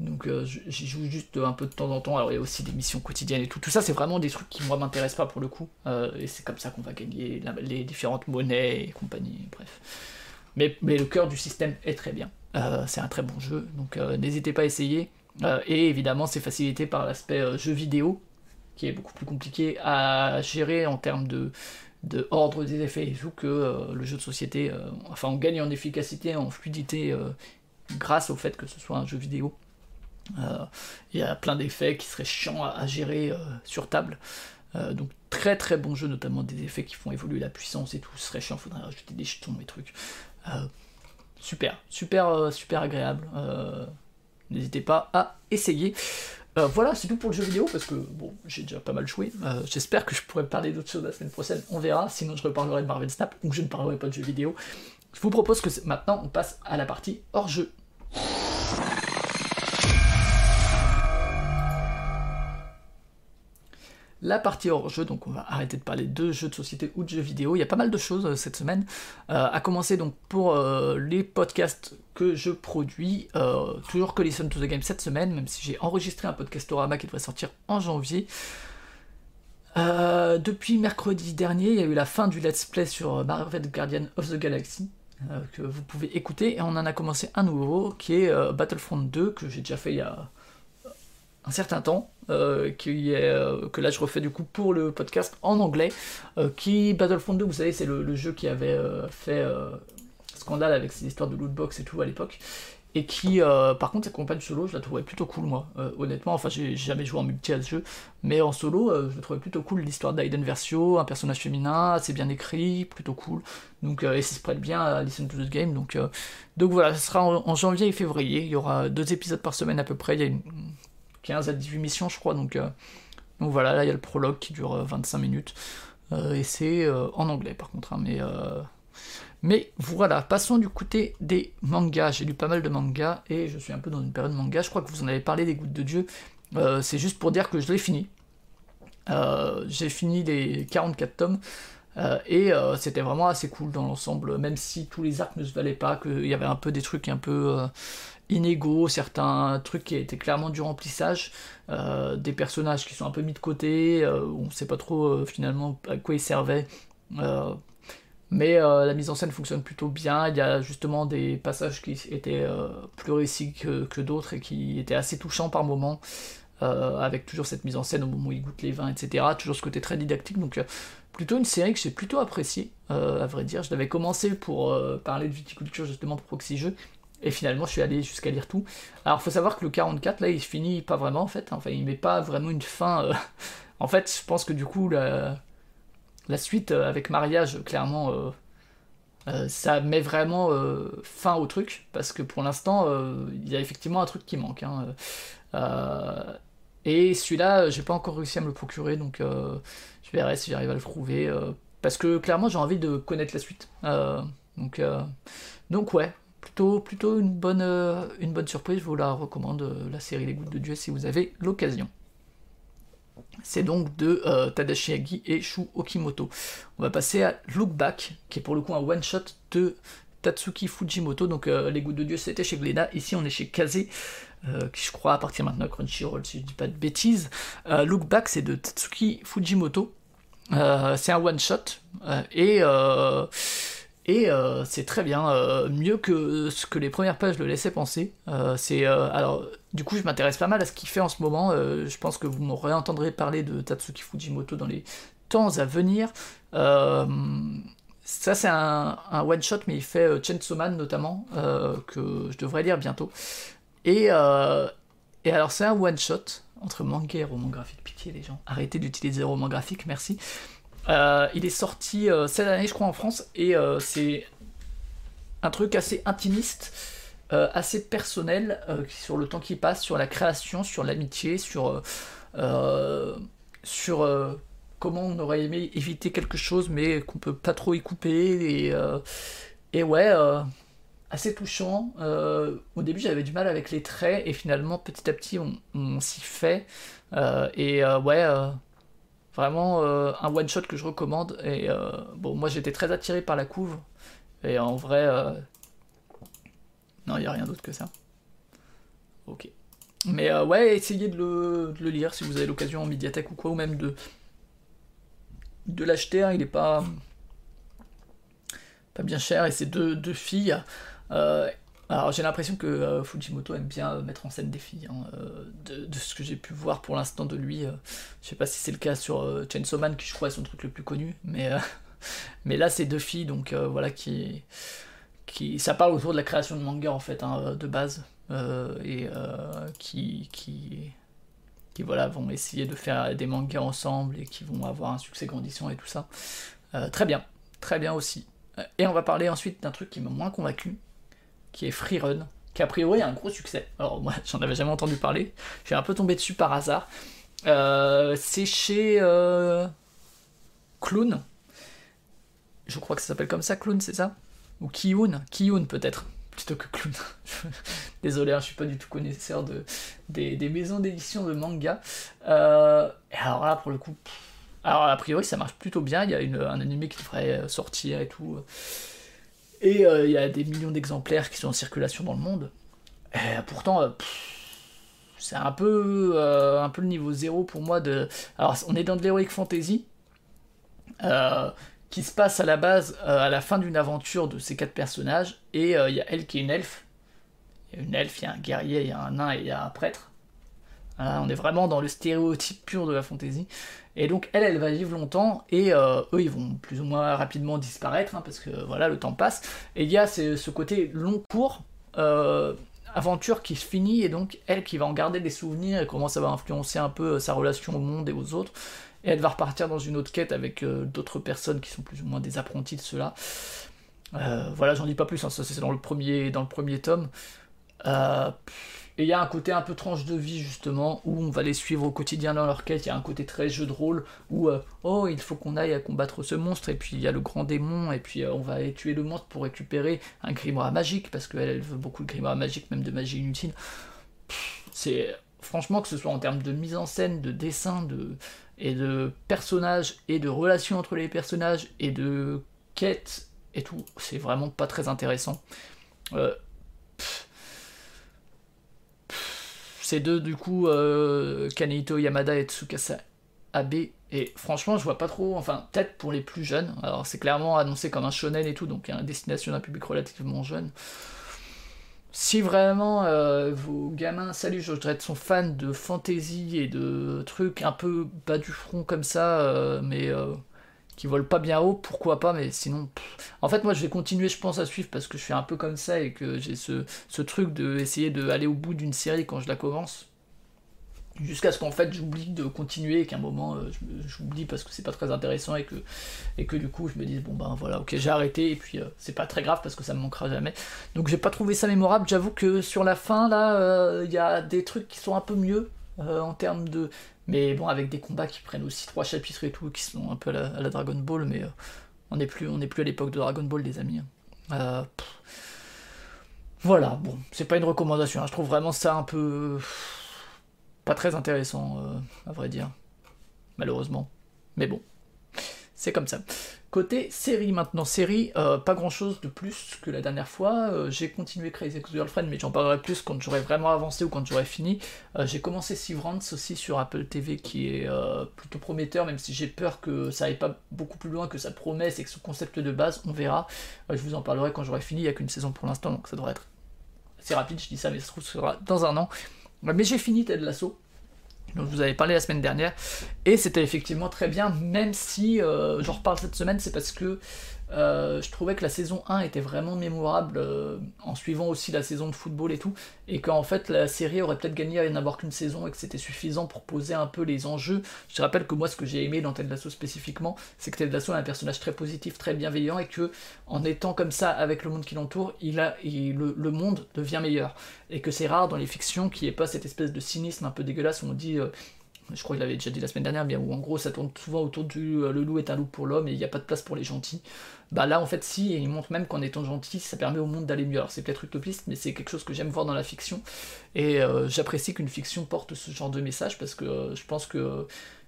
donc euh, j'y joue juste un peu de temps en temps. Alors il y a aussi des missions quotidiennes et tout. Tout ça c'est vraiment des trucs qui moi m'intéressent pas pour le coup. Euh, et c'est comme ça qu'on va gagner les différentes monnaies et compagnie. Bref. Mais, le cœur du système est très bien. Euh, c'est un très bon jeu. Donc n'hésitez pas à essayer. et évidemment c'est facilité par l'aspect jeu vidéo qui est beaucoup plus compliqué à gérer en termes de, de ordre des effets et tout que le jeu de société. enfin on gagne en efficacité, en fluidité grâce au fait que ce soit un jeu vidéo. Euh, il y a plein d'effets qui seraient chiants à, gérer euh, sur table. Euh, donc très très bon jeu, notamment des effets qui font évoluer la puissance et tout. Ce serait chiant, faudrait rajouter des jetons et trucs. super, super, super agréable. N'hésitez pas à essayer. Voilà, c'est tout pour le jeu vidéo parce que bon, j'ai déjà pas mal joué. J'espère que je pourrai parler d'autres choses la semaine prochaine. On verra. Sinon, je reparlerai de Marvel Snap ou je ne parlerai pas de jeux vidéo. Je vous propose que maintenant on passe à la partie hors jeu. La partie hors jeu, donc on va arrêter de parler de jeux de société ou de jeux vidéo. Il y a pas mal de choses euh, cette semaine. Euh, à commencer donc pour euh, les podcasts que je produis, toujours que Listen to the Game cette semaine, même si j'ai enregistré un podcastorama qui devrait sortir en janvier. depuis mercredi dernier, il y a eu la fin du let's play sur Marvel Guardian of the Galaxy. que vous pouvez écouter et on en a commencé un nouveau qui est Battlefront 2 que j'ai déjà fait il y a un certain temps, euh, euh, que là je refais du coup pour le podcast en anglais, euh, qui Battlefront 2, vous savez, c'est le, jeu qui avait fait scandale avec ses histoires de lootbox et tout à l'époque, et qui, par contre, sa campagne solo, je la trouvais plutôt cool, moi, honnêtement. Enfin, j'ai jamais joué en multi à ce jeu, mais en solo, je la trouvais plutôt cool. L'histoire d'Aiden Versio, un personnage féminin, assez bien écrit, plutôt cool. Donc, et ça se prête bien à Listen to the Game. Donc, donc voilà, ce sera en, en, janvier et février. Il y aura deux épisodes par semaine à peu près. Il y a une 15 à 18 missions, je crois. Donc, euh, donc voilà, là il y a le prologue qui dure 25 euh, minutes. Euh, et c'est en anglais par contre. Hein, mais, mais voilà, passons du côté des mangas. J'ai lu pas mal de mangas et je suis un peu dans une période manga. Je crois que vous en avez parlé des gouttes de Dieu. c'est juste pour dire que je l'ai fini. j'ai fini les 44 tomes. et c'était vraiment assez cool dans l'ensemble, même si tous les arcs ne se valaient pas, qu'il y avait un peu des trucs un peu inégaux, certains trucs qui étaient clairement du remplissage, euh, des personnages qui sont un peu mis de côté, euh, on ne sait pas trop euh, finalement à quoi ils servaient. mais la mise en scène fonctionne plutôt bien, il y a justement des passages qui étaient plus réussis que, d'autres et qui étaient assez touchants par moments. avec toujours cette mise en scène au moment où ils goûtent les vins, etc. Toujours ce côté très didactique. Donc, plutôt une série que j'ai plutôt appréciée, à vrai dire. Je l'avais commencé pour parler de viticulture justement pour Proxy Jeux, et finalement, je suis allé jusqu'à lire tout. Alors, faut savoir que le 44, là, il finit pas vraiment, en fait. Enfin, il met pas vraiment une fin. Euh. <laughs> En fait, je pense que du coup, la, la suite euh, avec mariage, clairement, euh, ça met vraiment fin au truc. Parce que pour l'instant, il y a effectivement un truc qui manque. Hein. et celui-là, j'ai pas encore réussi à me le procurer, donc je verrai si j'arrive à le trouver. parce que clairement, j'ai envie de connaître la suite. donc, donc ouais, plutôt, une, bonne, euh, une bonne surprise. Je vous la recommande, euh, la série Les Gouttes de Dieu, si vous avez l'occasion. C'est donc de euh, Tadashi Agi et Shu Okimoto. On va passer à Look Back, qui est pour le coup un one-shot de Tatsuki Fujimoto. Donc Les Gouttes de Dieu, c'était chez Glena. Ici, on est chez Kaze, qui je crois appartient maintenant à Crunchyroll, si je dis pas de bêtises. Look Back, c'est de Tatsuki Fujimoto. c'est un one-shot. et et euh, c'est très bien, euh, mieux que ce que les premières pages le laissaient penser. Euh, alors du coup je m'intéresse pas mal à ce qu'il fait en ce moment. je pense que vous m'aurez entendrez parler de Tatsuki Fujimoto dans les temps à venir. ça c'est un, one shot, mais il fait Chainsaw Man notamment que je devrais lire bientôt. Et, et alors c'est un one shot entre manga et roman graphique. Pitié les gens, arrêtez d'utiliser roman graphique, merci. Euh, il est sorti euh, cette année, je crois, en France, et euh, c'est un truc assez intimiste, assez personnel, sur le temps qui passe, sur la création, sur l'amitié, sur, sur comment on aurait aimé éviter quelque chose, mais qu'on peut pas trop y couper, et, ouais, assez touchant. au début, j'avais du mal avec les traits, et finalement, petit à petit, on, on s'y fait, et ouais Vraiment euh, un one shot que je recommande. Et euh, bon, moi j'étais très attiré par la couve. Et en vrai, euh, non, il n'y a rien d'autre que ça. Ok. Mais ouais, essayez de le, lire si vous avez l'occasion en médiathèque ou quoi, ou même de, de l'acheter. Hein. il est pas, pas bien cher et c'est deux, deux filles. Alors j'ai l'impression que euh, Fujimoto aime bien euh, mettre en scène des filles, hein, euh, de, ce que j'ai pu voir pour l'instant de lui. je sais pas si c'est le cas sur Chainsaw Man, qui je crois est son truc le plus connu, mais, <laughs> mais là c'est deux filles, donc voilà, qui, qui... Ça parle autour de la création de manga en fait, hein, de base, et qui, qui, qui voilà, vont essayer de faire des mangas ensemble et qui vont avoir un succès grandissant et tout ça. très bien, très bien aussi. Et on va parler ensuite d'un truc qui m'a moins convaincu, qui est Freerun, qui a priori a un gros succès. Alors moi, <laughs> j'en avais jamais entendu parler. J'ai un peu tombé dessus par hasard. Euh, c'est chez Clown. Je crois que ça s'appelle comme ça, Clown, c'est ça? Ou Kiyun Kiyun peut-être plutôt que Clown. <laughs> Désolé, hein, je suis pas du tout connaisseur de, des, maisons d'édition de manga. Euh, alors là, pour le coup, alors a priori, ça marche plutôt bien. Il y a une, un animé qui devrait sortir et tout. Et euh, il y a des millions d'exemplaires qui sont en circulation dans le monde. Et pourtant, euh, c'est un peu, un peu le niveau zéro pour moi de. Alors, on est dans de l'heroic fantasy qui se passe à la base à la fin d'une aventure de ces quatre personnages. Et il y a elle qui est une elfe il y a une elfe, il y a un guerrier, il y a un nain et il y a un prêtre. On est vraiment dans le stéréotype pur de la fantaisie. Et donc elle, elle va vivre longtemps et euh, eux, ils vont plus ou moins rapidement disparaître hein, parce que voilà, le temps passe. Et il y a ce, côté long cours, euh, aventure qui se finit et donc elle qui va en garder des souvenirs et comment ça va influencer un peu euh, sa relation au monde et aux autres. Et elle va repartir dans une autre quête avec d'autres personnes qui sont plus ou moins des apprentis de cela. voilà, j'en dis pas plus, hein, ça c'est dans le premier dans le premier tome. Et il y a un côté un peu tranche de vie justement, où on va les suivre au quotidien dans leur quête. Il y a un côté très jeu de rôle, où euh, oh il faut qu'on aille à combattre ce monstre, et puis il y a le grand démon, et puis euh, on va aller tuer le monstre pour récupérer un grimoire magique, parce qu'elle elle veut beaucoup de grimoire magique, même de magie inutile. C'est franchement que ce soit en termes de mise en scène, de dessin, de et de personnages et de relations entre les personnages et de quêtes et tout, c'est vraiment pas très intéressant. Euh, ces deux, du coup, euh, Kaneito Yamada et Tsukasa Abe. Et franchement, je vois pas trop, enfin, peut-être pour les plus jeunes. Alors, c'est clairement annoncé comme un shonen et tout, donc une destination d'un public relativement jeune. Si vraiment euh, vos gamins, salut, je être sont fans de fantasy et de trucs un peu bas du front comme ça, euh, mais euh, qui volent pas bien haut, pourquoi pas, mais sinon. En fait, moi je vais continuer, je pense, à suivre parce que je suis un peu comme ça et que j'ai ce, ce, truc de essayer d'aller au bout d'une série quand je la commence. Jusqu'à ce qu'en fait j'oublie de continuer et qu'à un moment euh, j'oublie parce que c'est pas très intéressant et que, et que du coup je me dis bon ben voilà, ok, j'ai arrêté et puis euh, c'est pas très grave parce que ça me manquera jamais. Donc j'ai pas trouvé ça mémorable. J'avoue que sur la fin là, euh, il y a des trucs qui sont un peu mieux en termes de mais bon, avec des combats qui prennent aussi trois chapitres et tout, qui sont un peu à la, Dragon Ball, mais euh, on n'est plus, on plus à l'époque de Dragon Ball, les amis. Euh, voilà, bon, c'est pas une recommandation, hein. je trouve vraiment ça un peu. pas très intéressant, euh, à vrai dire. Malheureusement. Mais bon, c'est comme ça. Côté série maintenant, série, euh, pas grand chose de plus que la dernière fois. Euh, j'ai continué Crazy Ex-Girlfriend, mais j'en parlerai plus quand j'aurai vraiment avancé ou quand j'aurai fini. Euh, j'ai commencé Severance aussi sur Apple TV qui est plutôt prometteur, même si j'ai peur que ça aille pas beaucoup plus loin que sa promesse et que ce concept de base, on verra. je vous en parlerai quand j'aurai fini, il n'y a qu'une saison pour l'instant, donc ça devrait être assez rapide, je dis ça, mais ça se trouve sera dans un an. Mais j'ai fini Ted Lasso dont vous avais parlé la semaine dernière, et c'était effectivement très bien, même si euh, j'en reparle cette semaine, c'est parce que euh, je trouvais que la saison 1 était vraiment mémorable euh, en suivant aussi la saison de football et tout, et qu'en fait la série aurait peut-être gagné à n'avoir qu'une saison et que c'était suffisant pour poser un peu les enjeux. Je rappelle que moi ce que j'ai aimé dans Ted Lasso spécifiquement, c'est que Ted Lasso est un personnage très positif, très bienveillant et que en étant comme ça avec le monde qui l'entoure, il a, le, monde devient meilleur. Et que c'est rare dans les fictions qu'il n'y ait pas cette espèce de cynisme un peu dégueulasse où on dit euh, je crois qu'il avait déjà dit la semaine dernière, où en gros ça tourne souvent autour du le loup est un loup pour l'homme et il n'y a pas de place pour les gentils. Bah là en fait si, et il montre même qu'en étant gentil, ça permet au monde d'aller mieux. Alors c'est peut-être utopiste, mais c'est quelque chose que j'aime voir dans la fiction, et euh, j'apprécie qu'une fiction porte ce genre de message, parce que euh, je pense que,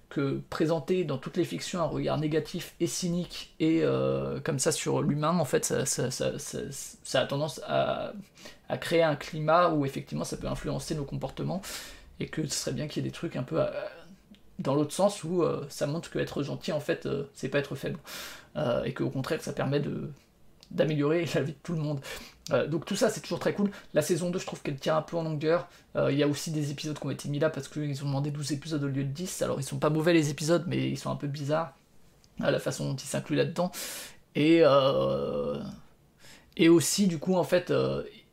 que présenter dans toutes les fictions un regard négatif et cynique, et euh, comme ça sur l'humain, en fait, ça, a tendance à, à, créer un climat où effectivement ça peut influencer nos comportements, et que ce serait bien qu'il y ait des trucs un peu... dans l'autre sens où ça montre qu'être gentil en fait c'est pas être faible. Euh, et qu'au contraire ça permet de d'améliorer <laughs> la vie de tout le monde. Euh, donc tout ça c'est toujours très cool. La saison 2 je trouve qu'elle tient un peu en longueur. Euh, il y a aussi des épisodes qui ont été mis là parce qu'ils ont demandé 12 épisodes au lieu de 10. Alors ils sont pas mauvais les épisodes mais ils sont un peu bizarres à la façon dont ils s'incluent là-dedans. Et, et aussi du coup en fait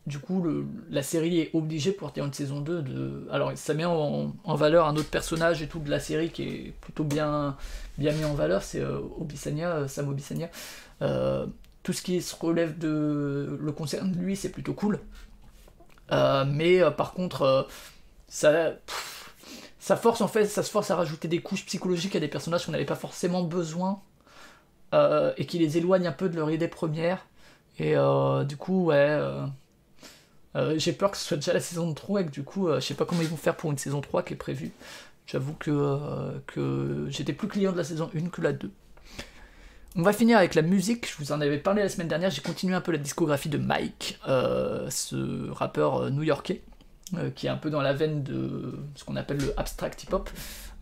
du coup, la série est obligée pour une saison 2 de. Alors, ça met en, valeur un autre personnage et tout de la série qui est plutôt bien, bien mis en valeur, c'est euh, euh, Sam Obisania. Euh, tout ce qui se relève de le concerne lui, c'est plutôt cool. mais par contre, ça, ça force en fait, ça se force à rajouter des couches psychologiques à des personnages qu'on n'avait pas forcément besoin et qui les éloigne un peu de leur idée première. Et du coup, ouais. J'ai peur que ce soit déjà la saison 3 et que du coup, je sais pas comment ils vont faire pour une saison 3 qui est prévue. J'avoue que, que j'étais plus client de la saison 1 que la 2. On va finir avec la musique, je vous en avais parlé la semaine dernière, j'ai continué un peu la discographie de Mike, euh, ce rappeur euh, new-yorkais, euh, qui est un peu dans la veine de ce qu'on appelle le abstract hip-hop.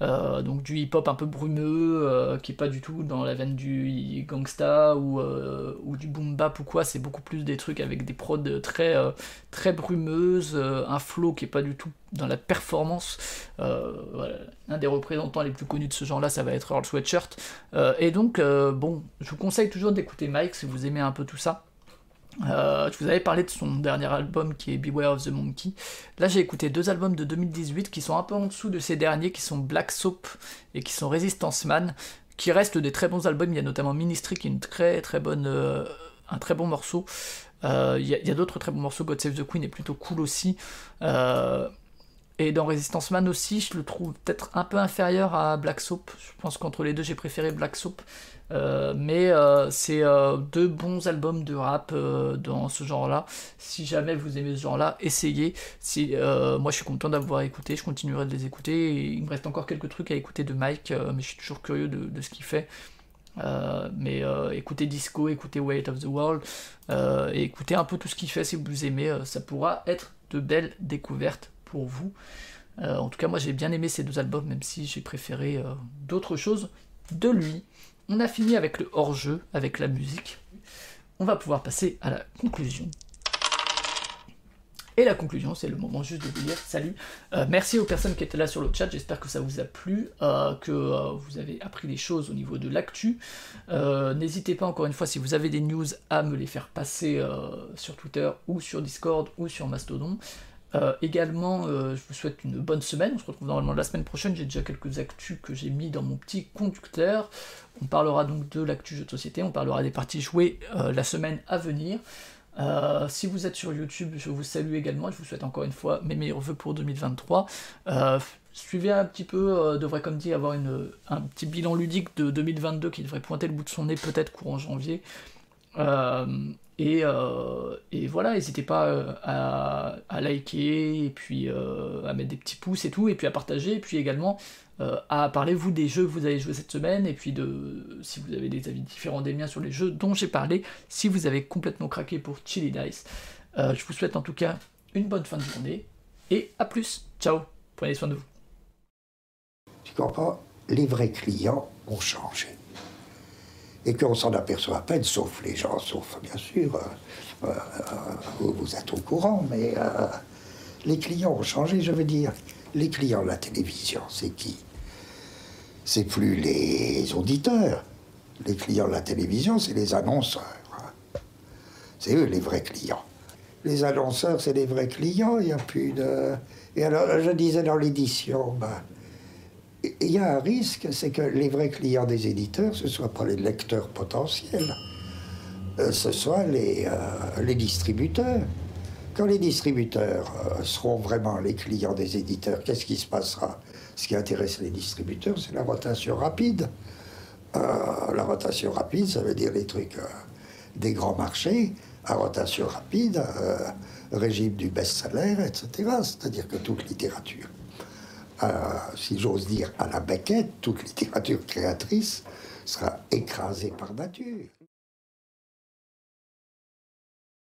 Euh, donc du hip-hop un peu brumeux, euh, qui est pas du tout dans la veine du gangsta ou, euh, ou du boom bap ou quoi, c'est beaucoup plus des trucs avec des prods très, très brumeuses, un flow qui est pas du tout dans la performance. Un des représentants les plus connus de ce genre-là, ça va être Earl Sweatshirt. et donc, bon, je vous conseille toujours d'écouter Mike si vous aimez un peu tout ça. Euh, je vous avais parlé de son dernier album qui est Beware of the Monkey. Là, j'ai écouté deux albums de 2018 qui sont un peu en dessous de ces derniers, qui sont Black Soap et qui sont Resistance Man, qui restent des très bons albums. Il y a notamment Ministry qui est euh, un très bon morceau. Euh, il y a, d'autres très bons morceaux. God Save the Queen est plutôt cool aussi. Et dans Resistance Man aussi, je le trouve peut-être un peu inférieur à Black Soap. Je pense qu'entre les deux, j'ai préféré Black Soap. Euh, mais euh, c'est euh, deux bons albums de rap dans ce genre-là. Si jamais vous aimez ce genre-là, essayez. Moi, je suis content d'avoir écouté, je continuerai de les écouter. il me reste encore quelques trucs à écouter de Mike, mais je suis toujours curieux de, ce qu'il fait. mais écoutez Disco, écoutez Weight of the World, écoutez un peu tout ce qu'il fait si vous aimez. ça pourra être de belles découvertes vous. en tout cas, moi j'ai bien aimé ces deux albums, même si j'ai préféré d'autres choses de lui. On a fini avec le hors-jeu, avec la musique. On va pouvoir passer à la conclusion. Et la conclusion, c'est le moment juste de vous dire salut. Euh, merci aux personnes qui étaient là sur le chat, j'espère que ça vous a plu, euh, que euh, vous avez appris des choses au niveau de l'actu. N'hésitez pas encore une fois, si vous avez des news, à me les faire passer sur Twitter ou sur Discord ou sur Mastodon. Euh, également, euh, je vous souhaite une bonne semaine. On se retrouve normalement la semaine prochaine. J'ai déjà quelques actus que j'ai mis dans mon petit conducteur. On parlera donc de l'actu jeu de société. On parlera des parties jouées euh, la semaine à venir. si vous êtes sur YouTube, je vous salue également. Je vous souhaite encore une fois mes meilleurs voeux pour 2023. suivez un petit peu, devrait comme dit avoir une, un petit bilan ludique de 2022 qui devrait pointer le bout de son nez peut-être courant janvier. Euh, et, voilà, n'hésitez pas euh, à, liker, et puis euh, à mettre des petits pouces et tout, et puis à partager, et puis également à parler vous des jeux que vous avez joués cette semaine, et puis de si vous avez des avis différents des miens sur les jeux dont j'ai parlé, si vous avez complètement craqué pour Chili Dice. je vous souhaite en tout cas une bonne fin de journée, et à plus. Ciao, prenez soin de vous. Tu comprends? Les vrais clients ont changé et qu'on s'en aperçoit à peine, sauf les gens, sauf bien sûr, euh, euh, vous, êtes au courant, mais euh, les clients ont changé, je veux dire. Les clients de la télévision, c'est qui? C'est plus les auditeurs. Les clients de la télévision, c'est les annonceurs. C'est eux les vrais clients. Les annonceurs, c'est les vrais clients, il n'y a plus de... Et alors, je disais dans l'édition, ben, il y a un risque, c'est que les vrais clients des éditeurs, ce ne soient pas les lecteurs potentiels, euh, ce soient les, euh, les distributeurs. Quand les distributeurs euh, seront vraiment les clients des éditeurs, qu'est-ce qui se passera? Ce qui intéresse les distributeurs, c'est la rotation rapide. la rotation rapide, ça veut dire les trucs des grands marchés, à rotation rapide, régime du best-seller, etc. C'est-à-dire que toute littérature si j'ose dire, à la baquette, toute littérature créatrice sera écrasée par nature.